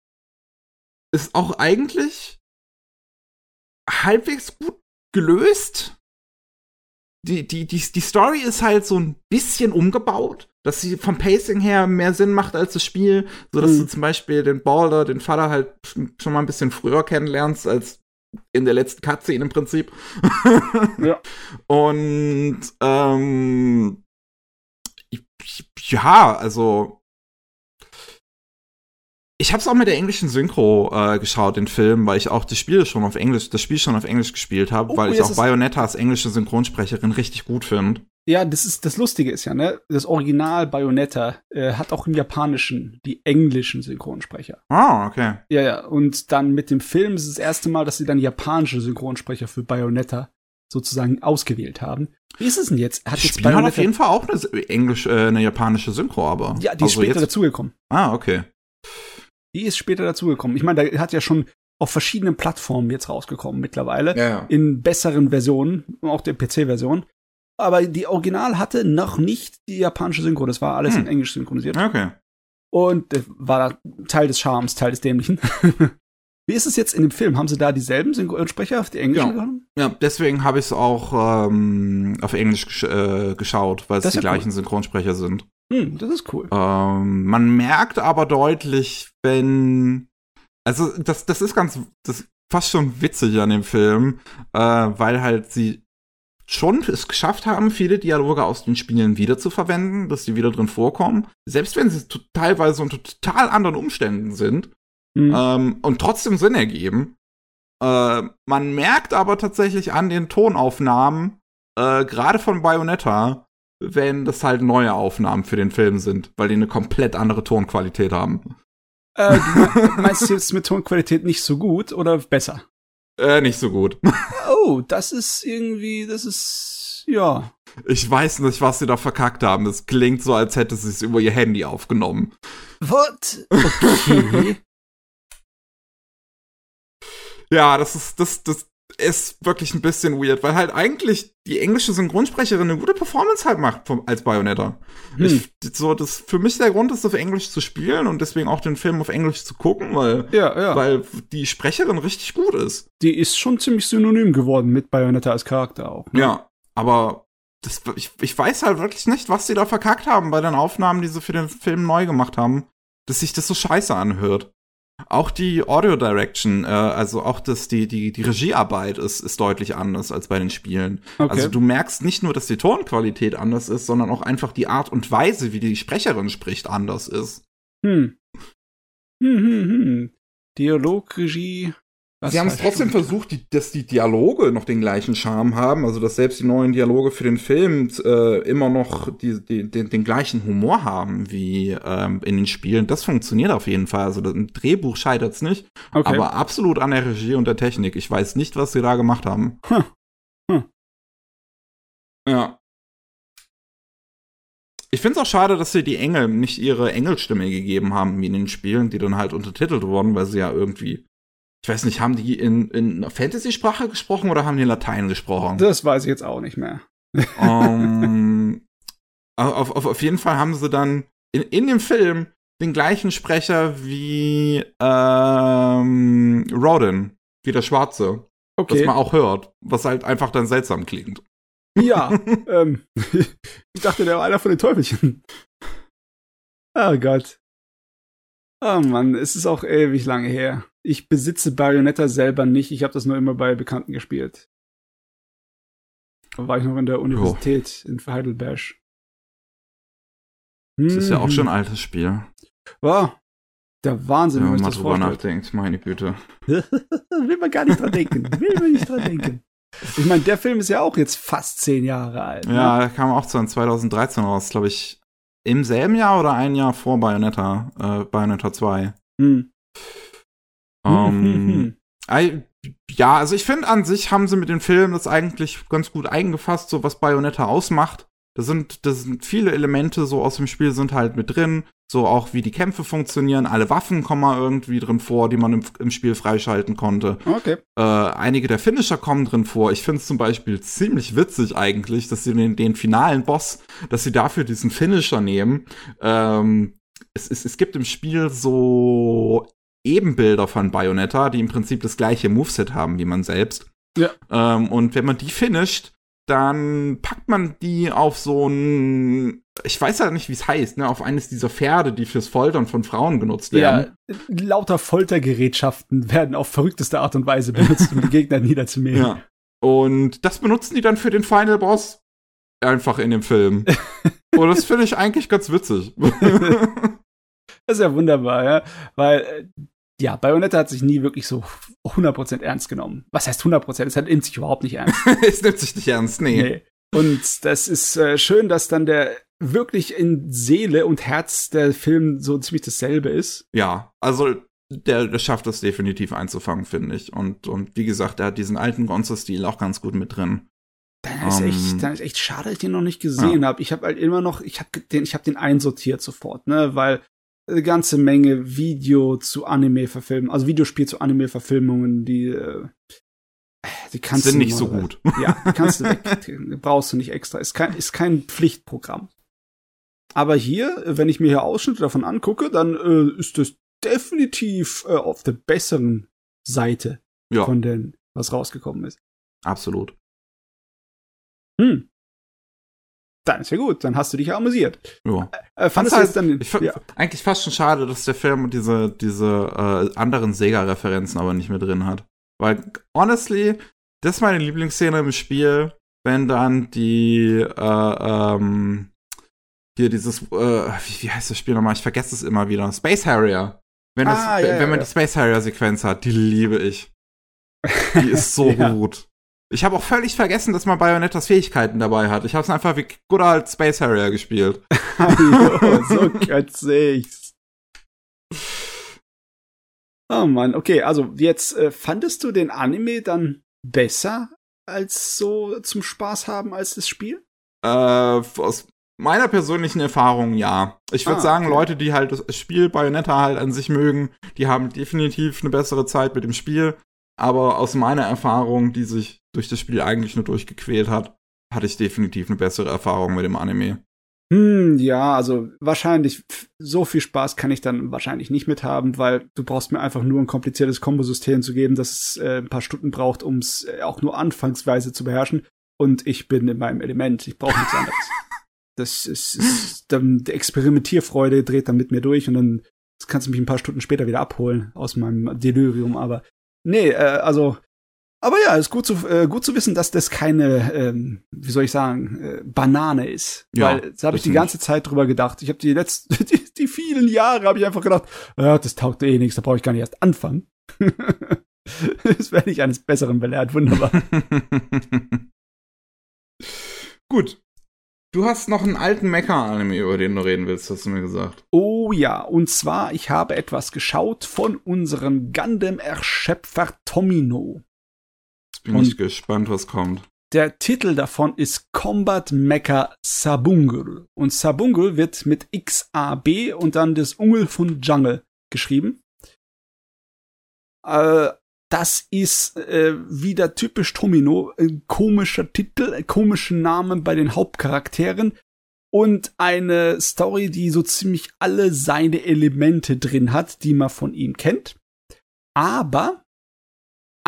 Speaker 1: ist auch eigentlich halbwegs gut gelöst. Die, die, die, die Story ist halt so ein bisschen umgebaut, dass sie vom Pacing her mehr Sinn macht als das Spiel, so dass
Speaker 2: Mhm.
Speaker 1: du zum Beispiel den Balder, den Vater halt schon mal ein bisschen früher kennenlernst als in der letzten Cutscene im Prinzip.
Speaker 2: Ja.
Speaker 1: Und ähm, ja, also ich habe es auch mit der englischen Synchro äh, geschaut, den Film, weil ich auch das Spiel schon auf Englisch, das Spiel schon auf Englisch gespielt habe,
Speaker 2: Oh,
Speaker 1: weil ich auch
Speaker 2: ist-
Speaker 1: Bayonettas englische Synchronsprecherin richtig gut finde.
Speaker 2: Ja, das ist das Lustige ist ja, ne? Das Original Bayonetta äh, hat auch im Japanischen die englischen Synchronsprecher.
Speaker 1: Ah, okay.
Speaker 2: Ja, ja. Und dann mit dem Film ist es das erste Mal, dass sie dann japanische Synchronsprecher für Bayonetta sozusagen ausgewählt haben. Wie ist es denn jetzt? Hat jetzt
Speaker 1: Spiel hat auf jeden Fall auch eine englisch, äh, eine japanische Synchro, aber
Speaker 2: Ja, die ist
Speaker 1: also
Speaker 2: später
Speaker 1: jetzt,
Speaker 2: dazugekommen.
Speaker 1: Ah, okay.
Speaker 2: Die ist später dazugekommen. Ich meine, da hat ja schon auf verschiedenen Plattformen jetzt rausgekommen mittlerweile.
Speaker 1: Ja.
Speaker 2: In besseren Versionen, auch der PC-Version. Aber die Original hatte noch nicht die japanische Synchro. Das war alles
Speaker 1: Hm.
Speaker 2: in Englisch synchronisiert.
Speaker 1: Okay.
Speaker 2: Und das war Teil des Charmes, Teil des Dämlichen. Wie ist es jetzt in dem Film? Haben sie da dieselben Synchronsprecher auf die englischen
Speaker 1: Ja.
Speaker 2: genommen?
Speaker 1: Ja, deswegen habe ich es auch ähm, auf Englisch gesch äh, geschaut, weil es die
Speaker 2: ja cool.
Speaker 1: gleichen Synchronsprecher sind.
Speaker 2: Hm, das ist cool.
Speaker 1: Ähm, man merkt aber deutlich, wenn. Also, das, das ist ganz. Das ist fast schon witzig an dem Film, äh, weil halt sie schon es geschafft haben, viele Dialoge aus den Spielen wiederzuverwenden, dass die wieder drin vorkommen. Selbst wenn sie teilweise unter total anderen Umständen sind
Speaker 2: Hm.
Speaker 1: ähm, und trotzdem Sinn ergeben. Äh, man merkt aber tatsächlich an den Tonaufnahmen, äh, gerade von Bayonetta, wenn das halt neue Aufnahmen für den Film sind, weil die eine komplett andere Tonqualität haben.
Speaker 2: Äh, meinst du jetzt mit Tonqualität nicht so gut oder besser?
Speaker 1: Äh, nicht so gut.
Speaker 2: Oh, das ist irgendwie, das ist, ja.
Speaker 1: Ich weiß nicht, was sie da verkackt haben. Es klingt so, als hätte sie es über ihr Handy aufgenommen.
Speaker 2: What? Okay.
Speaker 1: Ja, das ist, das, das ist wirklich ein bisschen weird, weil halt eigentlich die englische Synchronsprecherin eine gute Performance halt macht vom, als Bayonetta.
Speaker 2: Hm.
Speaker 1: Ich, so, das für mich der Grund ist, auf Englisch zu spielen und deswegen auch den Film auf Englisch zu gucken, weil,
Speaker 2: ja, ja.
Speaker 1: weil die Sprecherin richtig gut ist.
Speaker 2: die ist schon ziemlich synonym geworden mit Bayonetta als Charakter auch. ne?
Speaker 1: Ja, aber das, ich, ich weiß halt wirklich nicht, was sie da verkackt haben bei den Aufnahmen, die sie für den Film neu gemacht haben, dass sich das so scheiße anhört. Auch die Audio Direction, äh, also auch das, die, die, die Regiearbeit ist, ist deutlich anders als bei den Spielen.
Speaker 2: Okay.
Speaker 1: Also du merkst nicht nur, dass die Tonqualität anders ist, sondern auch einfach die Art und Weise, wie die Sprecherin spricht, anders ist.
Speaker 2: Hm. Hm, hm, hm. Dialog,
Speaker 1: Sie haben es trotzdem
Speaker 2: schon?
Speaker 1: versucht, die, dass die Dialoge noch den gleichen Charme haben, also dass selbst die neuen Dialoge für den Film äh, immer noch die, die, den, den gleichen Humor haben wie ähm, in den Spielen. Das funktioniert auf jeden Fall. Also im Drehbuch scheitert es nicht,
Speaker 2: Okay.
Speaker 1: aber absolut an der Regie und der Technik. Ich weiß nicht, was sie da gemacht haben.
Speaker 2: Hm. Hm.
Speaker 1: Ja. Ich finde es auch schade, dass sie die Engel nicht ihre Engelstimme gegeben haben, wie in den Spielen, die dann halt untertitelt wurden, weil sie ja irgendwie, ich weiß nicht, haben die in, in Fantasy-Sprache gesprochen oder haben die in Latein gesprochen?
Speaker 2: das weiß ich jetzt auch nicht mehr.
Speaker 1: Ähm, auf, auf, auf jeden Fall haben sie dann in, in dem Film den gleichen Sprecher wie ähm, Rodin, wie der Schwarze, was
Speaker 2: Okay.
Speaker 1: man auch hört, was halt einfach dann seltsam klingt.
Speaker 2: Ja. ähm, ich dachte, der war einer von den Teufelchen. Oh Gott. Oh Mann, es ist auch ewig lange her. Ich besitze Bayonetta selber nicht. Ich habe das nur immer bei Bekannten gespielt. Da war ich noch in der Universität in Heidelberg.
Speaker 1: Das ist ja auch schon ein
Speaker 2: Mhm.
Speaker 1: altes Spiel,
Speaker 2: War der Wahnsinn,
Speaker 1: wenn
Speaker 2: wenn
Speaker 1: man mal drüber
Speaker 2: vorstellt.
Speaker 1: nachdenkt. Meine Güte.
Speaker 2: Will man gar nicht dran denken. Will man nicht dran denken. Ich meine, der Film ist ja auch jetzt fast zehn Jahre alt. ne?
Speaker 1: Ja, kam auch zu 2013 raus, glaube ich. Im selben Jahr oder ein Jahr vor Bayonetta, äh, Bayonetta 2.
Speaker 2: Hm.
Speaker 1: Ähm, ei- ja, also ich finde an sich haben sie mit dem Film das eigentlich ganz gut eingefasst, so was Bayonetta ausmacht. Da sind, da sind viele Elemente so aus dem Spiel sind halt mit drin, so auch wie die Kämpfe funktionieren. Alle Waffen kommen mal irgendwie drin vor, die man im, im Spiel freischalten konnte.
Speaker 2: Okay.
Speaker 1: Äh, einige der Finisher kommen drin vor. Ich finde es zum Beispiel ziemlich witzig eigentlich, dass sie den, den finalen Boss, dass sie dafür diesen Finisher nehmen. Ähm, es, es, es gibt im Spiel so Ebenbilder von Bayonetta, die im Prinzip das gleiche Moveset haben wie man selbst.
Speaker 2: Ja.
Speaker 1: Ähm, und wenn man die finisht, dann packt man die auf so ein, ich weiß halt nicht, wie es heißt, ne, auf eines dieser Pferde, die fürs Foltern von Frauen genutzt werden.
Speaker 2: Ja, lauter Foltergerätschaften werden auf verrückteste Art und Weise benutzt, um die Gegner niederzumähen.
Speaker 1: Ja. Und das benutzen die dann für den Final Boss einfach in dem Film. Und das finde ich eigentlich ganz witzig.
Speaker 2: Das ist ja wunderbar, ja. Weil, äh, ja, Bayonetta hat sich nie wirklich so 100% ernst genommen. Was heißt 100%? Es in sich überhaupt nicht ernst.
Speaker 1: es nimmt sich nicht ernst, nee.
Speaker 2: Nee. Und das ist äh, schön, dass dann der wirklich in Seele und Herz der Film so ziemlich dasselbe ist.
Speaker 1: Ja, also der, der schafft das definitiv einzufangen, finde ich. Und, und wie gesagt, er hat diesen alten Gonzo-Stil auch ganz gut mit drin.
Speaker 2: Dann ist
Speaker 1: Ähm,
Speaker 2: echt, dann ist echt schade, dass ich den noch nicht gesehen habe. Ich habe halt immer noch, ich habe den, ich habe den einsortiert sofort, ne, weil eine ganze Menge Video zu Anime-Verfilmen, also Videospiel zu Anime-Verfilmungen, die, äh, die kannst
Speaker 1: Sind
Speaker 2: du
Speaker 1: nicht so gut.
Speaker 2: Ja, die kannst du weg, brauchst du nicht extra. Ist kein, ist kein Pflichtprogramm. Aber hier, wenn ich mir hier Ausschnitte davon angucke, dann äh, ist das definitiv äh, auf der besseren Seite
Speaker 1: Ja,
Speaker 2: von den, was rausgekommen ist.
Speaker 1: absolut.
Speaker 2: Hm. Dann ist ja gut, dann hast du dich ja amüsiert.
Speaker 1: Ja.
Speaker 2: Äh, fandest du
Speaker 1: halt-
Speaker 2: jetzt dann, ja,
Speaker 1: eigentlich fast schon schade, dass der Film diese, diese äh, anderen Sega-Referenzen aber nicht mehr drin hat. Weil, honestly, das ist meine Lieblingsszene im Spiel, wenn dann die, äh, ähm, hier dieses, äh, wie, wie heißt das Spiel nochmal? Ich vergesse es immer wieder. Space Harrier. Wenn, das,
Speaker 2: Ah, ja,
Speaker 1: wenn man
Speaker 2: ja.
Speaker 1: die Space Harrier-Sequenz hat, die liebe ich. Die ist so gut. Ich habe auch völlig vergessen, dass man Bayonettas Fähigkeiten dabei hat. Ich habe es einfach wie gut alt Space Harrier gespielt.
Speaker 2: jo, so ich's. Oh Mann, okay, also jetzt äh, fandest du den Anime dann besser als so zum Spaß haben als das Spiel?
Speaker 1: Äh, aus meiner persönlichen Erfahrung ja. Ich würde
Speaker 2: Ah,
Speaker 1: sagen,
Speaker 2: okay.
Speaker 1: Leute, die halt das Spiel Bayonetta halt an sich mögen, die haben definitiv eine bessere Zeit mit dem Spiel. Aber aus meiner Erfahrung, die sich durch das Spiel eigentlich nur durchgequält hat, hatte ich definitiv eine bessere Erfahrung mit dem Anime.
Speaker 2: Hm, ja, also wahrscheinlich so viel Spaß kann ich dann wahrscheinlich nicht mit haben, weil du brauchst mir einfach nur ein kompliziertes Kombosystem zu geben, das es äh, ein paar Stunden braucht, um es äh, auch nur anfangsweise zu beherrschen. Und ich bin in meinem Element. Ich brauche nichts anderes. Das ist, ist dann die Experimentierfreude dreht dann mit mir durch und dann kannst du mich ein paar Stunden später wieder abholen aus meinem Delirium. Aber nee, äh, also aber ja, ist gut zu, äh, gut zu wissen, dass das keine, ähm, wie soll ich sagen, äh, Banane ist.
Speaker 1: Ja,
Speaker 2: Weil da habe ich die
Speaker 1: nicht.
Speaker 2: ganze Zeit drüber gedacht. Ich habe die letzten, die, die vielen Jahre habe ich einfach gedacht, ja, das taugt eh nichts, da brauche ich gar nicht erst anfangen. das werde ich eines Besseren belehrt, wunderbar.
Speaker 1: Gut. Du hast noch einen alten Mecha-Anime, über den du reden willst, hast du mir gesagt.
Speaker 2: Oh ja, und zwar, ich habe etwas geschaut von unserem Gundam-Erschöpfer Tomino.
Speaker 1: Jetzt bin
Speaker 2: Und-
Speaker 1: ich gespannt, was kommt.
Speaker 2: Der Titel davon ist Combat Mecha Sabungul. Und Sabungul wird mit X-A-B und dann das Ungel von Jungle geschrieben. Äh, das ist äh, wieder typisch Tomino. Ein komischer Titel, ein komischer Name bei den Hauptcharakteren. Und eine Story, die so ziemlich alle seine Elemente drin hat, die man von ihm kennt. Aber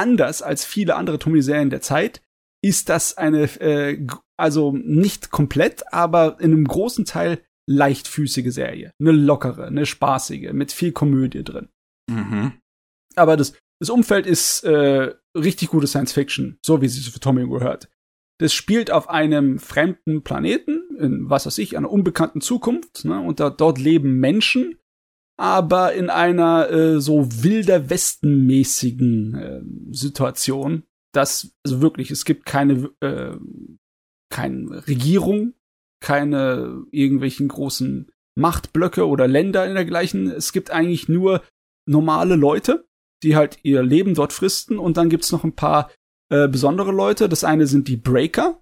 Speaker 2: anders als viele andere Tomino-Serien der Zeit ist das eine, äh, also nicht komplett, aber in einem großen Teil leichtfüßige Serie. Eine lockere, eine spaßige, mit viel Komödie drin.
Speaker 1: Mhm.
Speaker 2: Aber das, das Umfeld ist äh, richtig gute Science Fiction, so wie es sich für Tommy gehört. Das spielt auf einem fremden Planeten, in was weiß ich, einer unbekannten Zukunft, ne? Und da, dort leben Menschen, aber in einer äh, so wilder Westen-mäßigen äh, Situation. Das, also wirklich, es gibt keine, äh, keine Regierung, keine irgendwelchen großen Machtblöcke oder Länder in dergleichen. Es gibt eigentlich nur normale Leute, die halt ihr Leben dort fristen und dann gibt's noch ein paar äh, besondere Leute. Das eine sind die Breaker.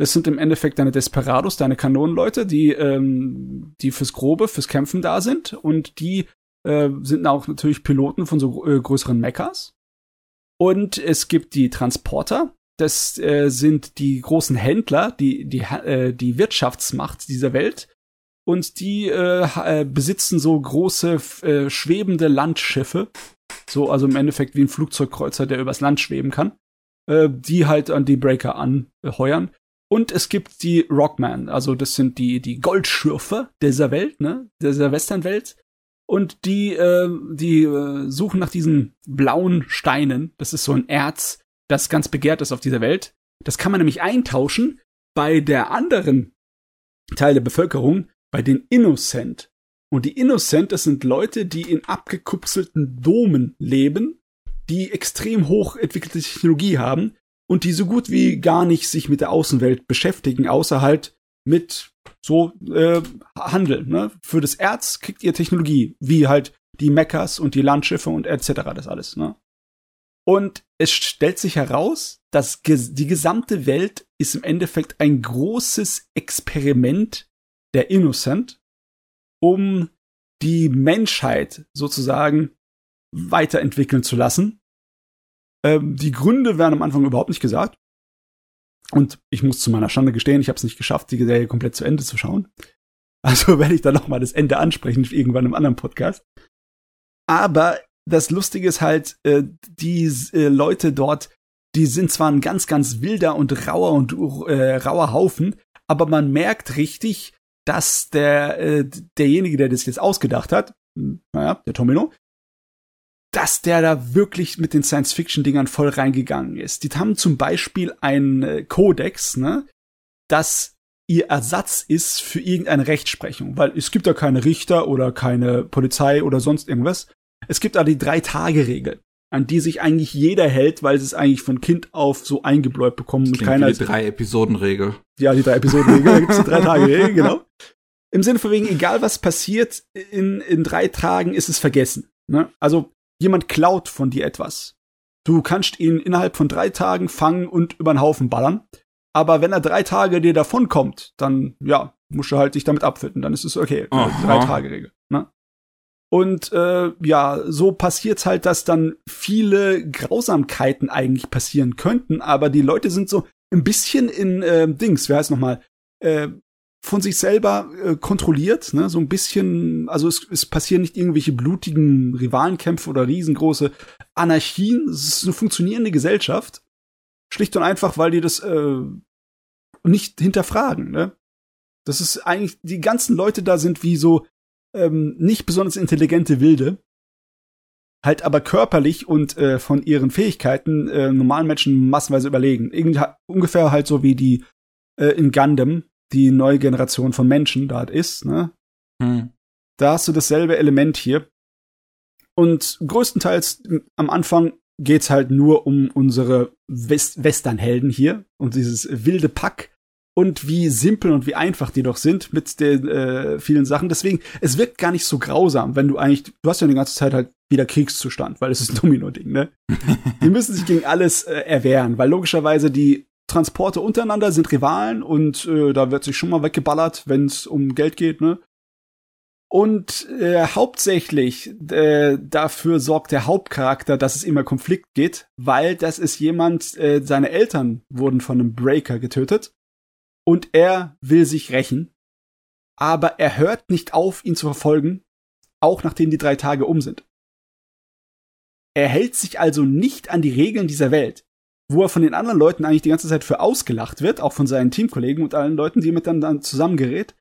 Speaker 2: Das sind im Endeffekt deine Desperados, deine Kanonenleute, die, ähm, die fürs Grobe, fürs Kämpfen da sind. Und die äh, sind auch natürlich Piloten von so äh, größeren Mechas. Und es gibt die Transporter. Das äh, sind die großen Händler, die, die, äh, die Wirtschaftsmacht dieser Welt. Und die äh, äh, besitzen so große, äh, schwebende Landschiffe. So, also im Endeffekt wie ein Flugzeugkreuzer, der übers Land schweben kann. Äh, die halt an die Breaker anheuern. Und es gibt die Rockman, also das sind die, die Goldschürfer dieser Welt, ne, dieser Westernwelt. Und die, äh, die äh, suchen nach diesen blauen Steinen. Das ist so ein Erz, das ganz begehrt ist auf dieser Welt. Das kann man nämlich eintauschen bei der anderen Teil der Bevölkerung, bei den Innocent. Und die Innocent, das sind Leute, die in abgekupselten Domen leben, die extrem hoch entwickelte Technologie haben und die so gut wie gar nicht sich mit der Außenwelt beschäftigen, außer halt mit so äh, Handel. Ne? Für das Erz kriegt ihr Technologie, wie halt die Mechas und die Landschiffe und etc. das alles. Ne? Und es stellt sich heraus, dass ges die gesamte Welt ist im Endeffekt ein großes Experiment der Innocent, um die Menschheit sozusagen weiterentwickeln zu lassen. Ähm, die Gründe werden am Anfang überhaupt nicht gesagt. Und ich muss zu meiner Schande gestehen, ich habe es nicht geschafft, die Serie komplett zu Ende zu schauen. Also werde ich dann noch mal das Ende ansprechen, irgendwann im anderen Podcast. Aber das Lustige ist halt, äh, die äh, Leute dort, die sind zwar ein ganz, ganz wilder und rauer und äh, rauer Haufen, aber man merkt richtig, dass der äh, derjenige, der das jetzt ausgedacht hat, hm, naja, der Tomino, dass der da wirklich mit den Science-Fiction-Dingern voll reingegangen ist. Die haben zum Beispiel einen äh, Kodex, ne, das ihr Ersatz ist für irgendeine Rechtsprechung, weil es gibt da keine Richter oder keine Polizei oder sonst irgendwas. Es gibt da die Drei-Tage-Regel, an die sich eigentlich jeder hält, weil es eigentlich von Kind auf so eingebläut bekommen
Speaker 1: und keiner. Die Drei-Episoden-Regel.
Speaker 2: Ja, die Drei-Episoden-Regel, da gibt's die Drei-Tage-Regel, genau. Im Sinne von wegen, egal was passiert, in, in drei Tagen ist es vergessen. Ne? Also jemand klaut von dir etwas. Du kannst ihn innerhalb von drei Tagen fangen und über den Haufen ballern. Aber wenn er drei Tage dir davonkommt, dann, ja, musst du halt dich damit abfinden. Dann ist es okay. Drei-Tage-Regel. Ne? Und äh, ja, so passiert's halt, dass dann viele Grausamkeiten eigentlich passieren könnten, aber die Leute sind so ein bisschen in äh, Dings, wer heißt nochmal, äh, von sich selber äh, kontrolliert, ne? so ein bisschen, also es, es passieren nicht irgendwelche blutigen Rivalenkämpfe oder riesengroße Anarchien, es ist eine funktionierende Gesellschaft, schlicht und einfach, weil die das äh, nicht hinterfragen, ne? Das ist eigentlich, die ganzen Leute da sind wie so ähm, nicht besonders intelligente Wilde, halt aber körperlich und äh, von ihren Fähigkeiten äh, normalen Menschen massenweise überlegen. Irgend, ungefähr halt so wie die äh, in Gundam, die neue Generation von Menschen da ist, ne? Hm. Da hast du dasselbe Element hier. Und größtenteils am Anfang geht's halt nur um unsere West Westernhelden hier und dieses wilde Pack und wie simpel und wie einfach die doch sind mit den äh, vielen Sachen. Deswegen, es wirkt gar nicht so grausam, wenn du eigentlich, du hast ja die ganze Zeit halt wieder Kriegszustand, weil es ist ein Domino-Ding, ne? die müssen sich gegen alles äh, erwehren, weil logischerweise die Transporte untereinander sind Rivalen und äh, da wird sich schon mal weggeballert, wenn es um Geld geht, ne? Und äh, hauptsächlich äh, dafür sorgt der Hauptcharakter, dass es immer Konflikt geht, weil das ist jemand, äh, seine Eltern wurden von einem Breaker getötet und er will sich rächen, aber er hört nicht auf, ihn zu verfolgen, auch nachdem die drei Tage um sind. Er hält sich also nicht an die Regeln dieser Welt wo er von den anderen Leuten eigentlich die ganze Zeit für ausgelacht wird, auch von seinen Teamkollegen und allen Leuten, die mit dann, dann zusammengerät.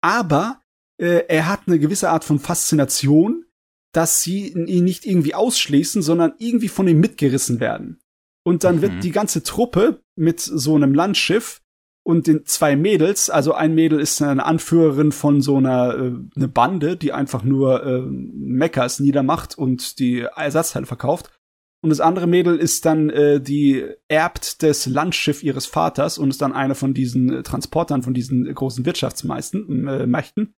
Speaker 2: Aber äh, er hat eine gewisse Art von Faszination, dass sie ihn nicht irgendwie ausschließen, sondern irgendwie von ihm mitgerissen werden. Und dann mhm. wird die ganze Truppe mit so einem Landschiff und den zwei Mädels, also ein Mädel ist eine Anführerin von so einer äh, eine Bande, die einfach nur äh, Meckers niedermacht und die Ersatzteile verkauft. Und das andere Mädel ist dann äh, die erbt das Landschiff ihres Vaters und ist dann eine von diesen äh, Transportern, von diesen großen Wirtschaftsmeisten, äh, Mächten.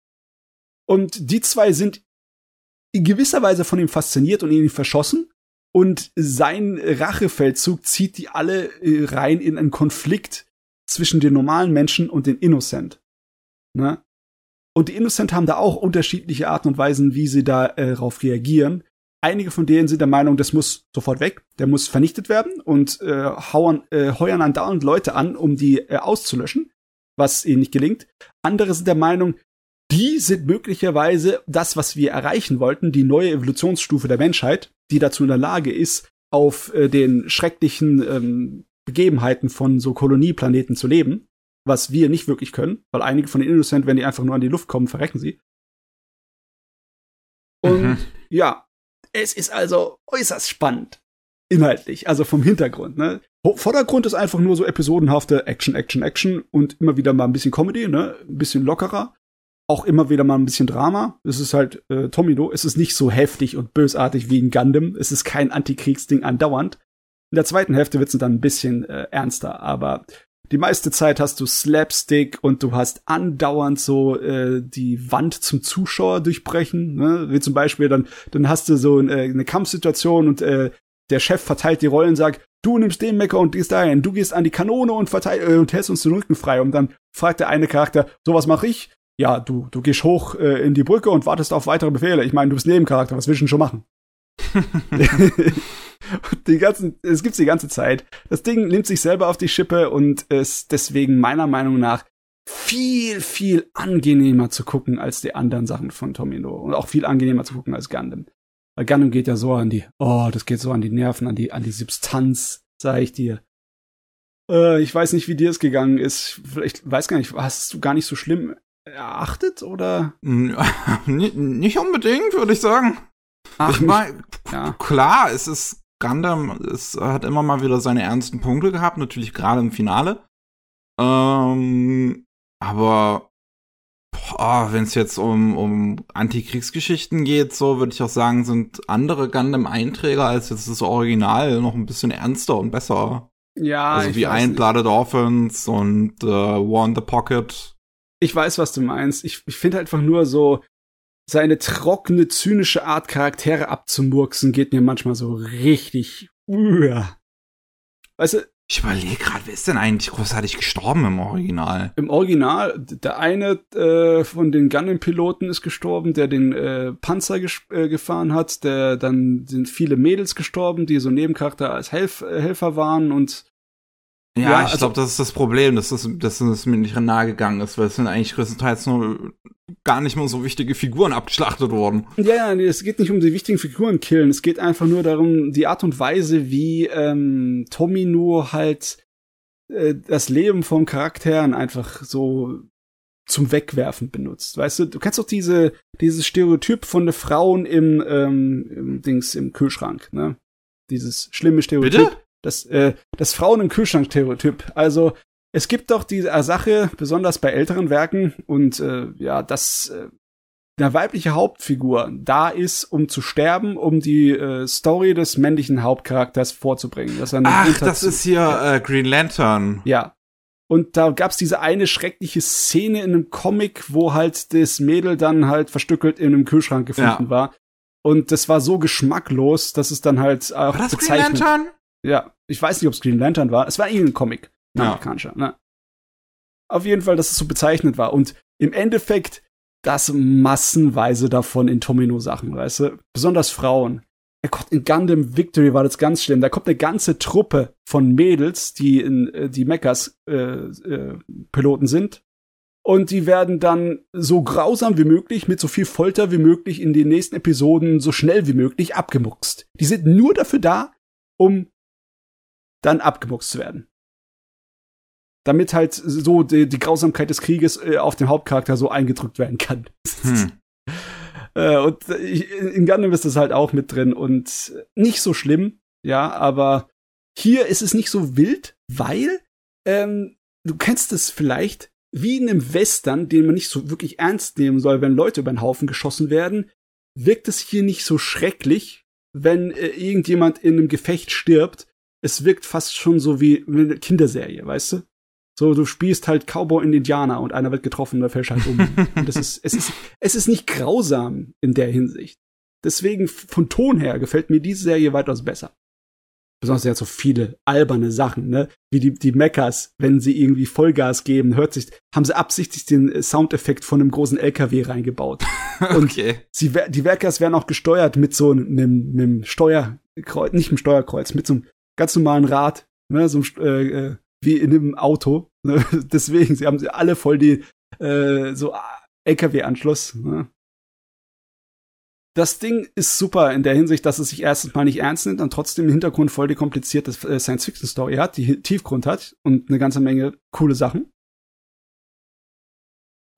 Speaker 2: Und die zwei sind in gewisser Weise von ihm fasziniert und ihn verschossen. Und sein Rachefeldzug zieht die alle äh, rein in einen Konflikt zwischen den normalen Menschen und den Innocent. Ne? Und die Innocent haben da auch unterschiedliche Arten und Weisen, wie sie darauf äh, reagieren einige von denen sind der Meinung, das muss sofort weg, der muss vernichtet werden und äh, hauern, äh, heuern andauernd Leute an, um die äh, auszulöschen, was ihnen nicht gelingt. Andere sind der Meinung, die sind möglicherweise das, was wir erreichen wollten, die neue Evolutionsstufe der Menschheit, die dazu in der Lage ist, auf äh, den schrecklichen ähm, Begebenheiten von so Kolonieplaneten zu leben, was wir nicht wirklich können, weil einige von den Innocent, wenn die einfach nur an die Luft kommen, verrecken sie. Und mhm. ja, es ist also äußerst spannend. Inhaltlich, also vom Hintergrund, ne? Vordergrund ist einfach nur so episodenhafte Action, Action, Action und immer wieder mal ein bisschen Comedy, ne? Ein bisschen lockerer. Auch immer wieder mal ein bisschen Drama. Es ist halt äh, Tomino. Es ist nicht so heftig und bösartig wie in Gundam. Es ist kein Antikriegsding andauernd. In der zweiten Hälfte wird es dann ein bisschen äh, ernster, aber die meiste Zeit hast du Slapstick und du hast andauernd so äh, die Wand zum Zuschauer durchbrechen. Ne? Wie zum Beispiel, dann, dann hast du so eine, äh, eine Kampfsituation und äh, der Chef verteilt die Rollen, sagt, du nimmst den Mecker und gehst dahin, du gehst an die Kanone und verteil äh, und hältst uns den Rücken frei. Und dann fragt der eine Charakter, so was mache ich? ja, du, du gehst hoch äh, in die Brücke und wartest auf weitere Befehle. Ich meine, du bist Nebencharakter, was willst du denn schon machen? die ganzen, es gibt's die ganze Zeit. Das Ding nimmt sich selber auf die Schippe und ist deswegen meiner Meinung nach viel, viel angenehmer zu gucken als die anderen Sachen von Tomino. Und auch viel angenehmer zu gucken als Gundam. Weil Gundam geht ja so an die, oh, das geht so an die Nerven, an die, an die Substanz, sag ich dir. Äh, ich weiß nicht, wie dir es gegangen ist. Vielleicht, weiß gar nicht, hast du gar nicht so schlimm erachtet oder?
Speaker 1: nicht unbedingt, würde ich sagen. Ach, ich meine, ja. klar, es ist Gundam, es hat immer mal wieder seine ernsten Punkte gehabt, natürlich gerade im Finale. Ähm, aber wenn es jetzt um, um Antikriegsgeschichten geht, so würde ich auch sagen, sind andere Gundam-Einträger als jetzt das Original noch ein bisschen ernster und besser. Ja. Also wie Ein Blooded Orphans und äh, War in the Pocket.
Speaker 2: Ich weiß, was du meinst. Ich, ich finde einfach nur so, seine trockene, zynische Art, Charaktere abzumurksen, geht mir manchmal so richtig. Uah. Weißt du,
Speaker 1: ich überlege gerade, wer ist denn eigentlich großartig gestorben im Original?
Speaker 2: Im Original, der eine äh, von den Gundam-Piloten ist gestorben, der den äh, Panzer äh, gefahren hat. Der dann sind viele Mädels gestorben, die so Nebencharakter als Helf äh, Helfer waren und
Speaker 1: ja, ja ich also, glaube, das ist das Problem, dass das, dass es mir nicht nahe gegangen ist, weil es sind eigentlich größtenteils nur gar nicht mehr so wichtige Figuren abgeschlachtet worden.
Speaker 2: Ja, ja, nee, es geht nicht um die wichtigen Figuren killen, es geht einfach nur darum, die Art und Weise, wie ähm, Tomino halt äh, das Leben von Charakteren einfach so zum Wegwerfen benutzt. Weißt du, du kennst doch diese dieses Stereotyp von den Frauen im, ähm, im Dings im Kühlschrank, ne? Dieses schlimme Stereotyp. Bitte? Das, äh, das Frauen im Kühlschrank-Stereotyp. Also es gibt doch diese Sache, besonders bei älteren Werken, und äh, ja, dass äh, der weibliche Hauptfigur da ist, um zu sterben, um die äh, Story des männlichen Hauptcharakters vorzubringen.
Speaker 1: Dass er Ach, das ist hier äh, Green Lantern.
Speaker 2: Ja. Und da gab's diese eine schreckliche Szene in einem Comic, wo halt das Mädel dann halt verstückelt in einem Kühlschrank gefunden ja. war. Und das war so geschmacklos, dass es dann halt auch war das. Green Lantern? Ja, ich weiß nicht, ob es Green Lantern war. Es war irgendein Comic, ein ja. amerikanischer. Ne? Auf jeden Fall, dass es so bezeichnet war. Und im Endeffekt, das massenweise davon in Tomino-Sachen, weißt du? Besonders Frauen. Ja Gott, in Gundam Victory war das ganz schlimm. Da kommt eine ganze Truppe von Mädels, die in äh, die Mechas äh, äh, Piloten sind. Und die werden dann so grausam wie möglich, mit so viel Folter wie möglich in den nächsten Episoden so schnell wie möglich abgemuckst. Die sind nur dafür da, um dann abgemuxt zu werden. Damit halt so die, die Grausamkeit des Krieges äh, auf den Hauptcharakter so eingedrückt werden kann. Hm. äh, und ich, in Gundam ist das halt auch mit drin und nicht so schlimm, ja, aber hier ist es nicht so wild, weil ähm, du kennst es vielleicht wie in einem Western, den man nicht so wirklich ernst nehmen soll, wenn Leute über den Haufen geschossen werden, wirkt es hier nicht so schrecklich, wenn äh, irgendjemand in einem Gefecht stirbt, es wirkt fast schon so wie eine Kinderserie, weißt du? So, du spielst halt Cowboy und Indianer und einer wird getroffen, der fällt halt um. und das ist, es ist, es ist nicht grausam in der Hinsicht. Deswegen, von Ton her, gefällt mir diese Serie weitaus besser. Besonders ja so viele alberne Sachen, ne? Wie die, die Mechas, wenn sie irgendwie Vollgas geben, hört sich, haben sie absichtlich den Soundeffekt von einem großen LKW reingebaut. Und okay. sie, die Werkers werden auch gesteuert mit so einem, einem Steuerkreuz, nicht einem Steuerkreuz, mit so einem ganz normalen Rad, ne, so äh, äh, wie in einem Auto. Ne? Deswegen, sie haben sie alle voll die äh, so LKW-Anschluss. Ne? Das Ding ist super in der Hinsicht, dass es sich erstens mal nicht ernst nimmt und trotzdem im Hintergrund voll die komplizierte äh, Science-Fiction-Story hat, die Tiefgrund hat und eine ganze Menge coole Sachen.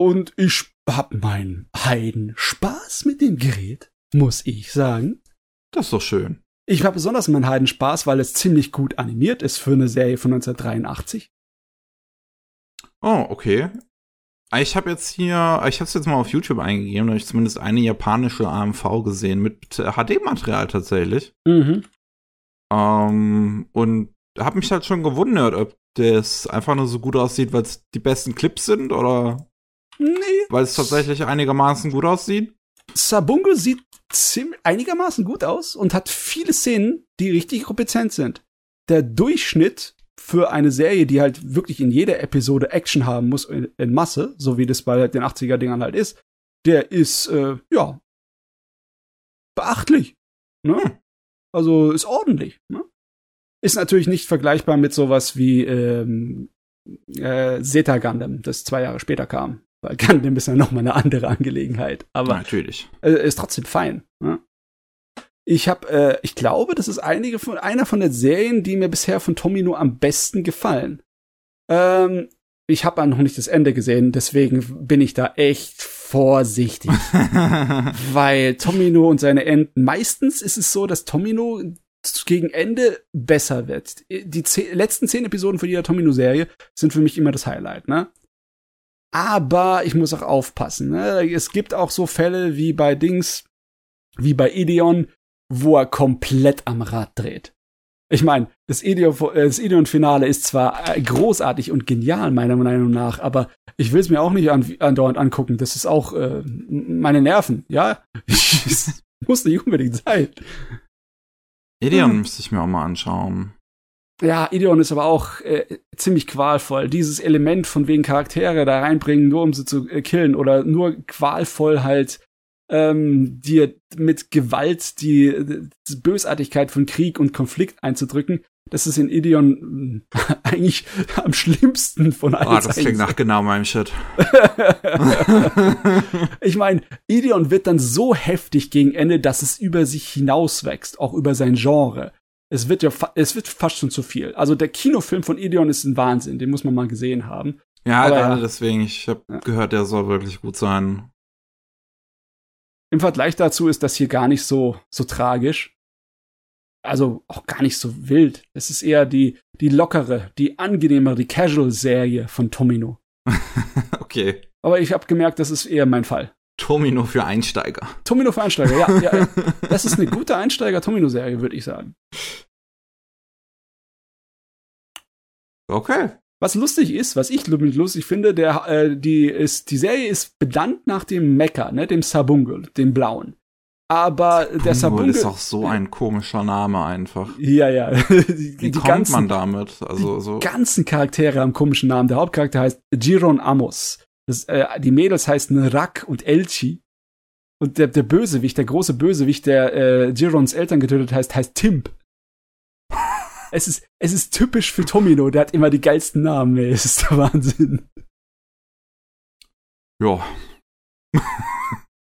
Speaker 2: Und ich hab meinen Heiden Spaß mit dem Gerät, muss ich sagen.
Speaker 1: Das ist doch schön.
Speaker 2: Ich habe besonders meinen Heiden Spaß, weil es ziemlich gut animiert ist für eine Serie von 1983.
Speaker 1: Oh, okay. Ich habe jetzt hier, ich habe es jetzt mal auf YouTube eingegeben, da habe ich zumindest eine japanische AMV gesehen mit HD-Material tatsächlich. Mhm. Ähm, und habe mich halt schon gewundert, ob das einfach nur so gut aussieht, weil es die besten Clips sind oder nee. weil es tatsächlich einigermaßen gut aussieht.
Speaker 2: Sabungo sieht einigermaßen gut aus und hat viele Szenen, die richtig kompetent sind. Der Durchschnitt für eine Serie, die halt wirklich in jeder Episode Action haben muss, in, in Masse, so wie das bei den 80er-Dingern halt ist, der ist, äh, ja, beachtlich. Ne? Hm. Also ist ordentlich. Ne? Ist natürlich nicht vergleichbar mit sowas wie ähm, äh, Zeta Gundam, das zwei Jahre später kam. Weil Gundam ist ja noch mal eine andere Angelegenheit. Aber
Speaker 1: natürlich.
Speaker 2: Ist trotzdem fein. Ne? Ich habe, äh, ich glaube, das ist einige von einer von den Serien, die mir bisher von Tomino am besten gefallen. Ähm, ich habe noch nicht das Ende gesehen, deswegen bin ich da echt vorsichtig. Weil Tomino und seine Enden, meistens ist es so, dass Tomino gegen Ende besser wird. Die zehn, letzten zehn Episoden von jeder Tomino-Serie sind für mich immer das Highlight, ne? Aber ich muss auch aufpassen. Ne? Es gibt auch so Fälle wie bei Dings, wie bei Ideon, wo er komplett am Rad dreht. Ich meine, das Ideon-Finale ist zwar äh, großartig und genial, meiner Meinung nach, aber ich will es mir auch nicht andauernd angucken. Das ist auch äh, meine Nerven, ja? muss nicht unbedingt sein.
Speaker 1: Ideon hm. müsste ich mir auch mal anschauen.
Speaker 2: Ja, Ideon ist aber auch äh, ziemlich qualvoll. Dieses Element von wegen Charaktere da reinbringen, nur um sie zu äh, killen oder nur qualvoll halt ähm, dir mit Gewalt die, die Bösartigkeit von Krieg und Konflikt einzudrücken, das ist in Ideon eigentlich am schlimmsten von allen.
Speaker 1: Oh, das klingt nach genau meinem Shit.
Speaker 2: ich meine, Ideon wird dann so heftig gegen Ende, dass es über sich hinauswächst, auch über sein Genre. Es wird ja, es wird fast schon zu viel. Also der Kinofilm von Ideon ist ein Wahnsinn, den muss man mal gesehen haben.
Speaker 1: Ja, Aber, gerade deswegen, ich habe ja. gehört, der soll wirklich gut sein.
Speaker 2: Im Vergleich dazu ist das hier gar nicht so, so tragisch. Also auch gar nicht so wild. Es ist eher die, die lockere, die angenehmere, die Casual-Serie von Tomino.
Speaker 1: okay.
Speaker 2: Aber ich habe gemerkt, das ist eher mein Fall.
Speaker 1: Tomino für Einsteiger.
Speaker 2: Tomino für Einsteiger, ja. ja, ja. Das ist eine gute Einsteiger-Tomino-Serie, würde ich sagen.
Speaker 1: Okay.
Speaker 2: Was lustig ist, was ich lustig finde, der, äh, die, ist, die Serie ist benannt nach dem Mecha, ne, dem Sabungul, dem Blauen. Aber Sabungul der Sabungul
Speaker 1: ist auch so ein komischer Name einfach.
Speaker 2: Ja, ja.
Speaker 1: die, Wie die kommt ganzen, man damit? Also
Speaker 2: die
Speaker 1: so.
Speaker 2: ganzen Charaktere haben komischen Namen. Der Hauptcharakter heißt Giron Amos. Das, äh, die Mädels heißen Rak und Elchi. Und der, der Bösewicht, der große Bösewicht, der äh, Girons Eltern getötet heißt, heißt Timp es ist, es ist typisch für Tomino, der hat immer die geilsten Namen, ey. Es ist der Wahnsinn.
Speaker 1: Ja.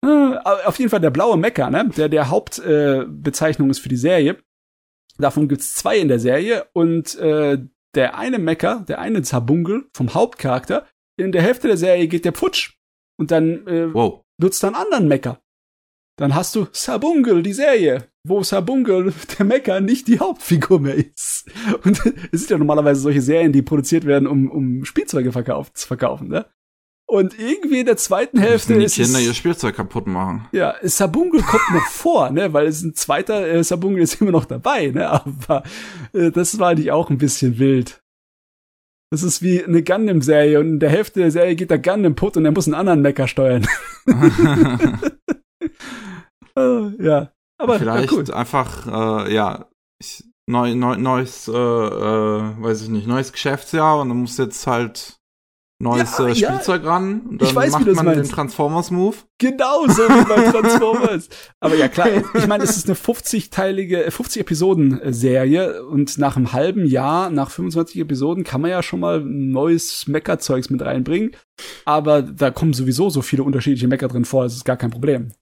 Speaker 2: Ah, auf jeden Fall der blaue Mecker, ne? Der der Hauptbezeichnung äh, ist für die Serie. Davon gibt's zwei in der Serie und äh, der eine Mecker, der eine Zabungel vom Hauptcharakter, in der Hälfte der Serie geht der Putsch und dann äh, wow. wird's dann anderen Mecker. Dann hast du Sabungel, die Serie wo Sabunga, der Mecker, nicht die Hauptfigur mehr ist. Und es sind ja normalerweise solche Serien, die produziert werden, um, um Spielzeuge verkauft, zu verkaufen, ne? Und irgendwie in der zweiten Hälfte
Speaker 1: die
Speaker 2: ist
Speaker 1: Kinder ihr Spielzeug kaputt machen.
Speaker 2: Ja, Sabungel kommt noch vor, ne, weil es ein zweiter äh, Sabungel ist immer noch dabei, ne, aber äh, das war eigentlich auch ein bisschen wild. Das ist wie eine Gundam-Serie und in der Hälfte der Serie geht der Gundam putt und er muss einen anderen Mecker steuern. ja, aber
Speaker 1: vielleicht ja, cool. einfach, äh, ja, ich, neu, neu, neues, äh, äh, weiß ich nicht, neues Geschäftsjahr und dann muss jetzt halt neues ja, äh, Spielzeug ja. ran. Und dann weiß, macht man meinst. den Transformers-Move.
Speaker 2: Genau, so wie bei Transformers. Aber ja, klar, ich meine, es ist eine 50-teilige, 50-Episoden-Serie und nach einem halben Jahr, nach 25 Episoden, kann man ja schon mal neues Mecha-Zeugs mit reinbringen. Aber da kommen sowieso so viele unterschiedliche Mecha drin vor, das ist gar kein Problem.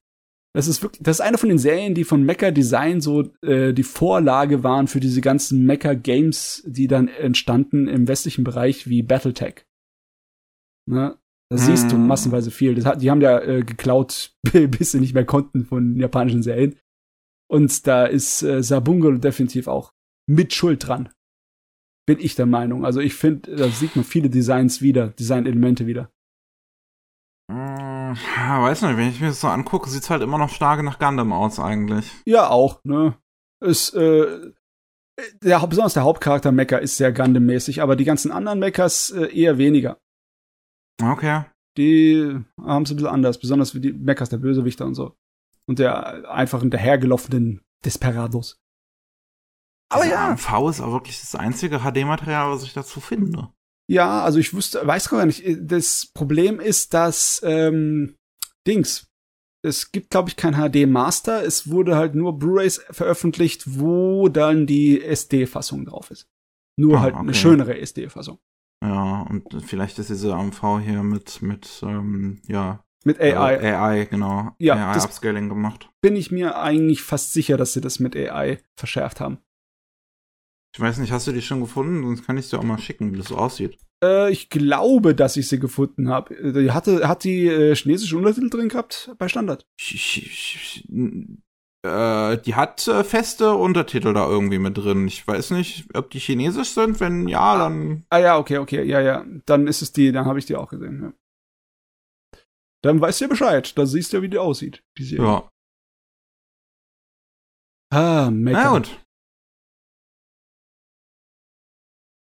Speaker 2: Das ist wirklich, das ist eine von den Serien, die von Mecha Design so äh, die Vorlage waren für diese ganzen Mecha Games, die dann entstanden im westlichen Bereich wie Battletech. Ne? Da siehst du mhm. massenweise viel. Hat, die haben ja äh, geklaut, bis sie nicht mehr konnten von japanischen Serien. Und da ist äh, Sabungo definitiv auch mit Schuld dran. Bin ich der Meinung. Also ich finde, da sieht man viele Designs wieder, Designelemente wieder.
Speaker 1: Ja, weiß nicht, wenn ich mir das so angucke, sieht's halt immer noch stark nach Gundam aus eigentlich.
Speaker 2: Ja, auch, ne? Ist, äh, der, besonders der Hauptcharakter Mecha ist sehr Gundam-mäßig, aber die ganzen anderen Mechas äh, eher weniger.
Speaker 1: Okay.
Speaker 2: Die haben es ein bisschen anders, besonders wie die Mechas der Bösewichter und so. Und der einfach hinterhergelaufenen Desperados.
Speaker 1: Aber ja. AMV ist auch wirklich das einzige HD-Material, was ich dazu finde.
Speaker 2: Ja, also ich wusste, weiß gar nicht. Das Problem ist, dass ähm, Dings. Es gibt, glaube ich, kein HD-Master. Es wurde halt nur Blu-rays veröffentlicht, wo dann die SD-Fassung drauf ist. Nur ah, halt okay. eine schönere SD-Fassung.
Speaker 1: Ja, und vielleicht ist diese AMV hier mit, mit, ähm, ja.
Speaker 2: Mit AI.
Speaker 1: Äh, AI, genau.
Speaker 2: Ja,
Speaker 1: AI-Upscaling gemacht.
Speaker 2: Bin ich mir eigentlich fast sicher, dass sie das mit AI verschärft haben.
Speaker 1: Ich weiß nicht, hast du die schon gefunden? Sonst kann ich dir auch mal schicken, wie das so aussieht.
Speaker 2: Äh, ich glaube, dass ich sie gefunden habe. Hatte, hat die äh, chinesische Untertitel drin gehabt bei Standard?
Speaker 1: Äh, die hat äh, feste Untertitel da irgendwie mit drin. Ich weiß nicht, ob die chinesisch sind. Wenn ja, dann.
Speaker 2: Ah ja, okay, okay, ja, ja. Dann ist es die, dann habe ich die auch gesehen. Ja. Dann weißt du ja Bescheid. Da siehst du ja, wie die aussieht. Die Serie.
Speaker 1: Ja.
Speaker 2: Ah, Mecker.
Speaker 1: Na gut.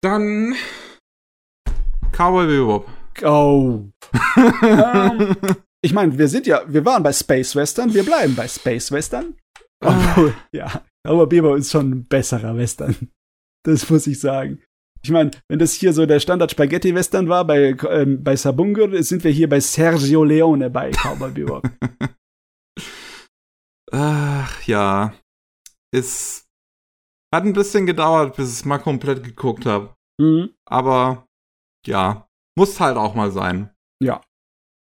Speaker 1: Dann Cowboy Bebop.
Speaker 2: Oh. um, ich meine, wir sind ja, wir waren bei Space Western, wir bleiben bei Space Western. Ah. Obwohl, ja, aber Bebop ist schon ein besserer Western. Das muss ich sagen. Ich meine, wenn das hier so der Standard Spaghetti Western war bei ähm, bei Sabungur, sind wir hier bei Sergio Leone bei Cowboy Bebop.
Speaker 1: Ach ja, ist hat ein bisschen gedauert, bis ich es mal komplett geguckt habe. Mhm. Aber ja, muss halt auch mal sein.
Speaker 2: Ja.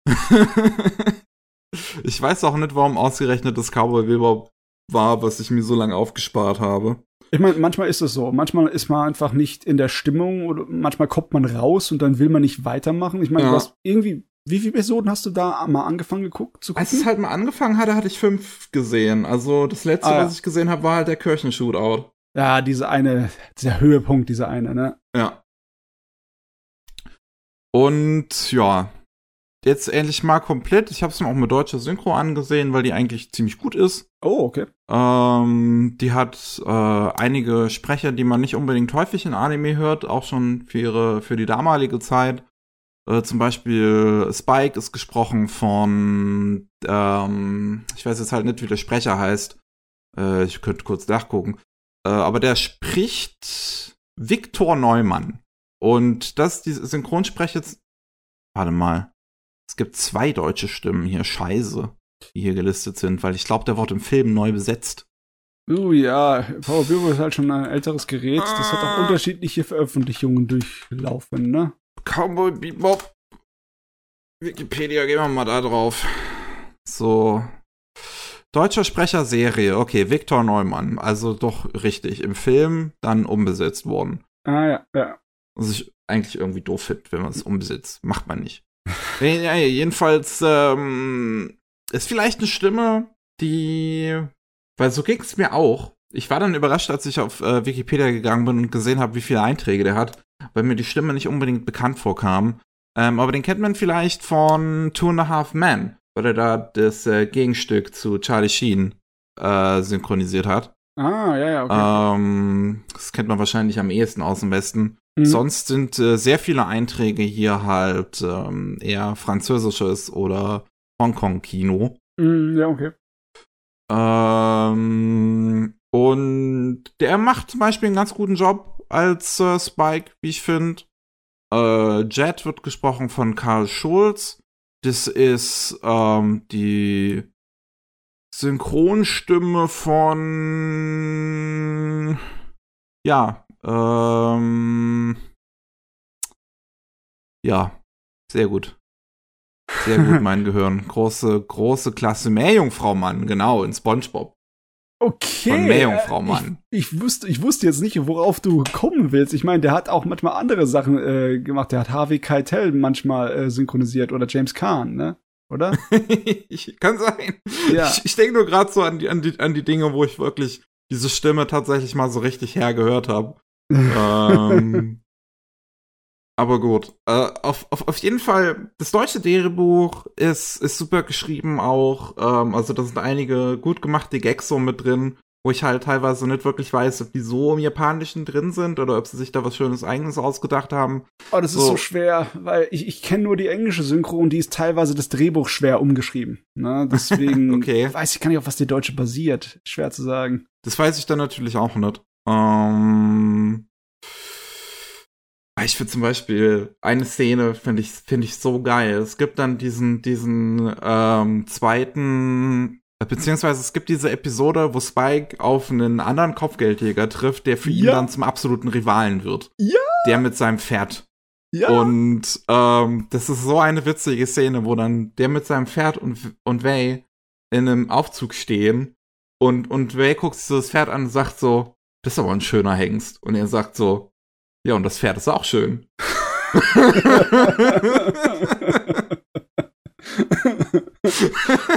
Speaker 1: ich weiß auch nicht, warum ausgerechnet das Cowboy Bebop war, was ich mir so lange aufgespart habe.
Speaker 2: Ich meine, manchmal ist es so. Manchmal ist man einfach nicht in der Stimmung oder manchmal kommt man raus und dann will man nicht weitermachen. Ich meine, ja. du hast irgendwie, wie viele Episoden hast du da mal angefangen geguckt zu
Speaker 1: gucken? Als es halt mal angefangen hatte, hatte ich fünf gesehen. Also das letzte, ah, ja. was ich gesehen habe, war halt der Kirchenshootout.
Speaker 2: Ja, diese eine, dieser Höhepunkt, dieser eine, ne?
Speaker 1: Ja. Und ja, jetzt endlich mal komplett. Ich habe es mir auch mit deutscher Synchro angesehen, weil die eigentlich ziemlich gut ist.
Speaker 2: Oh, okay.
Speaker 1: Ähm, die hat äh, einige Sprecher, die man nicht unbedingt häufig in Anime hört, auch schon für ihre für die damalige Zeit. Äh, zum Beispiel Spike ist gesprochen von, ähm, ich weiß jetzt halt nicht, wie der Sprecher heißt. Äh, ich könnte kurz nachgucken. Äh, aber der spricht Viktor Neumann. Und das, die Synchronsprecher, warte mal, es gibt zwei deutsche Stimmen hier, scheiße, die hier gelistet sind, weil ich glaube, der wird im Film neu besetzt.
Speaker 2: Uh, ja, Power Bureau ist halt schon ein älteres Gerät. Das hat auch ah. unterschiedliche Veröffentlichungen durchlaufen, ne?
Speaker 1: Cowboy Bebop. Wikipedia, gehen wir mal da drauf. So, Deutscher Sprecher Serie, okay, Viktor Neumann, also doch richtig. Im Film dann umbesetzt worden.
Speaker 2: Ah ja, ja.
Speaker 1: Was ich eigentlich irgendwie doof finde, wenn man es umbesetzt. Macht man nicht. Ja, jedenfalls ähm, ist vielleicht eine Stimme, die. Weil so ging es mir auch. Ich war dann überrascht, als ich auf äh, Wikipedia gegangen bin und gesehen habe, wie viele Einträge der hat, weil mir die Stimme nicht unbedingt bekannt vorkam. Ähm, aber den kennt man vielleicht von Two and a Half Men weil er da das äh, Gegenstück zu Charlie Sheen äh, synchronisiert hat.
Speaker 2: Ah, ja, ja, okay.
Speaker 1: Ähm, das kennt man wahrscheinlich am ehesten aus dem Westen. Mhm. Sonst sind äh, sehr viele Einträge hier halt ähm, eher französisches oder Hongkong-Kino.
Speaker 2: Mhm, ja, okay.
Speaker 1: Ähm, und der macht zum Beispiel einen ganz guten Job als äh, Spike, wie ich finde. Äh, Jet wird gesprochen von Karl Schulz. Das ist ähm, die Synchronstimme von ja, ähm, ja, sehr gut. Sehr gut, mein Gehirn. Große, große Klasse. Meerjungfrau Mann, genau, in SpongeBob.
Speaker 2: Okay.
Speaker 1: Von Meerjungfrau Mann.
Speaker 2: Ich, ich, wusste, ich wusste jetzt nicht, worauf du kommen willst. Ich meine, der hat auch manchmal andere Sachen äh, gemacht. Der hat Harvey Keitel manchmal äh, synchronisiert oder James Kahn, ne? Oder?
Speaker 1: Kann sein. Ja. Ich, ich denke nur gerade so an die, an, die, an die Dinge, wo ich wirklich diese Stimme tatsächlich mal so richtig hergehört habe. Ähm, aber gut. Äh, auf, auf, auf jeden Fall, das deutsche Drehbuch ist, ist super geschrieben auch. Ähm, also da sind einige gut gemachte Gags so mit drin, wo ich halt teilweise nicht wirklich weiß, ob die so im Japanischen drin sind oder ob sie sich da was Schönes eigenes ausgedacht haben.
Speaker 2: Oh, das so. ist so schwer, weil ich, ich kenne nur die englische Synchro und die ist teilweise das Drehbuch schwer umgeschrieben. Ne? Deswegen
Speaker 1: okay.
Speaker 2: weiß ich gar nicht, auf was die deutsche basiert. Schwer zu sagen.
Speaker 1: Das weiß ich dann natürlich auch nicht. Ähm, ich finde zum Beispiel eine Szene finde ich finde ich so geil. Es gibt dann diesen diesen ähm, zweiten beziehungsweise es gibt diese Episode, wo Spike auf einen anderen Kopfgeldjäger trifft, der für
Speaker 2: Ja.
Speaker 1: ihn dann zum absoluten Rivalen wird.
Speaker 2: Ja.
Speaker 1: Der mit seinem Pferd.
Speaker 2: Ja.
Speaker 1: Und ähm, das ist so eine witzige Szene, wo dann der mit seinem Pferd und, und Way in einem Aufzug stehen und, und Way guckt sich so das Pferd an und sagt so, das ist aber ein schöner Hengst. Und er sagt so, ja, und das Pferd ist auch schön.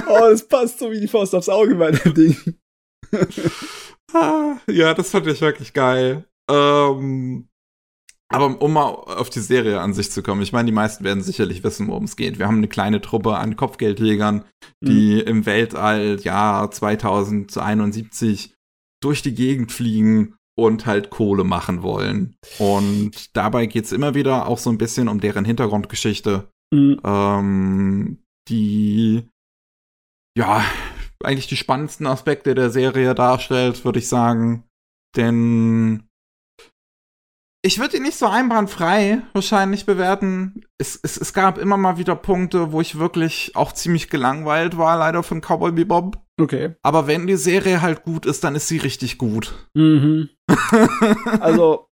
Speaker 2: oh, das passt so wie die Faust aufs Auge bei dem Ding.
Speaker 1: Ah, ja, das fand ich wirklich geil. Ähm, aber um mal auf die Serie an sich zu kommen, ich meine, die meisten werden sicherlich wissen, worum es geht. Wir haben eine kleine Truppe an Kopfgeldjägern, die im Weltall Jahr 2071 durch die Gegend fliegen und halt Kohle machen wollen. Und dabei geht's immer wieder auch so ein bisschen um deren Hintergrundgeschichte,
Speaker 2: Mhm.
Speaker 1: ähm, die ja eigentlich die spannendsten Aspekte der Serie darstellt, würde ich sagen. Denn ich würde ihn nicht so einwandfrei wahrscheinlich bewerten. Es, es, es gab immer mal wieder Punkte, wo ich wirklich auch ziemlich gelangweilt war, leider von Cowboy Bebop.
Speaker 2: Okay.
Speaker 1: Aber wenn die Serie halt gut ist, dann ist sie richtig gut.
Speaker 2: Mhm. Also,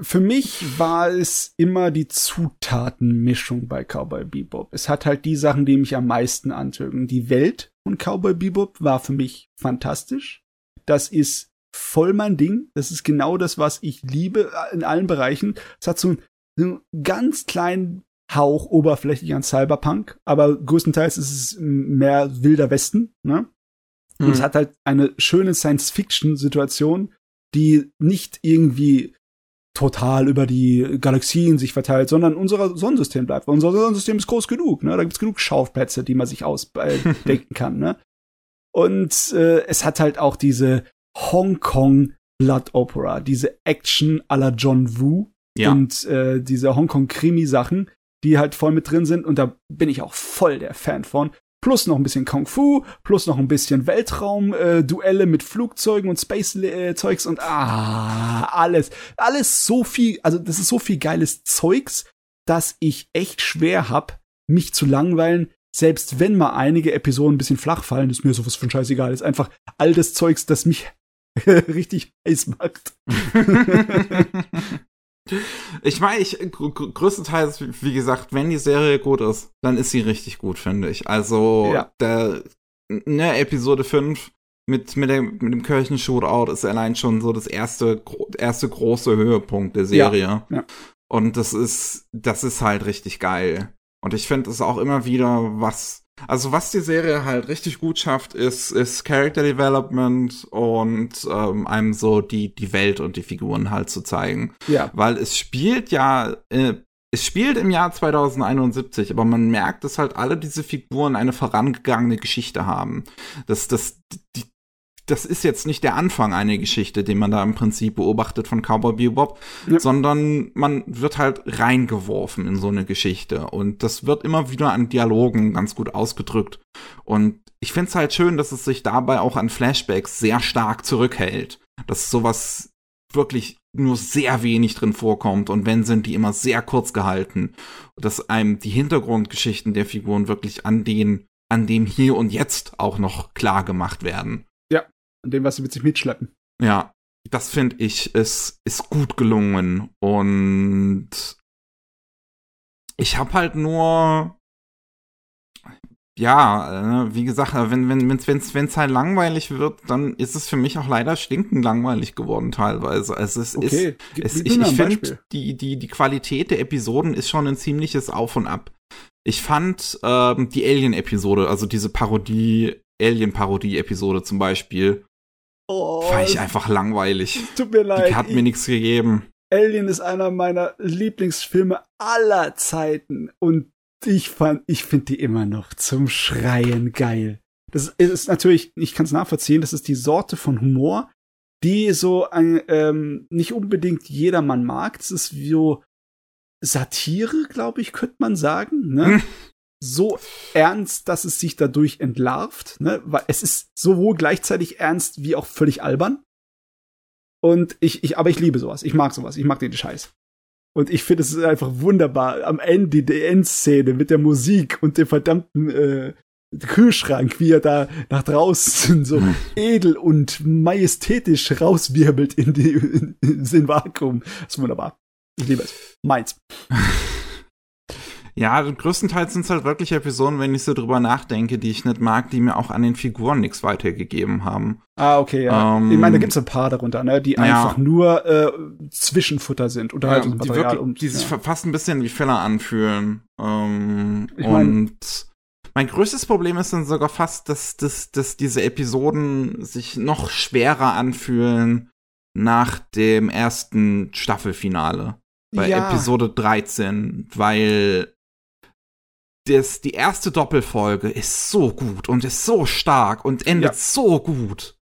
Speaker 2: für mich war es immer die Zutatenmischung bei Cowboy Bebop. Es hat halt die Sachen, die mich am meisten antögen. Die Welt von Cowboy Bebop war für mich fantastisch. Das ist voll mein Ding. Das ist genau das, was ich liebe in allen Bereichen. Es hat so einen, so einen ganz kleinen Hauch oberflächlich an Cyberpunk, aber größtenteils ist es mehr wilder Westen, ne? Und es hat halt eine schöne Science-Fiction-Situation, die nicht irgendwie total über die Galaxien sich verteilt, sondern unser Sonnensystem bleibt. Weil unser Sonnensystem ist groß genug, ne? Da gibt's genug Schauplätze, die man sich ausdenken kann, ne? Und äh, es hat halt auch diese Hongkong Blood Opera, diese Action à la John Woo
Speaker 1: ja.
Speaker 2: und äh, diese Hongkong-Krimi-Sachen, die halt voll mit drin sind. Und da bin ich auch voll der Fan von. Plus noch ein bisschen Kung Fu, plus noch ein bisschen Weltraum-Duelle mit Flugzeugen und Space-Zeugs und ah, alles. Alles so viel, also das ist so viel geiles Zeugs, dass ich echt schwer hab, mich zu langweilen, selbst wenn mal einige Episoden ein bisschen flach fallen, ist mir sowas von scheißegal. Ist einfach all das Zeugs, das mich richtig heiß macht.
Speaker 1: ich meine, ich gr gr- größtenteils, wie gesagt, wenn die Serie gut ist, dann ist sie richtig gut, finde ich. Also
Speaker 2: Ja.
Speaker 1: der ne, Episode 5 mit, mit, der, mit dem Kirchen-Shootout ist allein schon so das erste, gro erste große Höhepunkt der
Speaker 2: Ja,
Speaker 1: Serie.
Speaker 2: ja.
Speaker 1: Und das ist, das ist halt richtig geil. Und ich finde es auch immer wieder was, also was die Serie halt richtig gut schafft, ist, ist Character Development und ähm, einem so die, die Welt und die Figuren halt zu zeigen
Speaker 2: Ja.
Speaker 1: weil es spielt ja, äh, es spielt im Jahr 2071, aber man merkt, dass halt alle diese Figuren eine vorangegangene Geschichte haben. Das, das, die, das ist jetzt nicht der Anfang einer Geschichte, den man da im Prinzip beobachtet von Cowboy Bebop,
Speaker 2: Ja.
Speaker 1: sondern man wird halt reingeworfen in so eine Geschichte und das wird immer wieder an Dialogen ganz gut ausgedrückt und ich find's halt schön, dass es sich dabei auch an Flashbacks sehr stark zurückhält, dass sowas wirklich nur sehr wenig drin vorkommt und wenn sind die immer sehr kurz gehalten, dass einem die Hintergrundgeschichten der Figuren wirklich an den an dem hier und jetzt auch noch klar gemacht werden.
Speaker 2: An dem, was sie mit sich mitschleppen.
Speaker 1: Ja, das finde ich ist ist gut gelungen und ich habe halt nur ja, äh, wie gesagt, wenn wenn wenn's wenn's wenn's halt langweilig wird, dann ist es für mich auch leider stinkend langweilig geworden teilweise. Also es ist
Speaker 2: Okay, gib,
Speaker 1: es, ich ich finde, die, die, die Qualität der Episoden ist schon ein ziemliches Auf und Ab. Ich fand ähm, die Alien-Episode, also diese Parodie, Alien-Parodie-Episode zum Beispiel,
Speaker 2: Oh,
Speaker 1: fand ich einfach langweilig.
Speaker 2: tut mir leid.
Speaker 1: Die hat mir nichts gegeben.
Speaker 2: Alien ist einer meiner Lieblingsfilme aller Zeiten und ich fand, ich finde die immer noch zum Schreien geil. Das ist natürlich, ich kann es nachvollziehen, das ist die Sorte von Humor, die so ein, ähm, nicht unbedingt jedermann mag. Das ist wie so Satire, glaube ich, könnte man sagen. Ne?
Speaker 1: Hm.
Speaker 2: So ernst, dass es sich dadurch entlarvt. Ne? Weil es ist sowohl gleichzeitig ernst wie auch völlig albern. Und ich, ich, aber ich liebe sowas. Ich mag sowas. Ich mag den Scheiß. Und ich finde, es ist einfach wunderbar. Am Ende die Endszene mit der Musik und dem verdammten äh, Kühlschrank, wie er da nach draußen so hm. edel und majestätisch rauswirbelt in, die, in, in den Vakuum. Das ist wunderbar. Ich liebe es. Meins.
Speaker 1: Ja, größtenteils sind es halt wirklich Episoden, wenn ich so drüber nachdenke, die ich nicht mag, die mir auch an den Figuren nichts weitergegeben haben.
Speaker 2: Ah, okay, ja. Ähm, ich meine, da gibt's ein paar darunter, ne, die ja. einfach nur äh, Zwischenfutter sind. Unterhaltungsmaterial.
Speaker 1: Ja, die, wirklich, die sich ja. fast ein bisschen wie Filler anfühlen. Ähm, ich mein, und mein größtes Problem ist dann sogar fast, dass, dass, dass diese Episoden sich noch schwerer anfühlen nach dem ersten Staffelfinale bei ja. Episode 13, weil das, die erste Doppelfolge ist so gut und ist so stark und endet ja. so gut.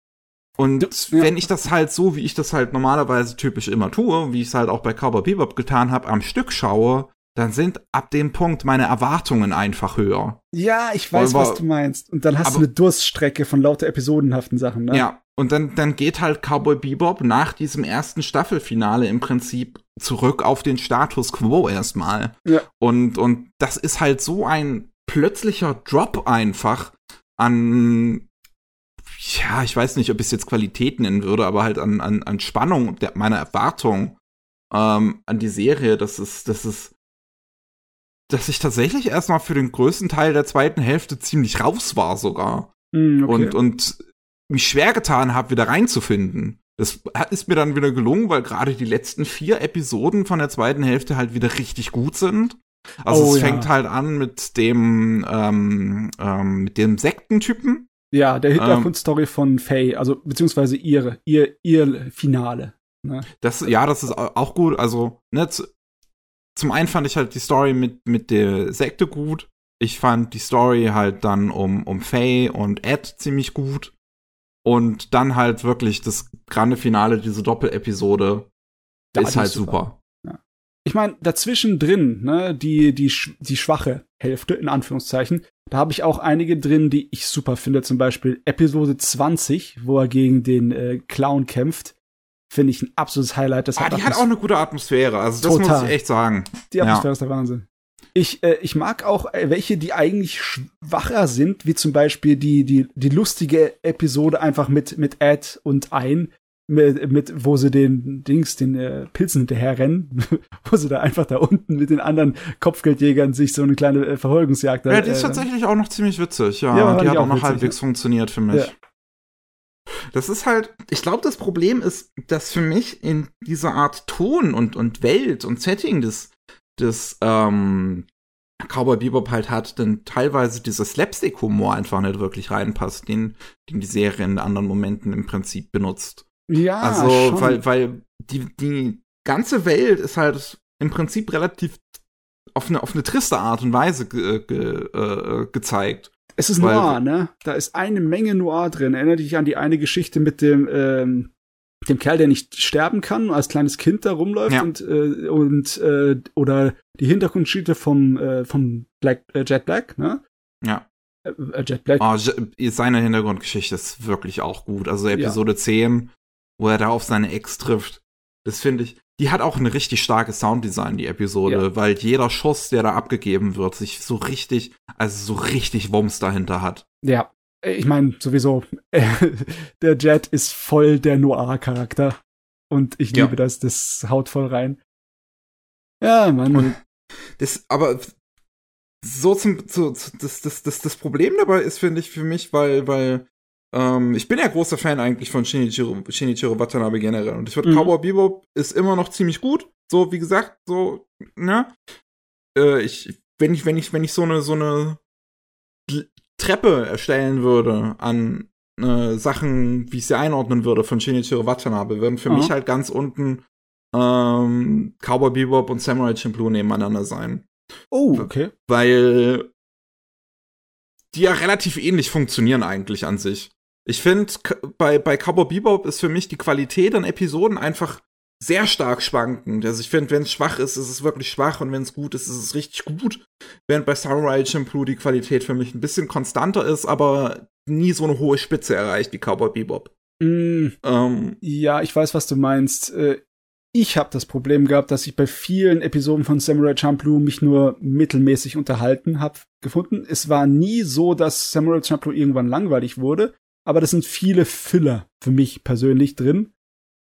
Speaker 1: Und ja. wenn ich das halt so, wie ich das halt normalerweise typisch immer tue, wie ich es halt auch bei Cowboy Bebop getan habe, am Stück schaue, dann sind ab dem Punkt meine Erwartungen einfach höher.
Speaker 2: Ja, ich weiß, aber, was du meinst. Und dann hast aber, du eine Durststrecke von lauter episodenhaften Sachen, ne?
Speaker 1: Ja, und dann, dann geht halt Cowboy Bebop nach diesem ersten Staffelfinale im Prinzip zurück auf den Status quo erstmal. Ja. Und, und das ist halt so ein plötzlicher Drop einfach an, ja, ich weiß nicht, ob ich es jetzt Qualität nennen würde, aber halt an, an, an Spannung der, meiner Erwartung ähm, an die Serie, das ist, das ist, dass ich tatsächlich erstmal für den größten Teil der zweiten Hälfte ziemlich raus war sogar. Mm, okay. Und, und mich schwer getan habe, wieder reinzufinden. Das ist mir dann wieder gelungen, weil gerade die letzten vier Episoden von der zweiten Hälfte halt wieder richtig gut sind. Also oh, es fängt ja. halt an mit dem ähm, ähm, mit dem Sektentypen.
Speaker 2: Ja, der Hintergrundstory ähm, von Faye, also beziehungsweise ihre, ihr, ihr Finale.
Speaker 1: Ne? Das, ja, das ist auch gut. Also, ne, zum einen fand ich halt die Story mit, mit der Sekte gut. Ich fand die Story halt dann um, um Faye und Ed ziemlich gut. Und dann halt wirklich das grande Finale, diese Doppelepisode, da ist halt super. super.
Speaker 2: Ja. Ich meine, dazwischen drin, ne, die, die, die schwache Hälfte, in Anführungszeichen, da habe ich auch einige drin, die ich super finde. Zum Beispiel Episode 20, wo er gegen den äh, Clown kämpft. Finde ich ein absolutes Highlight.
Speaker 1: Das ah, hat die hat auch eine gute Atmosphäre. Also, das Total. muss ich echt sagen.
Speaker 2: Die Atmosphäre ja. ist der Wahnsinn. Ich, äh, ich mag auch äh, welche, die eigentlich schwacher sind, wie zum Beispiel die, die, die lustige Episode einfach mit, mit Ed und Ein, mit, mit, wo sie den Dings, den äh, Pilzen hinterher rennen, wo sie da einfach da unten mit den anderen Kopfgeldjägern sich so eine kleine äh, Verfolgungsjagd.
Speaker 1: Ja, die ist äh, tatsächlich auch noch ziemlich witzig, ja. ja die hat auch noch witzig, halbwegs ja. funktioniert für mich. Ja. Das ist halt, ich glaube, das Problem ist, dass für mich in dieser Art Ton und, und Welt und Setting des, des ähm, Cowboy Bebop halt hat, denn teilweise dieser Slapstick-Humor einfach nicht wirklich reinpasst, den, den die Serie in anderen Momenten im Prinzip benutzt.
Speaker 2: Ja,
Speaker 1: also, schon. weil, weil die, die ganze Welt ist halt im Prinzip relativ auf eine, auf eine triste Art und Weise ge, ge, äh, gezeigt.
Speaker 2: Es ist weil, Noir, ne? Da ist eine Menge Noir drin. Erinnert dich an die eine Geschichte mit dem, ähm, dem Kerl, der nicht sterben kann, als kleines Kind da rumläuft ja. und, äh, und äh, oder die Hintergrundgeschichte vom, äh, vom Black, äh, Jet Black, ne?
Speaker 1: Ja. Äh, äh Jet Black. Oh, seine Hintergrundgeschichte ist wirklich auch gut. Also Episode ja. 10, wo er da auf seine Ex trifft. Das finde ich, die hat auch ein richtig starkes Sounddesign, die Episode, ja. weil jeder Schuss, der da abgegeben wird, sich so richtig, also so richtig Wumms dahinter hat.
Speaker 2: Ja, ich meine, sowieso, der Jet ist voll der Noir-Charakter. Und ich liebe ja. das, das haut voll rein. Ja, Mann. Und
Speaker 1: das, aber so zum, so, das, das, das, das Problem dabei ist, finde ich, für mich, weil, weil, ähm, ich bin ja großer Fan eigentlich von Shinichiro, Shinichiro Watanabe generell. Und ich finde, mhm. Cowboy Bebop ist immer noch ziemlich gut. So, wie gesagt, so, ne? Äh, ich, wenn ich, wenn ich, wenn ich so eine, so eine Treppe erstellen würde an äh, Sachen, wie ich sie einordnen würde von Shinichiro Watanabe, würden für Aha. mich halt ganz unten ähm, Cowboy Bebop und Samurai Champloo nebeneinander sein.
Speaker 2: Oh, okay.
Speaker 1: Weil die ja relativ ähnlich funktionieren eigentlich an sich. Ich finde, bei, bei Cowboy Bebop ist für mich die Qualität an Episoden einfach sehr stark schwankend. Also ich finde, wenn es schwach ist, ist es wirklich schwach und wenn es gut ist, ist es richtig gut. Während bei Samurai Champloo die Qualität für mich ein bisschen konstanter ist, aber nie so eine hohe Spitze erreicht wie Cowboy Bebop.
Speaker 2: Mm,
Speaker 1: Ähm,
Speaker 2: ja, ich weiß, was du meinst. Äh, Ich habe das Problem gehabt, dass ich bei vielen Episoden von Samurai Champloo mich nur mittelmäßig unterhalten habe gefunden. Es war nie so, dass Samurai Champloo irgendwann langweilig wurde, aber das sind viele Filler für mich persönlich drin.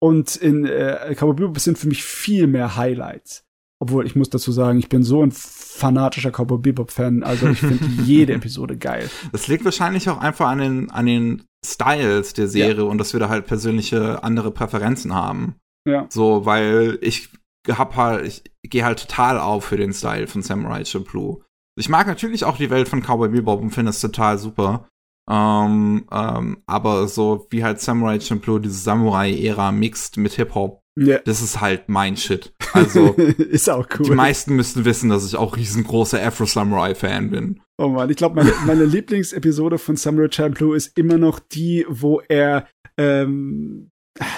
Speaker 2: Und in äh, Cowboy Bebop sind für mich viel mehr Highlights. Obwohl, ich muss dazu sagen, ich bin so ein fanatischer Cowboy Bebop-Fan, also ich finde jede Episode geil.
Speaker 1: Das liegt wahrscheinlich auch einfach an den, an den Styles der Serie und dass wir da halt persönliche andere Präferenzen haben.
Speaker 2: Ja.
Speaker 1: So, weil ich hab halt, ich gehe halt total auf für den Style von Samurai Champloo. Ich mag natürlich auch die Welt von Cowboy Bebop und finde es total super. Ähm, ähm, aber so wie halt Samurai Champloo diese Samurai-Ära mixt mit Hip-Hop,
Speaker 2: ja.
Speaker 1: das ist halt mein Shit. Also,
Speaker 2: ist auch cool.
Speaker 1: die meisten müssten wissen, dass ich auch riesengroßer Afro-Samurai-Fan bin.
Speaker 2: Oh man, ich glaube, meine, meine Lieblingsepisode von Samurai Champloo ist immer noch die, wo er ähm,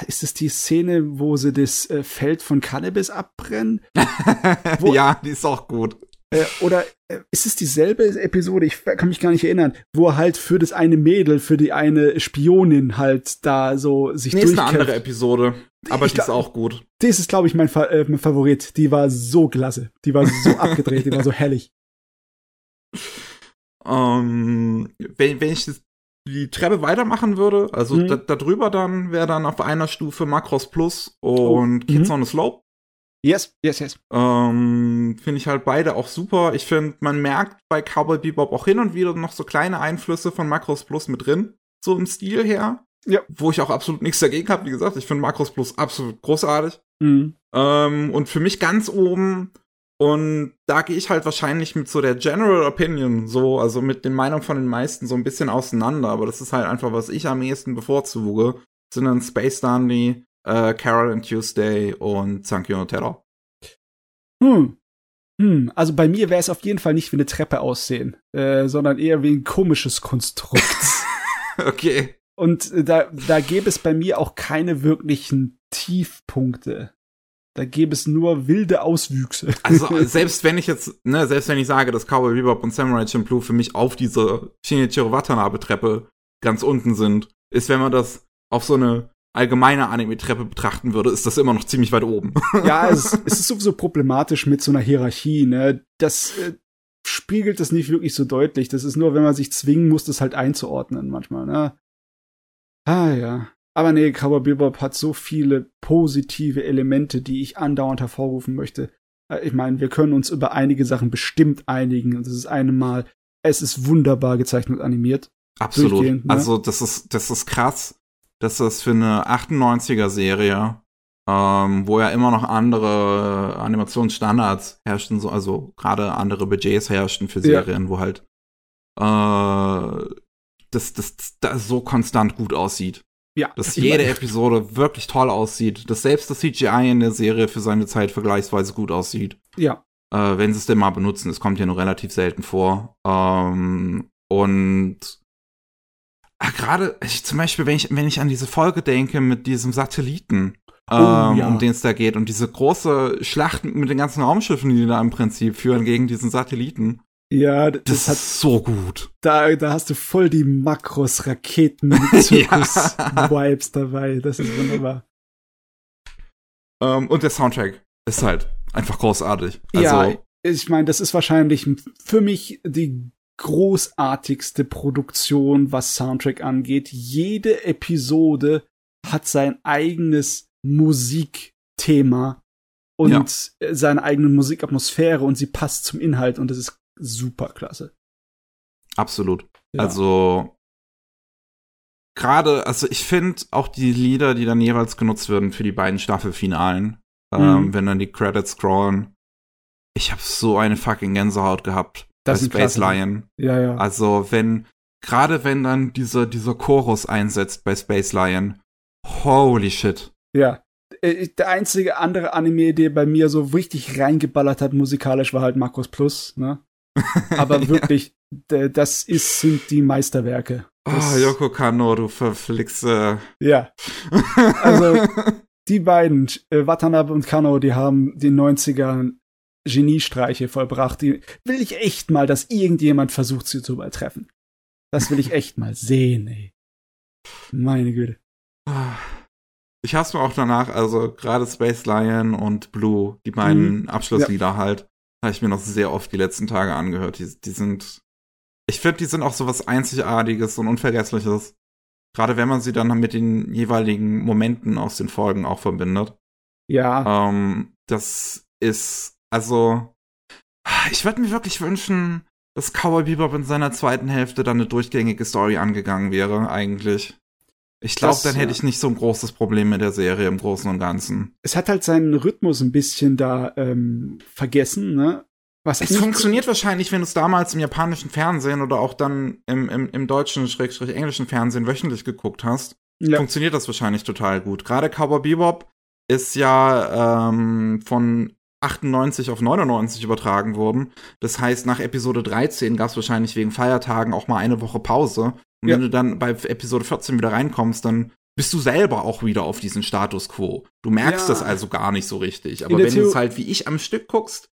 Speaker 2: ist es die Szene, wo sie das äh, Feld von Cannabis abbrennen?
Speaker 1: Ja, die ist auch gut.
Speaker 2: Äh, oder äh, ist es dieselbe Episode? Ich kann mich gar nicht erinnern, wo er halt für das eine Mädel, für die eine Spionin halt da so sich
Speaker 1: Nee, ist eine
Speaker 2: durchkämpft.
Speaker 1: andere Episode. Aber
Speaker 2: Ich
Speaker 1: die ist auch gut.
Speaker 2: Das ist, glaube ich, mein, äh, mein Favorit. Die war so klasse. Die war so abgedreht, die war so herrlich.
Speaker 1: Ähm, wenn, wenn ich die Treppe weitermachen würde, also
Speaker 2: Mhm.
Speaker 1: da, drüber dann wäre dann auf einer Stufe Macross Plus und
Speaker 2: Oh,
Speaker 1: Kids
Speaker 2: mhm.
Speaker 1: on the Slope.
Speaker 2: Yes, yes, yes.
Speaker 1: Ähm, finde ich halt beide auch super. Ich finde, man merkt bei Cowboy Bebop auch hin und wieder noch so kleine Einflüsse von Macross Plus mit drin, so im Stil her.
Speaker 2: Ja.
Speaker 1: Wo ich auch absolut nichts dagegen habe. Wie gesagt, ich finde Macross Plus absolut großartig.
Speaker 2: Mhm.
Speaker 1: Ähm, und für mich ganz oben. Und da gehe ich halt wahrscheinlich mit so der General Opinion, so, also mit den Meinungen von den meisten so ein bisschen auseinander. Aber das ist halt einfach, was ich am ehesten bevorzuge. Sind dann Space Dandy, äh, Carol and Tuesday und Sankyo no Terror.
Speaker 2: Hm. Hm. Also bei mir wäre es auf jeden Fall nicht wie eine Treppe aussehen, äh, sondern eher wie ein komisches Konstrukt.
Speaker 1: okay.
Speaker 2: Und äh, da, da gäbe es bei mir auch keine wirklichen Tiefpunkte. Da gäbe es nur wilde Auswüchse.
Speaker 1: Also selbst wenn ich jetzt, ne, selbst wenn ich sage, dass Cowboy Bebop und Samurai Champloo für mich auf dieser Shinichiro Watanabe Treppe ganz unten sind, ist, wenn man das auf so eine allgemeine Anime-Treppe betrachten würde, ist das immer noch ziemlich weit oben.
Speaker 2: ja, es, es ist sowieso problematisch mit so einer Hierarchie, ne? Das äh, spiegelt das nicht wirklich so deutlich. Das ist nur, wenn man sich zwingen muss, das halt einzuordnen manchmal, ne? Ah ja. Aber nee, Cowboy Bebop hat so viele positive Elemente, die ich andauernd hervorrufen möchte. Äh, Ich meine, wir können uns über einige Sachen bestimmt einigen. Und das ist eine Mal, es ist wunderbar gezeichnet und animiert.
Speaker 1: Absolut.
Speaker 2: Ne?
Speaker 1: Also das ist, das ist krass, dass das für eine 98er-Serie, ähm, wo ja immer noch andere Animationsstandards herrschten, so, also gerade andere Budgets herrschten für
Speaker 2: Ja.
Speaker 1: Serien, wo halt äh, das, das, das, so konstant gut aussieht.
Speaker 2: Ja.
Speaker 1: Dass jede Episode wirklich toll aussieht, dass selbst das CGI in der Serie für seine Zeit vergleichsweise gut aussieht.
Speaker 2: Ja.
Speaker 1: Äh, wenn sie es denn mal benutzen, es kommt ja nur relativ selten vor. Ähm, und gerade, ich, zum Beispiel, wenn ich, wenn ich an diese Folge denke mit diesem Satelliten, ähm,
Speaker 2: Oh, ja.
Speaker 1: um den es da geht, und diese große Schlacht mit den ganzen Raumschiffen, die da im Prinzip führen gegen diesen Satelliten,
Speaker 2: Ja, das,
Speaker 1: das,
Speaker 2: hat
Speaker 1: ist so gut.
Speaker 2: da, da hast du voll die Makros, Raketen, Zirkus, Vibes dabei. Das ist wunderbar.
Speaker 1: Ähm, und der Soundtrack ist halt einfach großartig. Also,
Speaker 2: ja, ich meine, das ist wahrscheinlich für mich die großartigste Produktion, was Soundtrack angeht. Jede Episode hat sein eigenes Musikthema und
Speaker 1: Ja.
Speaker 2: seine eigene Musikatmosphäre und sie passt zum Inhalt und das ist super klasse.
Speaker 1: absolut.
Speaker 2: Ja.
Speaker 1: Also gerade, also ich finde auch die Lieder, die dann jeweils genutzt werden für die beiden Staffelfinalen, ähm,
Speaker 2: Mhm.
Speaker 1: wenn dann die Credits scrollen, ich habe so eine fucking Gänsehaut gehabt
Speaker 2: Das
Speaker 1: bei Space
Speaker 2: klasse.
Speaker 1: Lion.
Speaker 2: ja, ja.
Speaker 1: Also wenn, gerade wenn dann dieser, dieser Chorus einsetzt bei Space Lion, holy shit.
Speaker 2: Ja. Äh, Der einzige andere Anime, der bei mir so richtig reingeballert hat musikalisch, war halt Markus Plus, ne? Aber
Speaker 1: Ja.
Speaker 2: wirklich, d- das ist, sind die Meisterwerke.
Speaker 1: Ah,
Speaker 2: Das-
Speaker 1: Yoko Kano, du verflixe.
Speaker 2: Ja. Also- Die beiden, äh, Watanabe und Kano, die haben die 90er Geniestreiche vollbracht. Die will ich echt mal, dass irgendjemand versucht, sie zu übertreffen. Das will ich echt mal sehen, ey. Meine Güte.
Speaker 1: Ich hab's mir auch danach, also gerade Space Lion und Blue, die beiden
Speaker 2: Mhm.
Speaker 1: Abschlusslieder halt, habe ich mir noch sehr oft die letzten Tage angehört. Die, die sind, ich finde, die sind auch so was Einzigartiges und Unvergessliches. Gerade wenn man sie dann mit den jeweiligen Momenten aus den Folgen auch verbindet.
Speaker 2: Ja,
Speaker 1: Ähm, das ist, also, ich würde mir wirklich wünschen, dass Cowboy Bebop in seiner zweiten Hälfte dann eine durchgängige Story angegangen wäre, eigentlich. Ich glaube, dann hätte ich nicht so ein großes Problem mit der Serie im Großen und Ganzen.
Speaker 2: es hat halt seinen Rhythmus ein bisschen da ähm, vergessen, ne? Was
Speaker 1: Es funktioniert wahrscheinlich, wenn du es damals im japanischen Fernsehen oder auch dann im, im, im deutschen, schrägstrich englischen Fernsehen wöchentlich geguckt hast.
Speaker 2: Ja,
Speaker 1: funktioniert das wahrscheinlich total gut. Gerade Cowboy Bebop ist ja ähm, von 98 auf 99 übertragen worden. Das heißt, nach Episode 13 gab es wahrscheinlich wegen Feiertagen auch mal eine Woche Pause. Und
Speaker 2: Ja.
Speaker 1: wenn du dann bei Episode 14 wieder reinkommst, dann bist du selber auch wieder auf diesen Status quo. Du merkst
Speaker 2: Ja.
Speaker 1: das also gar nicht so richtig. Aber wenn du es halt wie ich am Stück guckst,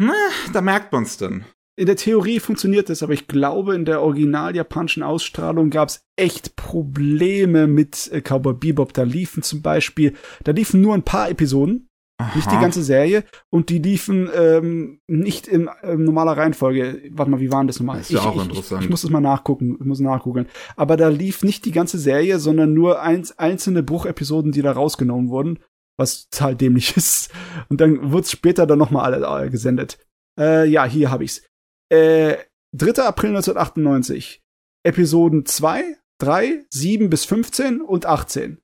Speaker 1: na, da merkt man's dann.
Speaker 2: in der Theorie funktioniert das, aber ich glaube, in der original japanischen Ausstrahlung gab es echt Probleme mit äh, Cowboy Bebop. Da liefen zum Beispiel, da liefen nur ein paar Episoden, nicht die
Speaker 1: Aha.
Speaker 2: ganze Serie, und die liefen ähm, nicht in ähm, normaler Reihenfolge. Warte mal, wie waren das nochmal?
Speaker 1: Das ist ja auch
Speaker 2: ich,
Speaker 1: interessant.
Speaker 2: Ich, muss das mal nachgucken, ich muss nachgucken. Aber da lief nicht die ganze Serie, sondern nur eins, einzelne Bruchepisoden, die da rausgenommen wurden, was total dämlich ist. Und dann wurde es später dann nochmal alle äh, gesendet. Äh, ja, hier habe ich's. Äh, 3. April 1998. Episoden 2, 3, 7 bis 15 und 18.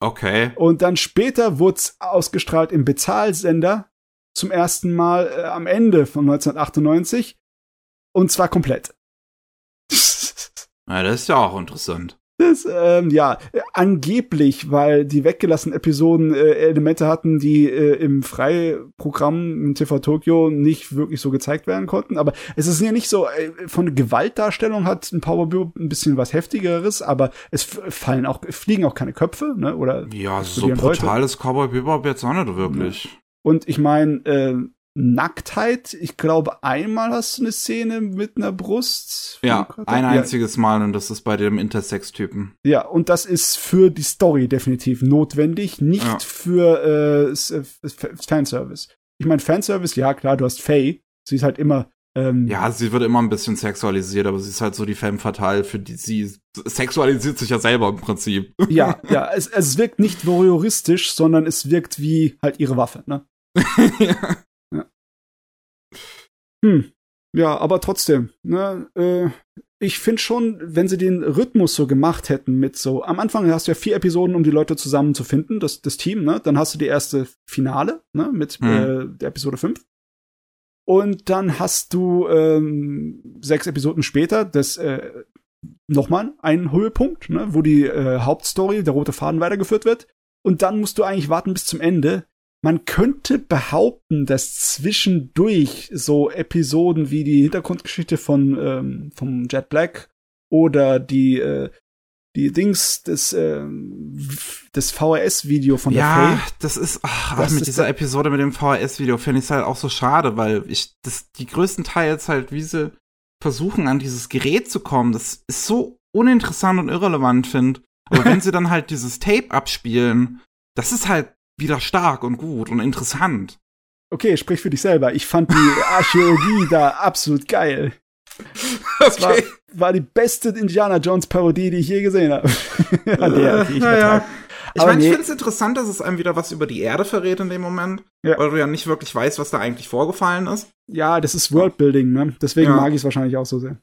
Speaker 1: Okay.
Speaker 2: Und dann später wurde es ausgestrahlt im Bezahlsender zum ersten Mal äh, am Ende von 1998. Und zwar komplett.
Speaker 1: Ja, das ist ja auch interessant.
Speaker 2: Das, ähm, ja, angeblich, weil die weggelassenen Episoden äh, Elemente hatten, die äh, im Freiprogramm im TV Tokyo nicht wirklich so gezeigt werden konnten. Aber es ist ja nicht so, äh, von der Gewaltdarstellung hat ein Power ein bisschen was heftigeres, aber es fallen auch, fliegen auch keine Köpfe, ne? Oder
Speaker 1: Ja, so
Speaker 2: explodieren Leute.
Speaker 1: brutal ist Cowboy Bebop jetzt auch nicht wirklich.
Speaker 2: Und ich meine, äh, Nacktheit, ich glaube, einmal hast du eine Szene mit einer Brust.
Speaker 1: Ja, ein
Speaker 2: ja,
Speaker 1: einziges Mal und das ist bei dem Intersex-Typen.
Speaker 2: ja, und das ist für die Story definitiv notwendig, nicht
Speaker 1: Ja.
Speaker 2: für äh, Fanservice. Ich meine, Fanservice, ja klar, du hast Faye, sie ist halt immer ähm,
Speaker 1: Ja, sie wird immer ein bisschen sexualisiert, aber sie ist halt so die femme fatale, für die sie sexualisiert sich ja selber im Prinzip.
Speaker 2: ja, ja, es, es wirkt nicht voyeuristisch, sondern es wirkt wie halt ihre Waffe, ne?
Speaker 1: ja.
Speaker 2: Hm. Ja, aber trotzdem, ne, äh, ich finde schon, wenn sie den Rhythmus so gemacht hätten mit so, am Anfang hast du ja vier Episoden, um die Leute zusammenzufinden, das, das Team, ne? Dann hast du die erste Finale, ne, mit
Speaker 1: Hm.
Speaker 2: äh, der Episode 5. Und dann hast du ähm, sechs Episoden später das äh, nochmal einen Höhepunkt, ne, wo die äh, Hauptstory, der rote Faden weitergeführt wird. Und dann musst du eigentlich warten bis zum Ende. Man könnte behaupten, dass zwischendurch so Episoden wie die Hintergrundgeschichte von ähm, vom Jet Black oder die äh, die Dings des ähm, des VHS-Video von der
Speaker 1: Ja,
Speaker 2: Faye.
Speaker 1: das ist, ach,
Speaker 2: Das
Speaker 1: mit
Speaker 2: ist
Speaker 1: dieser Episode mit dem VHS-Video finde ich es halt auch so schade, weil ich das, die größtenteils halt, wie sie versuchen, an dieses Gerät zu kommen, das ist so uninteressant und irrelevant, finde. Aber wenn sie dann halt dieses Tape abspielen, das ist halt wieder stark und gut und interessant.
Speaker 2: Okay, sprich für dich selber. Ich fand die Archäologie da absolut geil. Das war, war die beste Indiana Jones Parodie, die ich je gesehen habe. An der, die ich
Speaker 1: ja, ja.
Speaker 2: vertrag.
Speaker 1: Ich
Speaker 2: Aber
Speaker 1: meine, ich
Speaker 2: nee.
Speaker 1: finde es interessant, dass es einem wieder was über die Erde verrät in dem Moment,
Speaker 2: Ja.
Speaker 1: weil du ja nicht wirklich weißt, was da eigentlich vorgefallen ist.
Speaker 2: Ja, das ist Worldbuilding, ne? Deswegen
Speaker 1: Ja.
Speaker 2: mag ich es wahrscheinlich auch so sehr.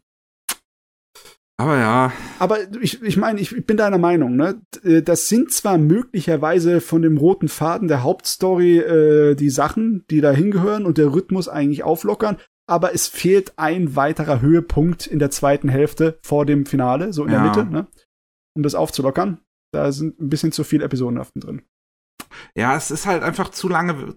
Speaker 1: Aber ja,
Speaker 2: Aber ich, ich meine, ich bin deiner Meinung, ne? D- Das sind zwar möglicherweise von dem roten Faden der Hauptstory äh, die Sachen, die da hingehören und der Rhythmus eigentlich auflockern, aber es fehlt ein weiterer Höhepunkt in der zweiten Hälfte vor dem Finale, so in
Speaker 1: Ja.
Speaker 2: der Mitte, ne? Um das aufzulockern. Da sind ein bisschen zu viele Episodenhaften drin.
Speaker 1: ja, es ist halt einfach zu lange,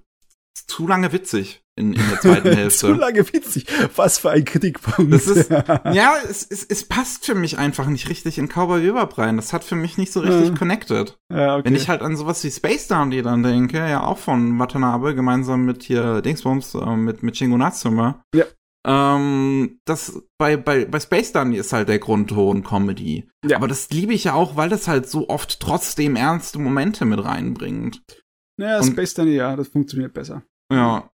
Speaker 1: zu lange witzig in, in der zweiten
Speaker 2: zu
Speaker 1: Hälfte.
Speaker 2: lange witzig. Was für ein Kritikpunkt.
Speaker 1: Das ist- ja, es, es, es passt für mich einfach nicht richtig in Cowboy Bebop rein. Das hat für mich nicht so richtig
Speaker 2: Ja.
Speaker 1: connected.
Speaker 2: ja, okay.
Speaker 1: Wenn ich halt an sowas wie Space Dandy dann denke, ja auch von Watanabe, gemeinsam mit hier Dingsbums, äh, mit, mit Shingo Natsume.
Speaker 2: Ja.
Speaker 1: Ähm, das bei, bei, bei Space Dandy ist halt der Grundton Comedy.
Speaker 2: Ja.
Speaker 1: Aber das liebe ich ja auch, weil das halt so oft trotzdem ernste Momente mit reinbringt.
Speaker 2: Ja,
Speaker 1: Und-
Speaker 2: Space Danny, ja, das funktioniert besser.
Speaker 1: Ja.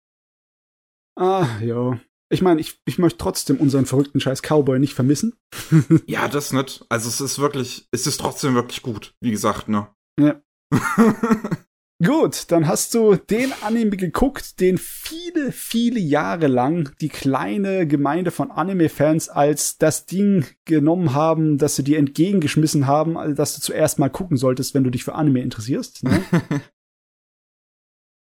Speaker 2: Ah, ja. Ich meine, ich, ich möchte trotzdem unseren verrückten scheiß Cowboy nicht vermissen.
Speaker 1: Ja, das nicht. Also es ist wirklich, es ist trotzdem wirklich gut, wie gesagt, ne?
Speaker 2: Ja. Gut, dann hast du den Anime geguckt, den viele, viele Jahre lang die kleine Gemeinde von Anime-Fans als das Ding genommen haben, das sie dir entgegengeschmissen haben, also dass du zuerst mal gucken solltest, wenn du dich für Anime interessierst. Ne?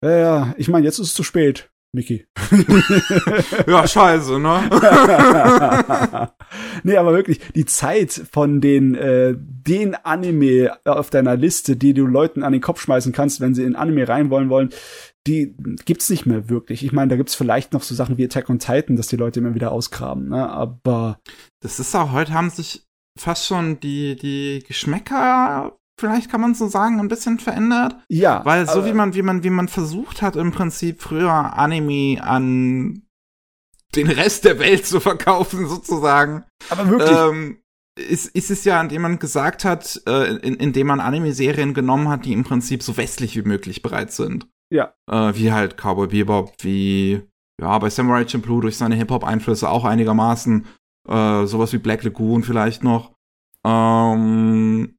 Speaker 2: ja, ich meine, jetzt ist es zu spät, Mickey.
Speaker 1: ja, scheiße, ne?
Speaker 2: nee, aber wirklich, die Zeit von den, äh, den Anime auf deiner Liste, die du Leuten an den Kopf schmeißen kannst, wenn sie in Anime rein wollen wollen, die gibt's nicht mehr wirklich. Ich meine, da gibt's vielleicht noch so Sachen wie Attack on Titan, dass die Leute immer wieder ausgraben, ne? Aber
Speaker 1: Das ist auch, heute haben sich fast schon die, die Geschmäcker, vielleicht kann man so sagen, ein bisschen verändert.
Speaker 2: ja.
Speaker 1: Weil so wie man, wie man, wie man versucht hat, im Prinzip früher Anime an den Rest der Welt zu verkaufen, sozusagen,
Speaker 2: Aber wirklich,
Speaker 1: ähm, ist, ist es ja, indem man gesagt hat, äh, in, indem man Anime-Serien genommen hat, die im Prinzip so westlich wie möglich bereit sind.
Speaker 2: Ja.
Speaker 1: Äh, wie halt Cowboy Bebop, wie, ja, bei Samurai Champloo durch seine Hip-Hop-Einflüsse auch einigermaßen, äh, sowas wie Black Lagoon vielleicht noch. Ähm,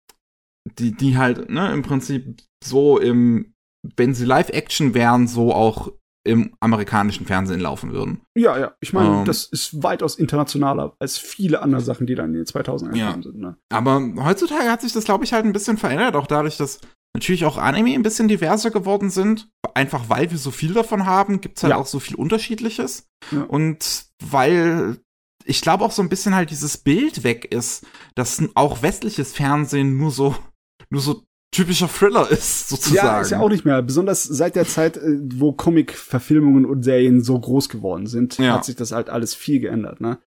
Speaker 1: die, die halt, ne, im Prinzip so im, wenn sie Live-Action wären, so auch im amerikanischen Fernsehen laufen würden.
Speaker 2: ja, ja. Ich meine,
Speaker 1: ähm,
Speaker 2: das ist weitaus internationaler als viele andere Sachen, die dann in den 2000ern
Speaker 1: Ja.
Speaker 2: sind, ne?
Speaker 1: Aber heutzutage hat sich das, glaube ich, halt ein bisschen verändert, auch dadurch, dass natürlich auch Anime ein bisschen diverser geworden sind. Einfach weil wir so viel davon haben, gibt's halt
Speaker 2: Ja.
Speaker 1: auch so viel Unterschiedliches.
Speaker 2: Ja.
Speaker 1: Und weil ich glaube auch so ein bisschen halt dieses Bild weg ist, dass auch westliches Fernsehen nur so, nur so typischer Thriller ist, sozusagen.
Speaker 2: Ja, ist ja auch nicht mehr. Besonders seit der Zeit, äh, wo Comic-Verfilmungen und Serien so groß geworden sind,
Speaker 1: Ja.
Speaker 2: hat sich das halt alles viel geändert, ne?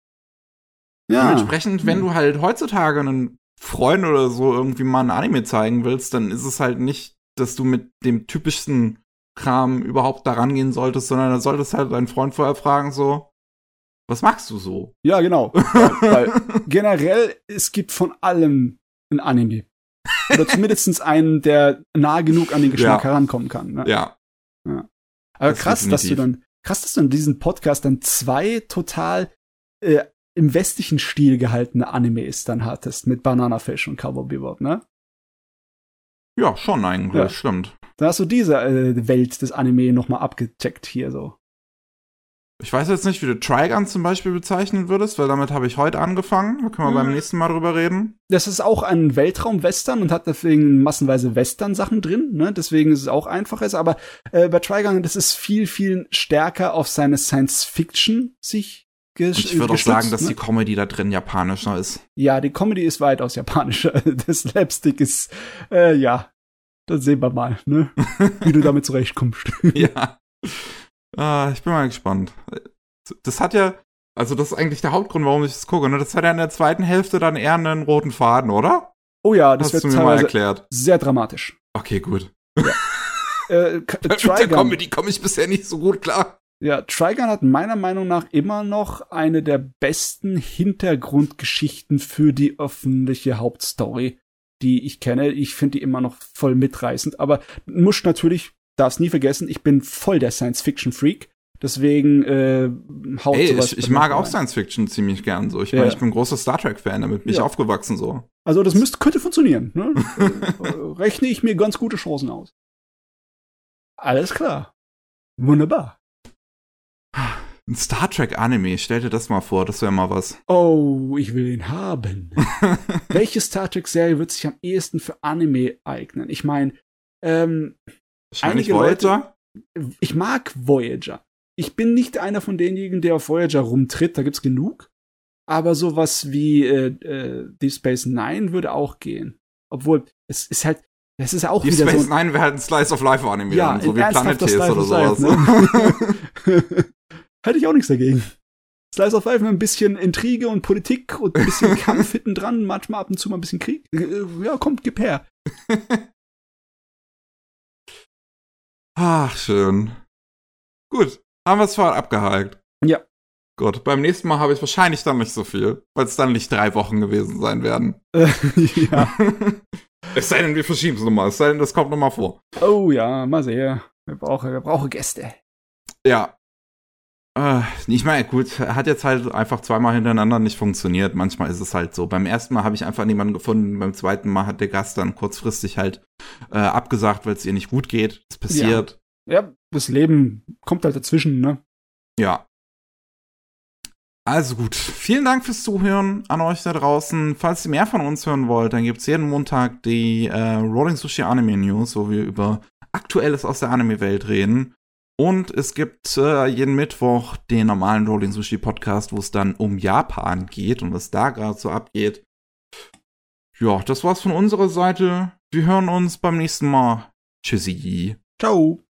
Speaker 1: Dementsprechend, wenn du halt heutzutage einen Freund oder so irgendwie mal ein Anime zeigen willst, dann ist es halt nicht, dass du mit dem typischsten Kram überhaupt da rangehen solltest, sondern da solltest halt deinen Freund vorher fragen, so, was magst du so?
Speaker 2: Ja, genau. weil, weil generell, es gibt von allem ein Anime. Oder zumindest einen, der nah genug an den Geschmack
Speaker 1: Ja.
Speaker 2: herankommen kann. Ne?
Speaker 1: Ja.
Speaker 2: Aber
Speaker 1: das
Speaker 2: krass, dass du dann, krass, dass du in diesem Podcast dann zwei total äh, im westlichen Stil gehaltene Animes dann hattest, mit Banana Fish und Cowboy Bebop, ne?
Speaker 1: Ja, schon eigentlich,
Speaker 2: Ja.
Speaker 1: stimmt.
Speaker 2: Da hast du diese äh, Welt des Anime nochmal abgecheckt hier so.
Speaker 1: Ich weiß jetzt nicht, wie du Trigun zum Beispiel bezeichnen würdest, weil damit habe ich heute angefangen. Da können wir
Speaker 2: Mhm.
Speaker 1: beim nächsten Mal drüber reden.
Speaker 2: Das ist auch ein Weltraum-Western und hat deswegen massenweise Western-Sachen drin, ne? Deswegen ist es auch einfacher. Aber äh, bei Trigun, das ist viel, viel stärker auf seine Science-Fiction sich ges
Speaker 1: Und ich würde auch
Speaker 2: gestützt,
Speaker 1: sagen, dass
Speaker 2: ne?
Speaker 1: die Comedy da drin japanischer ist.
Speaker 2: Ja, die Comedy ist weitaus japanischer. Das Slapstick ist, äh, ja, das sehen wir mal, ne? Wie du damit zurechtkommst.
Speaker 1: ja. Ah, ich bin mal gespannt. Das hat ja, also das ist eigentlich der Hauptgrund, warum ich das gucke. Ne? Das hat ja in der zweiten Hälfte dann eher einen roten Faden, oder?
Speaker 2: Oh ja, das
Speaker 1: Hast du
Speaker 2: wird
Speaker 1: mir mal erklärt.
Speaker 2: sehr dramatisch.
Speaker 1: Okay, gut.
Speaker 2: Äh, K-
Speaker 1: Mit der
Speaker 2: Trigun,
Speaker 1: Comedy komme ich bisher nicht so gut klar.
Speaker 2: ja, Trigun hat meiner Meinung nach immer noch eine der besten Hintergrundgeschichten für die öffentliche Hauptstory, die ich kenne. Ich finde die immer noch voll mitreißend, aber muss natürlich, darf's nie vergessen, ich bin voll der Science-Fiction-Freak. Deswegen äh, haut
Speaker 1: Ey,
Speaker 2: sowas
Speaker 1: ich, ich mag auch. Science Fiction ziemlich gern so. Ich
Speaker 2: Ja.
Speaker 1: meine, ich bin großer Star Trek-Fan, damit bin ich
Speaker 2: Ja.
Speaker 1: aufgewachsen so.
Speaker 2: Also das müsste, könnte funktionieren. Ne? Äh, Rechne ich mir ganz gute Chancen aus. Alles klar. Wunderbar.
Speaker 1: Ein Star Trek-Anime, stell dir das mal vor, das wäre mal was.
Speaker 2: Oh, ich will ihn haben. Welche Star Trek-Serie wird sich am ehesten für Anime eignen? Ich meine, ähm,
Speaker 1: Wahrscheinlich
Speaker 2: Einige Leute-
Speaker 1: Voyager?
Speaker 2: ich mag Voyager. Ich bin nicht einer von denjenigen, der auf Voyager rumtritt, da gibt's genug. Aber sowas wie äh, äh, Deep Space Nine würde auch gehen. Obwohl, es ist halt, es ist auch
Speaker 1: Die
Speaker 2: wieder
Speaker 1: Space
Speaker 2: so.
Speaker 1: Nine wäre halt ein Slice of Life Anime,
Speaker 2: Ja,
Speaker 1: dann, so wie Planet Tales oder sowas.
Speaker 2: Life, ne? Hätte ich auch nichts dagegen. Slice of Life mit ein bisschen Intrige und Politik und ein bisschen Kampf hinten dran, manchmal ab und zu mal ein bisschen Krieg. Äh, Ja, kommt, gib her.
Speaker 1: Ach, schön. Gut, haben wir es vorher abgehakt.
Speaker 2: Ja.
Speaker 1: Gut, beim nächsten Mal habe ich wahrscheinlich dann nicht so viel, weil es dann nicht drei Wochen gewesen sein werden.
Speaker 2: ja.
Speaker 1: es sei denn, wir verschieben es nochmal. Es sei denn, das kommt nochmal vor.
Speaker 2: Oh ja, mal sehen. Wir brauchen, wir brauchen Gäste.
Speaker 1: Ja. Äh, ich meine, gut, hat jetzt halt einfach zweimal hintereinander nicht funktioniert. Manchmal ist es halt so. Beim ersten Mal habe ich einfach niemanden gefunden. Beim zweiten Mal hat der Gast dann kurzfristig halt äh, abgesagt, weil es ihr nicht gut geht. Das passiert.
Speaker 2: Ja. ja, das Leben kommt halt dazwischen, ne?
Speaker 1: Ja. Also gut, vielen Dank fürs Zuhören an euch da draußen. Falls ihr mehr von uns hören wollt, dann gibt's jeden Montag die äh, Rolling Sushi Anime News, wo wir über Aktuelles aus der Anime-Welt reden. Und es gibt äh, jeden Mittwoch den normalen Rolling Sushi Podcast, wo es dann um Japan geht und was da gerade so abgeht. Ja, das war's von unserer Seite. Wir hören uns beim nächsten Mal. Tschüssi.
Speaker 2: Ciao.